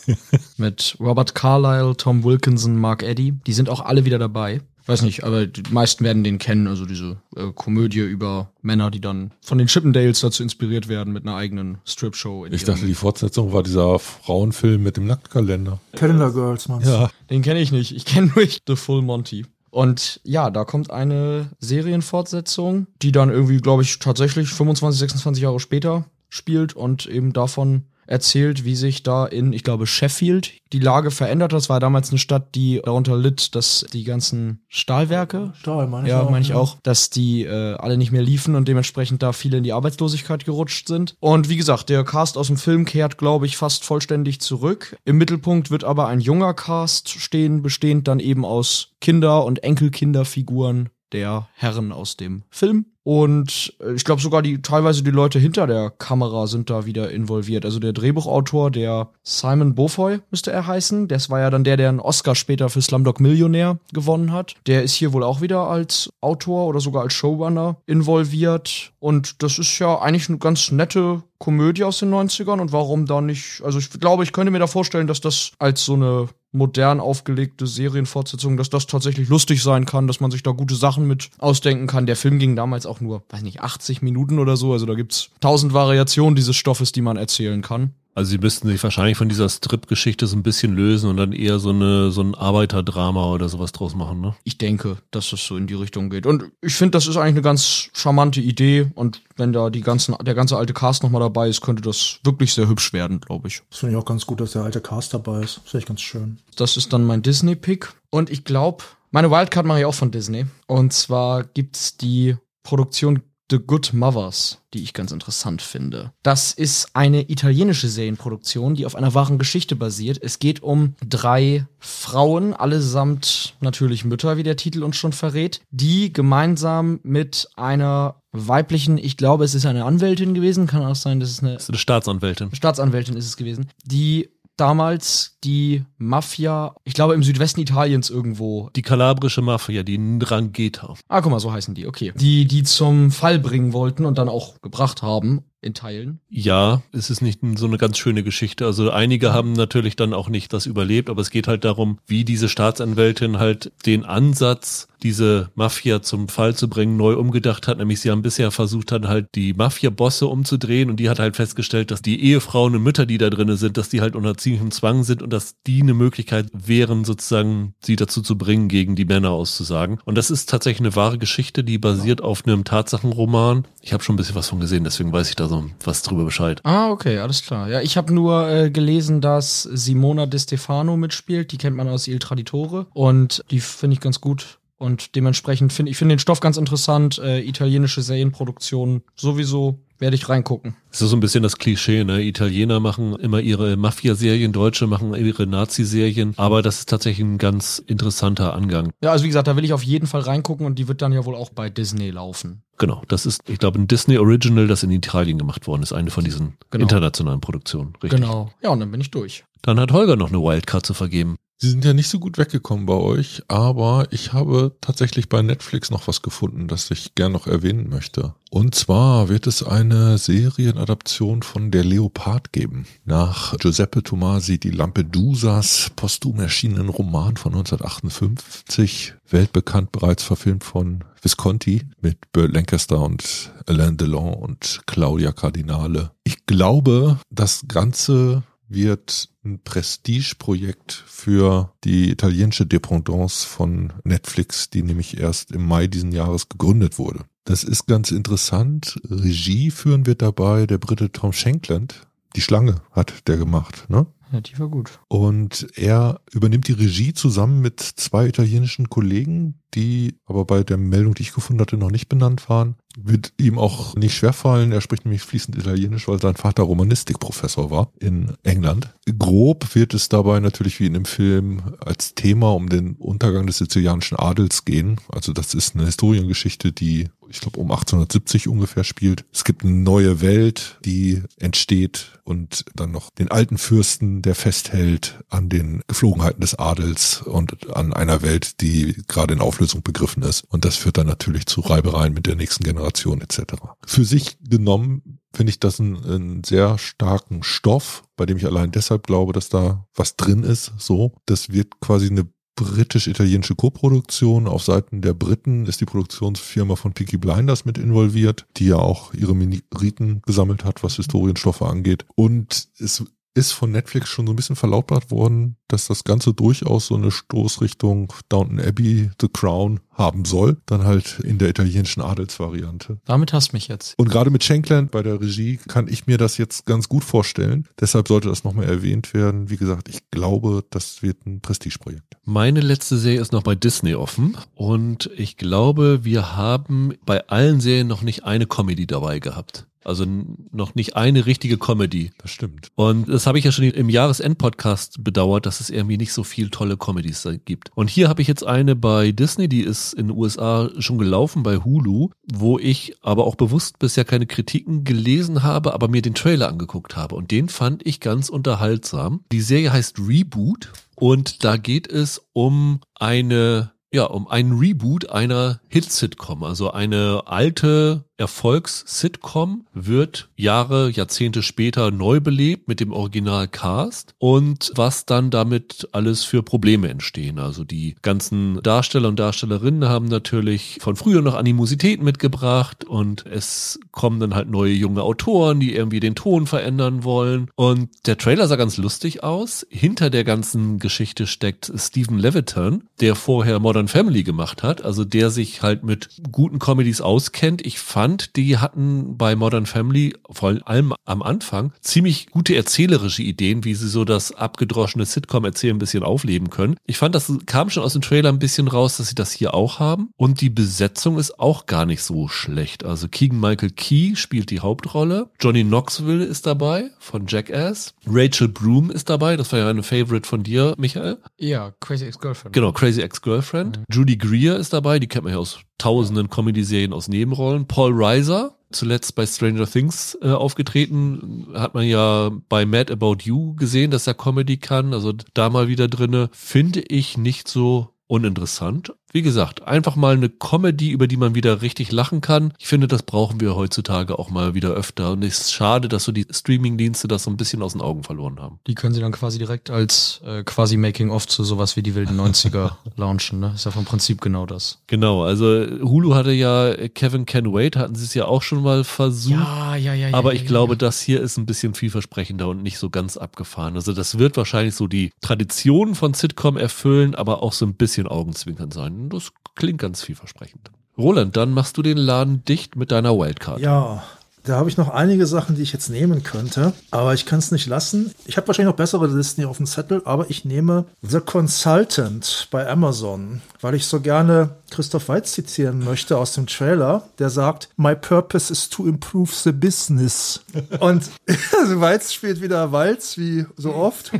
mit Robert Carlyle, Tom Wilkinson, Mark Eddy. Die sind auch alle wieder dabei. Weiß nicht, aber die meisten werden den kennen. Also diese äh, Komödie über Männer, die dann von den Chippendales dazu inspiriert werden mit einer eigenen Strip-Show. in Ich dachte, die Fortsetzung war dieser Frauenfilm mit dem Nacktkalender. Calendar Girls, du? Ja. Den kenne ich nicht. Ich kenne nur The Full Monty. Und ja, da kommt eine Serienfortsetzung, die dann irgendwie, glaube ich, tatsächlich 25, 26 Jahre später spielt und eben davon erzählt, wie sich da in, ich glaube, Sheffield die Lage verändert. Das war damals eine Stadt, die darunter litt, dass die ganzen Stahlwerke, Stahl, meine ich ja, auch, meine ich auch, dass die äh, alle nicht mehr liefen und dementsprechend da viele in die Arbeitslosigkeit gerutscht sind. Und wie gesagt, der Cast aus dem Film kehrt, glaube ich, fast vollständig zurück. Im Mittelpunkt wird aber ein junger Cast stehen, bestehend dann eben aus Kinder- und Enkelkinderfiguren der Herren aus dem Film. Und äh, ich glaube sogar die teilweise die Leute hinter der Kamera sind da wieder involviert. Also der Drehbuchautor, der Simon Beaufoy müsste er heißen. Das war ja dann der, der einen Oscar später für Slumdog Millionär gewonnen hat. Der ist hier wohl auch wieder als Autor oder sogar als Showrunner involviert. Und das ist ja eigentlich eine ganz nette Komödie aus den 90ern. Und warum da nicht? Also ich glaube, ich könnte mir da vorstellen, dass das als so eine modern aufgelegte Serienfortsetzung, dass das tatsächlich lustig sein kann, dass man sich da gute Sachen mit ausdenken kann. Der Film ging damals auch nur, weiß nicht, 80 Minuten oder so. Also da gibt's tausend Variationen dieses Stoffes, die man erzählen kann. Also sie müssten sich wahrscheinlich von dieser Strip-Geschichte so ein bisschen lösen und dann eher so eine so ein Arbeiterdrama oder sowas draus machen, ne? Ich denke, dass es so in die Richtung geht. Und ich finde, das ist eigentlich eine ganz charmante Idee. Und wenn da die ganzen, der ganze alte Cast nochmal dabei ist, könnte das wirklich sehr hübsch werden, glaube ich. Das finde ich auch ganz gut, dass der alte Cast dabei ist. Das finde ich ganz schön. Das ist dann mein Disney-Pick. Und ich glaube, meine Wildcard mache ich auch von Disney. Und zwar gibt's die Produktion The Good Mothers, die ich ganz interessant finde. Das ist eine italienische Serienproduktion, die auf einer wahren Geschichte basiert. Es geht um drei Frauen, allesamt natürlich Mütter, wie der Titel uns schon verrät, die gemeinsam mit einer weiblichen, ich glaube, es ist eine Anwältin gewesen, kann auch sein, dass es eine Das ist eine Staatsanwältin. Staatsanwältin ist es gewesen, die damals die Mafia, ich glaube im Südwesten Italiens irgendwo. Die kalabrische Mafia, die Ndrangheta. Ah, guck mal, so heißen die, okay. Die, die zum Fall bringen wollten und dann auch gebracht haben, in Teilen. Ja, es ist nicht so eine ganz schöne Geschichte. Also einige haben natürlich dann auch nicht das überlebt, aber es geht halt darum, wie diese Staatsanwältin halt den Ansatz, diese Mafia zum Fall zu bringen, neu umgedacht hat. Nämlich sie haben bisher versucht, dann halt die Mafia-Bosse umzudrehen und die hat halt festgestellt, dass die Ehefrauen und Mütter, die da drinnen sind, dass die halt unter ziemlichem Zwang sind und dass die eine Möglichkeit wären, sozusagen sie dazu zu bringen, gegen die Männer auszusagen. Und das ist tatsächlich eine wahre Geschichte, die basiert auf einem Tatsachenroman. Ich habe schon ein bisschen was von gesehen, deswegen weiß ich da so was drüber Bescheid. Ah, okay, alles klar. Ja, ich habe nur äh, gelesen, dass Simona De Stefano mitspielt. Die kennt man aus Il Traditore. Und die finde ich ganz gut. Und dementsprechend finde ich finde den Stoff ganz interessant. Äh, italienische Serienproduktion sowieso werde ich reingucken. Das ist so ein bisschen das Klischee, ne? Italiener machen immer ihre Mafia-Serien, Deutsche machen ihre Nazi-Serien, aber das ist tatsächlich ein ganz interessanter Angang. Ja, also wie gesagt, da will ich auf jeden Fall reingucken und die wird dann ja wohl auch bei Disney laufen. Genau, das ist, ich glaube, ein Disney Original, das in Italien gemacht worden ist, eine von diesen Genau. internationalen Produktionen. Richtig. Genau. Ja, und dann bin ich durch. Dann hat Holger noch eine Wildcard zu vergeben. Sie sind ja nicht so gut weggekommen bei euch, aber ich habe tatsächlich bei Netflix noch was gefunden, das ich gern noch erwähnen möchte. Und zwar wird es eine Serienadaption von Der Leopard geben. Nach Giuseppe Tomasi, die Lampedusas posthum erschienenen Roman von 1958, weltbekannt bereits verfilmt von Visconti mit Burt Lancaster und Alain Delon und Claudia Cardinale. Ich glaube, das Ganze wird ein Prestigeprojekt für die italienische Dependance von Netflix, die nämlich erst im Mai diesen Jahres gegründet wurde. Das ist ganz interessant. Regie führen wird dabei der Brite Tom Shankland. Die Schlange hat der gemacht, ne? Ja, die war gut. Und er übernimmt die Regie zusammen mit zwei italienischen Kollegen, die aber bei der Meldung, die ich gefunden hatte, noch nicht benannt waren. Wird ihm auch nicht schwerfallen. Er spricht nämlich fließend Italienisch, weil sein Vater Romanistikprofessor war in England. Grob wird es dabei natürlich wie in dem Film als Thema um den Untergang des sizilianischen Adels gehen. Also das ist eine Historiengeschichte, die ich glaube um 1870 ungefähr spielt. Es gibt eine neue Welt, die entsteht und dann noch den alten Fürsten, der festhält an den Geflogenheiten des Adels und an einer Welt, die gerade in Auflösung begriffen ist. Und das führt dann natürlich zu Reibereien mit der nächsten Generation etc. Für sich genommen finde ich das einen, einen sehr starken Stoff, bei dem ich allein deshalb glaube, dass da was drin ist. So, das wird quasi eine britisch-italienische Koproduktion. Auf Seiten der Briten ist die Produktionsfirma von Peaky Blinders mit involviert, die ja auch ihre Meriten gesammelt hat, was Historienstoffe angeht. Und es ist von Netflix schon so ein bisschen verlautbart worden, dass das Ganze durchaus so eine Stoßrichtung Downton Abbey, The Crown haben soll. Dann halt in der italienischen Adelsvariante. Damit hast mich jetzt. Und gerade mit Shankland bei der Regie kann ich mir das jetzt ganz gut vorstellen. Deshalb sollte das nochmal erwähnt werden. Wie gesagt, ich glaube, das wird ein Prestigeprojekt. Meine letzte Serie ist noch bei Disney offen und ich glaube, wir haben bei allen Serien noch nicht eine Comedy dabei gehabt. Also noch nicht eine richtige Comedy. Das stimmt. Und das habe ich ja schon im Jahresend-Podcast bedauert, dass es irgendwie nicht so viel tolle Comedies gibt. Und hier habe ich jetzt eine bei Disney, die ist in den USA schon gelaufen bei Hulu, wo ich aber auch bewusst bisher keine Kritiken gelesen habe, aber mir den Trailer angeguckt habe. Und den fand ich ganz unterhaltsam. Die Serie heißt Reboot und da geht es um eine ja, um einen Reboot einer Hit-Sitcom. Also eine alte Erfolgs-Sitcom wird Jahre, Jahrzehnte später neu belebt mit dem Original-Cast und was dann damit alles für Probleme entstehen. Also die ganzen Darsteller und Darstellerinnen haben natürlich von früher noch Animosität mitgebracht und es kommen dann halt neue junge Autoren, die irgendwie den Ton verändern wollen. Und der Trailer sah ganz lustig aus. Hinter der ganzen Geschichte steckt Stephen Levitan, der vorher Modern Family gemacht hat, also der sich halt mit guten Comedies auskennt. Ich fand fand, die hatten bei Modern Family vor allem am Anfang ziemlich gute erzählerische Ideen, wie sie so das abgedroschene Sitcom-Erzählen ein bisschen aufleben können. Ich fand, das kam schon aus dem Trailer ein bisschen raus, dass sie das hier auch haben. Und die Besetzung ist auch gar nicht so schlecht. Also Keegan Michael Key spielt die Hauptrolle. Johnny Knoxville ist dabei von Jackass. Rachel Broom ist dabei. Das war ja eine Favorite von dir, Michael. Ja, Crazy Ex-Girlfriend. Genau, Crazy Ex-Girlfriend. Mhm. Judy Greer ist dabei. Die kennt man ja aus tausenden Comedy-Serien aus Nebenrollen. Paul Reiser, zuletzt bei Stranger Things äh, aufgetreten, hat man ja bei Mad About You gesehen, dass er Comedy kann. Also da mal wieder drinne. Finde ich nicht so uninteressant. Wie gesagt, einfach mal eine Comedy, über die man wieder richtig lachen kann. Ich finde, das brauchen wir heutzutage auch mal wieder öfter. Und es ist schade, dass so die Streaming-Dienste das so ein bisschen aus den Augen verloren haben. Die können sie dann quasi direkt als äh, quasi Making-of zu sowas wie die wilden 90er launchen. Ne? Ist ja vom Prinzip genau das. Genau, also Hulu hatte ja Kevin Can Wait, hatten sie es ja auch schon mal versucht. Ja, ja, ja. Aber ja, ich ja, glaube, ja. das hier ist ein bisschen vielversprechender und nicht so ganz abgefahren. Also das wird wahrscheinlich so die Tradition von Sitcom erfüllen, aber auch so ein bisschen Augenzwinkern sein. Das klingt ganz vielversprechend. Roland, dann machst du den Laden dicht mit deiner Wildcard. Ja, da habe ich noch einige Sachen, die ich jetzt nehmen könnte, aber ich kann es nicht lassen. Ich habe wahrscheinlich noch bessere Listen hier auf dem Zettel, aber ich nehme The Consultant bei Amazon, weil ich so gerne Christoph Waltz zitieren möchte aus dem Trailer, der sagt, My purpose is to improve the business. Und also Waltz spielt wieder Waltz, wie so oft.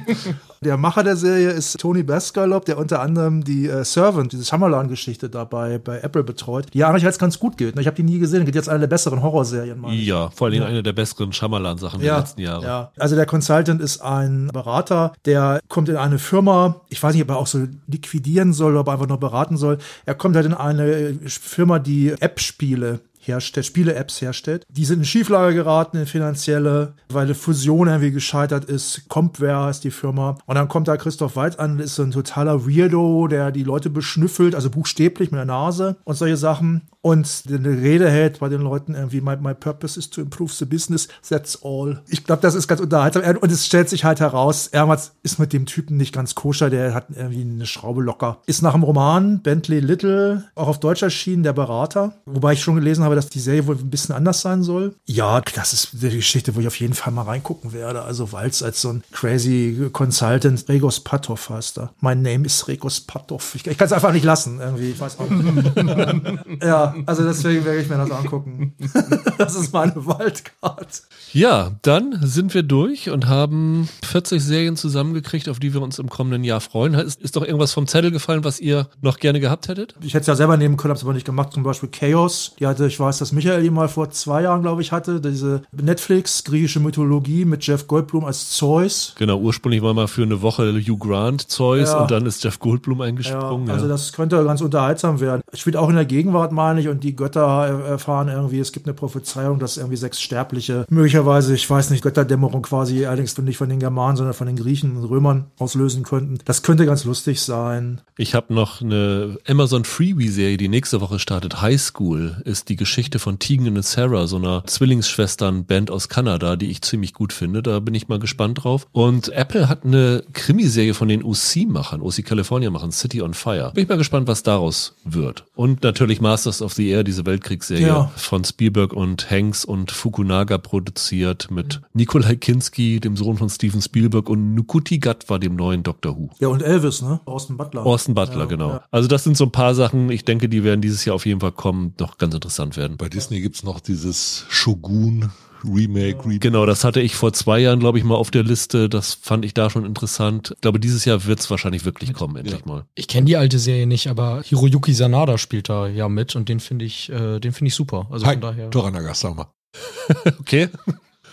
Der Macher der Serie ist Tony Bascalop, der unter anderem die äh, Servant, diese Shyamalan-Geschichte dabei bei Apple betreut, die ja eigentlich als ganz gut gilt. Ich habe die nie gesehen, gilt jetzt eine der besseren Horrorserien. Mal. Ja, vor allem ja. eine der besseren Shyamalan-Sachen ja, der letzten Jahre. Ja, also der Consultant ist ein Berater, der kommt in eine Firma, ich weiß nicht, ob er auch so liquidieren soll oder ob er einfach nur beraten soll. Er kommt halt in eine Firma, die App-Spiele herstellt, Spiele-Apps herstellt. Die sind in Schieflage geraten, in finanzielle, weil eine Fusion irgendwie gescheitert ist. Compware heißt die Firma. Und dann kommt da Christoph Waltz an, ist so ein totaler Weirdo, der die Leute beschnüffelt, also buchstäblich mit der Nase und solche Sachen. Und eine Rede hält bei den Leuten irgendwie, my, my purpose is to improve the business, that's all. Ich glaube, das ist ganz unterhaltsam. Und es stellt sich halt heraus, Ermaz ist mit dem Typen nicht ganz koscher, der hat irgendwie eine Schraube locker. Ist nach dem Roman Bentley Little, auch auf Deutsch erschienen, der Berater. Wobei ich schon gelesen habe, dass die Serie wohl ein bisschen anders sein soll. Ja, das ist die Geschichte, wo ich auf jeden Fall mal reingucken werde. Also Walz als so ein crazy Consultant, Regos Patov heißt er. My name is Regos Patov. Ich, ich kann es einfach nicht lassen, irgendwie. Ich weiß auch nicht. ja, also deswegen werde ich mir das angucken. das ist meine Wildcard. Ja, dann sind wir durch und haben 40 Serien zusammengekriegt, auf die wir uns im kommenden Jahr freuen. Ist, ist doch irgendwas vom Zettel gefallen, was ihr noch gerne gehabt hättet? Ich hätte es ja selber nehmen können, habe es aber nicht gemacht. Zum Beispiel Chaos. Die hatte, ich weiß, dass Michael die mal vor zwei Jahren, glaube ich, hatte. Diese Netflix, griechische Mythologie mit Jeff Goldblum als Zeus. Genau, ursprünglich war mal für eine Woche Hugh Grant Zeus ja. und dann ist Jeff Goldblum eingesprungen. Ja, also ja. das könnte ganz unterhaltsam werden. Spielt auch in der Gegenwart, meine ich, und die Götter erfahren irgendwie, es gibt eine Prophezeiung, dass irgendwie sechs Sterbliche möglicherweise, ich weiß nicht, Götterdämmerung quasi, allerdings nicht von den Germanen, sondern von den Griechen und Römern auslösen könnten. Das könnte ganz lustig sein. Ich habe noch eine Amazon Freebie-Serie, die nächste Woche startet. High School ist die Geschichte von Tegan und Sarah, so einer Zwillingsschwestern-Band aus Kanada, die ich ziemlich gut finde. Da bin ich mal gespannt drauf. Und Apple hat eine Krimiserie von den OC-Machern, OC California machen, City on Fire. Bin ich mal gespannt, was daraus wird. Und natürlich Masters of the Air, diese Weltkriegsserie Ja. von Spielberg und Hanks und Fukunaga produziert mit Nikolai Kinski, dem Sohn von Steven Spielberg und Nukuti Gat war dem neuen Doctor Who. Ja, und Elvis, ne? Austin Butler. Austin Butler, Ja, genau. ja. Also das sind so ein paar Sachen, ich denke, die werden dieses Jahr auf jeden Fall kommen, noch ganz interessant werden. Bei Disney gibt's noch dieses Shogun Remake, Reboot. Genau, das hatte ich vor zwei Jahren, glaube ich, mal auf der Liste. Das fand ich da schon interessant. Ich glaube, dieses Jahr wird es wahrscheinlich wirklich kommen, endlich mal. Ich kenne die alte Serie nicht, aber Hiroyuki Sanada spielt da ja mit und den finde ich, äh, den finde ich super. Also Hi, von daher. Toranagasama. Okay.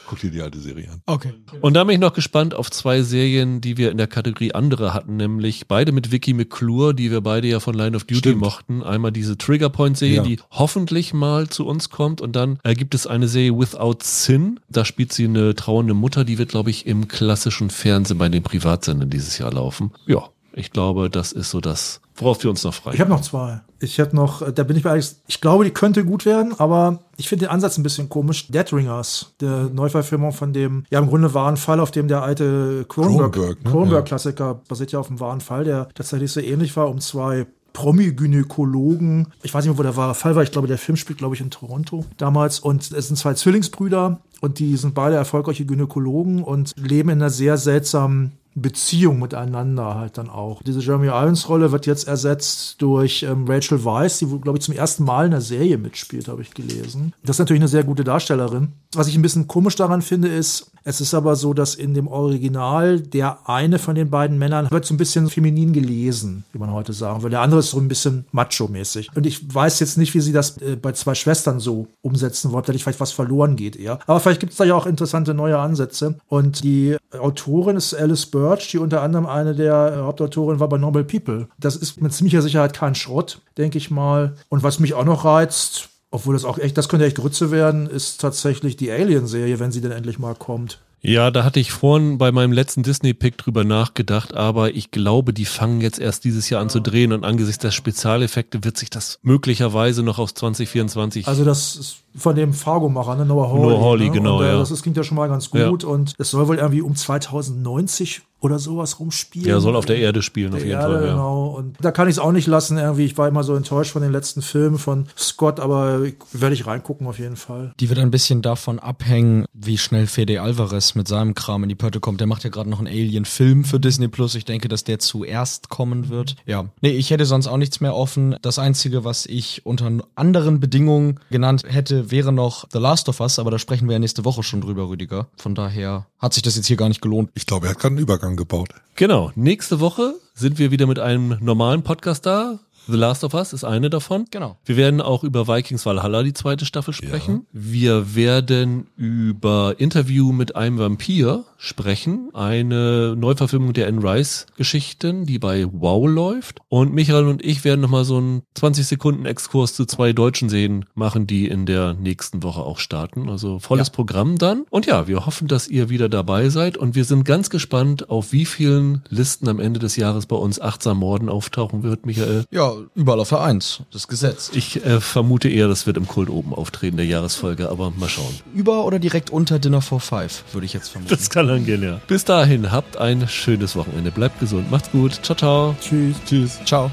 Guck dir die alte Serie an. Okay. Und da bin ich noch gespannt auf zwei Serien, die wir in der Kategorie andere hatten, nämlich beide mit Vicky McClure, die wir beide ja von Line of Duty Stimmt. mochten. Einmal diese Trigger Point Serie, Ja. die hoffentlich mal zu uns kommt. Und dann äh, gibt es eine Serie Without Sin. Da spielt sie eine trauernde Mutter, die wird, glaube ich, im klassischen Fernsehen bei den Privatsendern dieses Jahr laufen. Ja, ich glaube, das ist so das, worauf wir uns noch freuen. Ich habe noch zwei. Ich hätte noch, äh, da bin ich mir eigentlich, ich glaube, die könnte gut werden, aber ich finde den Ansatz ein bisschen komisch. Dead Ringers, der Neuverfilmung von dem, ja im Grunde wahren Fall, auf dem der alte Cronenberg, ne? Cronenberg-Klassiker basiert ja auf einem wahren Fall, der tatsächlich so ähnlich war, um zwei Promi-Gynäkologen. Ich weiß nicht mehr, wo der wahre Fall war. Ich glaube, der Film spielt, glaube ich, in Toronto damals. Und es sind zwei Zwillingsbrüder und die sind beide erfolgreiche Gynäkologen und leben in einer sehr seltsamen Beziehung miteinander halt dann auch. Diese Jeremy Irons Rolle wird jetzt ersetzt durch ähm, Rachel Weisz, die, glaube ich, zum ersten Mal in der Serie mitspielt, habe ich gelesen. Das ist natürlich eine sehr gute Darstellerin. Was ich ein bisschen komisch daran finde, ist, es ist aber so, dass in dem Original der eine von den beiden Männern wird so ein bisschen feminin gelesen, wie man heute sagen würde. Der andere ist so ein bisschen macho-mäßig. Und ich weiß jetzt nicht, wie sie das äh, bei zwei Schwestern so umsetzen wollen, dass vielleicht was verloren geht eher. Aber vielleicht gibt es da ja auch interessante neue Ansätze. Und die Autorin ist Alice Birch, die unter anderem eine der äh, Hauptautorinnen war bei Normal People. Das ist mit ziemlicher Sicherheit kein Schrott, denke ich mal. Und was mich auch noch reizt, obwohl das auch echt, das könnte echt Grütze werden, ist tatsächlich die Alien-Serie, wenn sie denn endlich mal kommt. Ja, da hatte ich vorhin bei meinem letzten Disney-Pick drüber nachgedacht, aber ich glaube, die fangen jetzt erst dieses Jahr an zu drehen und angesichts der Spezialeffekte wird sich das möglicherweise noch aus 2024 Also das ist von dem Fargo-Macher, ne? Noah Hawley. Noah Hawley, ne? genau, und, äh, ja. Das, das klingt ja schon mal ganz gut und es soll wohl irgendwie um 2090 oder sowas rumspielen. ja, soll auf der Erde spielen auf Der jeden Erde, Fall. Ja. genau. Und da kann ich es auch nicht lassen, irgendwie. Ich war immer so enttäuscht von den letzten Filmen von Scott, aber werde ich reingucken auf jeden Fall. Die wird ein bisschen davon abhängen, wie schnell Fede Alvarez mit seinem Kram in die Pötte kommt. Der macht ja gerade noch einen Alien-Film für Disney Plus. Ich denke, dass der zuerst kommen wird. Ja. Nee, ich hätte sonst auch nichts mehr offen. Das Einzige, was ich unter anderen Bedingungen genannt hätte, wäre noch The Last of Us, aber da sprechen wir ja nächste Woche schon drüber, Rüdiger. Von daher hat sich das jetzt hier gar nicht gelohnt. Ich glaube, er hat gerade einen Übergang gebaut. Genau, nächste Woche sind wir wieder mit einem normalen Podcast da. The Last of Us ist eine davon. Genau. Wir werden auch über Vikings Valhalla die zweite Staffel sprechen. Wir werden über Interview mit einem Vampir sprechen. Eine Neuverfilmung der Anne Rice Geschichten, die bei Wow läuft. Und Michael und ich werden nochmal so einen 20 Sekunden Exkurs zu zwei deutschen Serien machen, die in der nächsten Woche auch starten. Also volles Ja. Programm dann. Und ja, wir hoffen, dass ihr wieder dabei seid. Und wir sind ganz gespannt, auf wie vielen Listen am Ende des Jahres bei uns achtsam Morden auftauchen wird, Michael. Ja, überall auf der Eins. Das Gesetz. Ich äh, vermute eher, das wird im Kult oben auftreten, der Jahresfolge, aber mal schauen. Über oder direkt unter Dinner for Five, würde ich jetzt vermuten. Das kann gehen, ja. Bis dahin, habt ein schönes Wochenende. Bleibt gesund, macht's gut. Ciao, ciao. Tschüss. Tschüss. Ciao.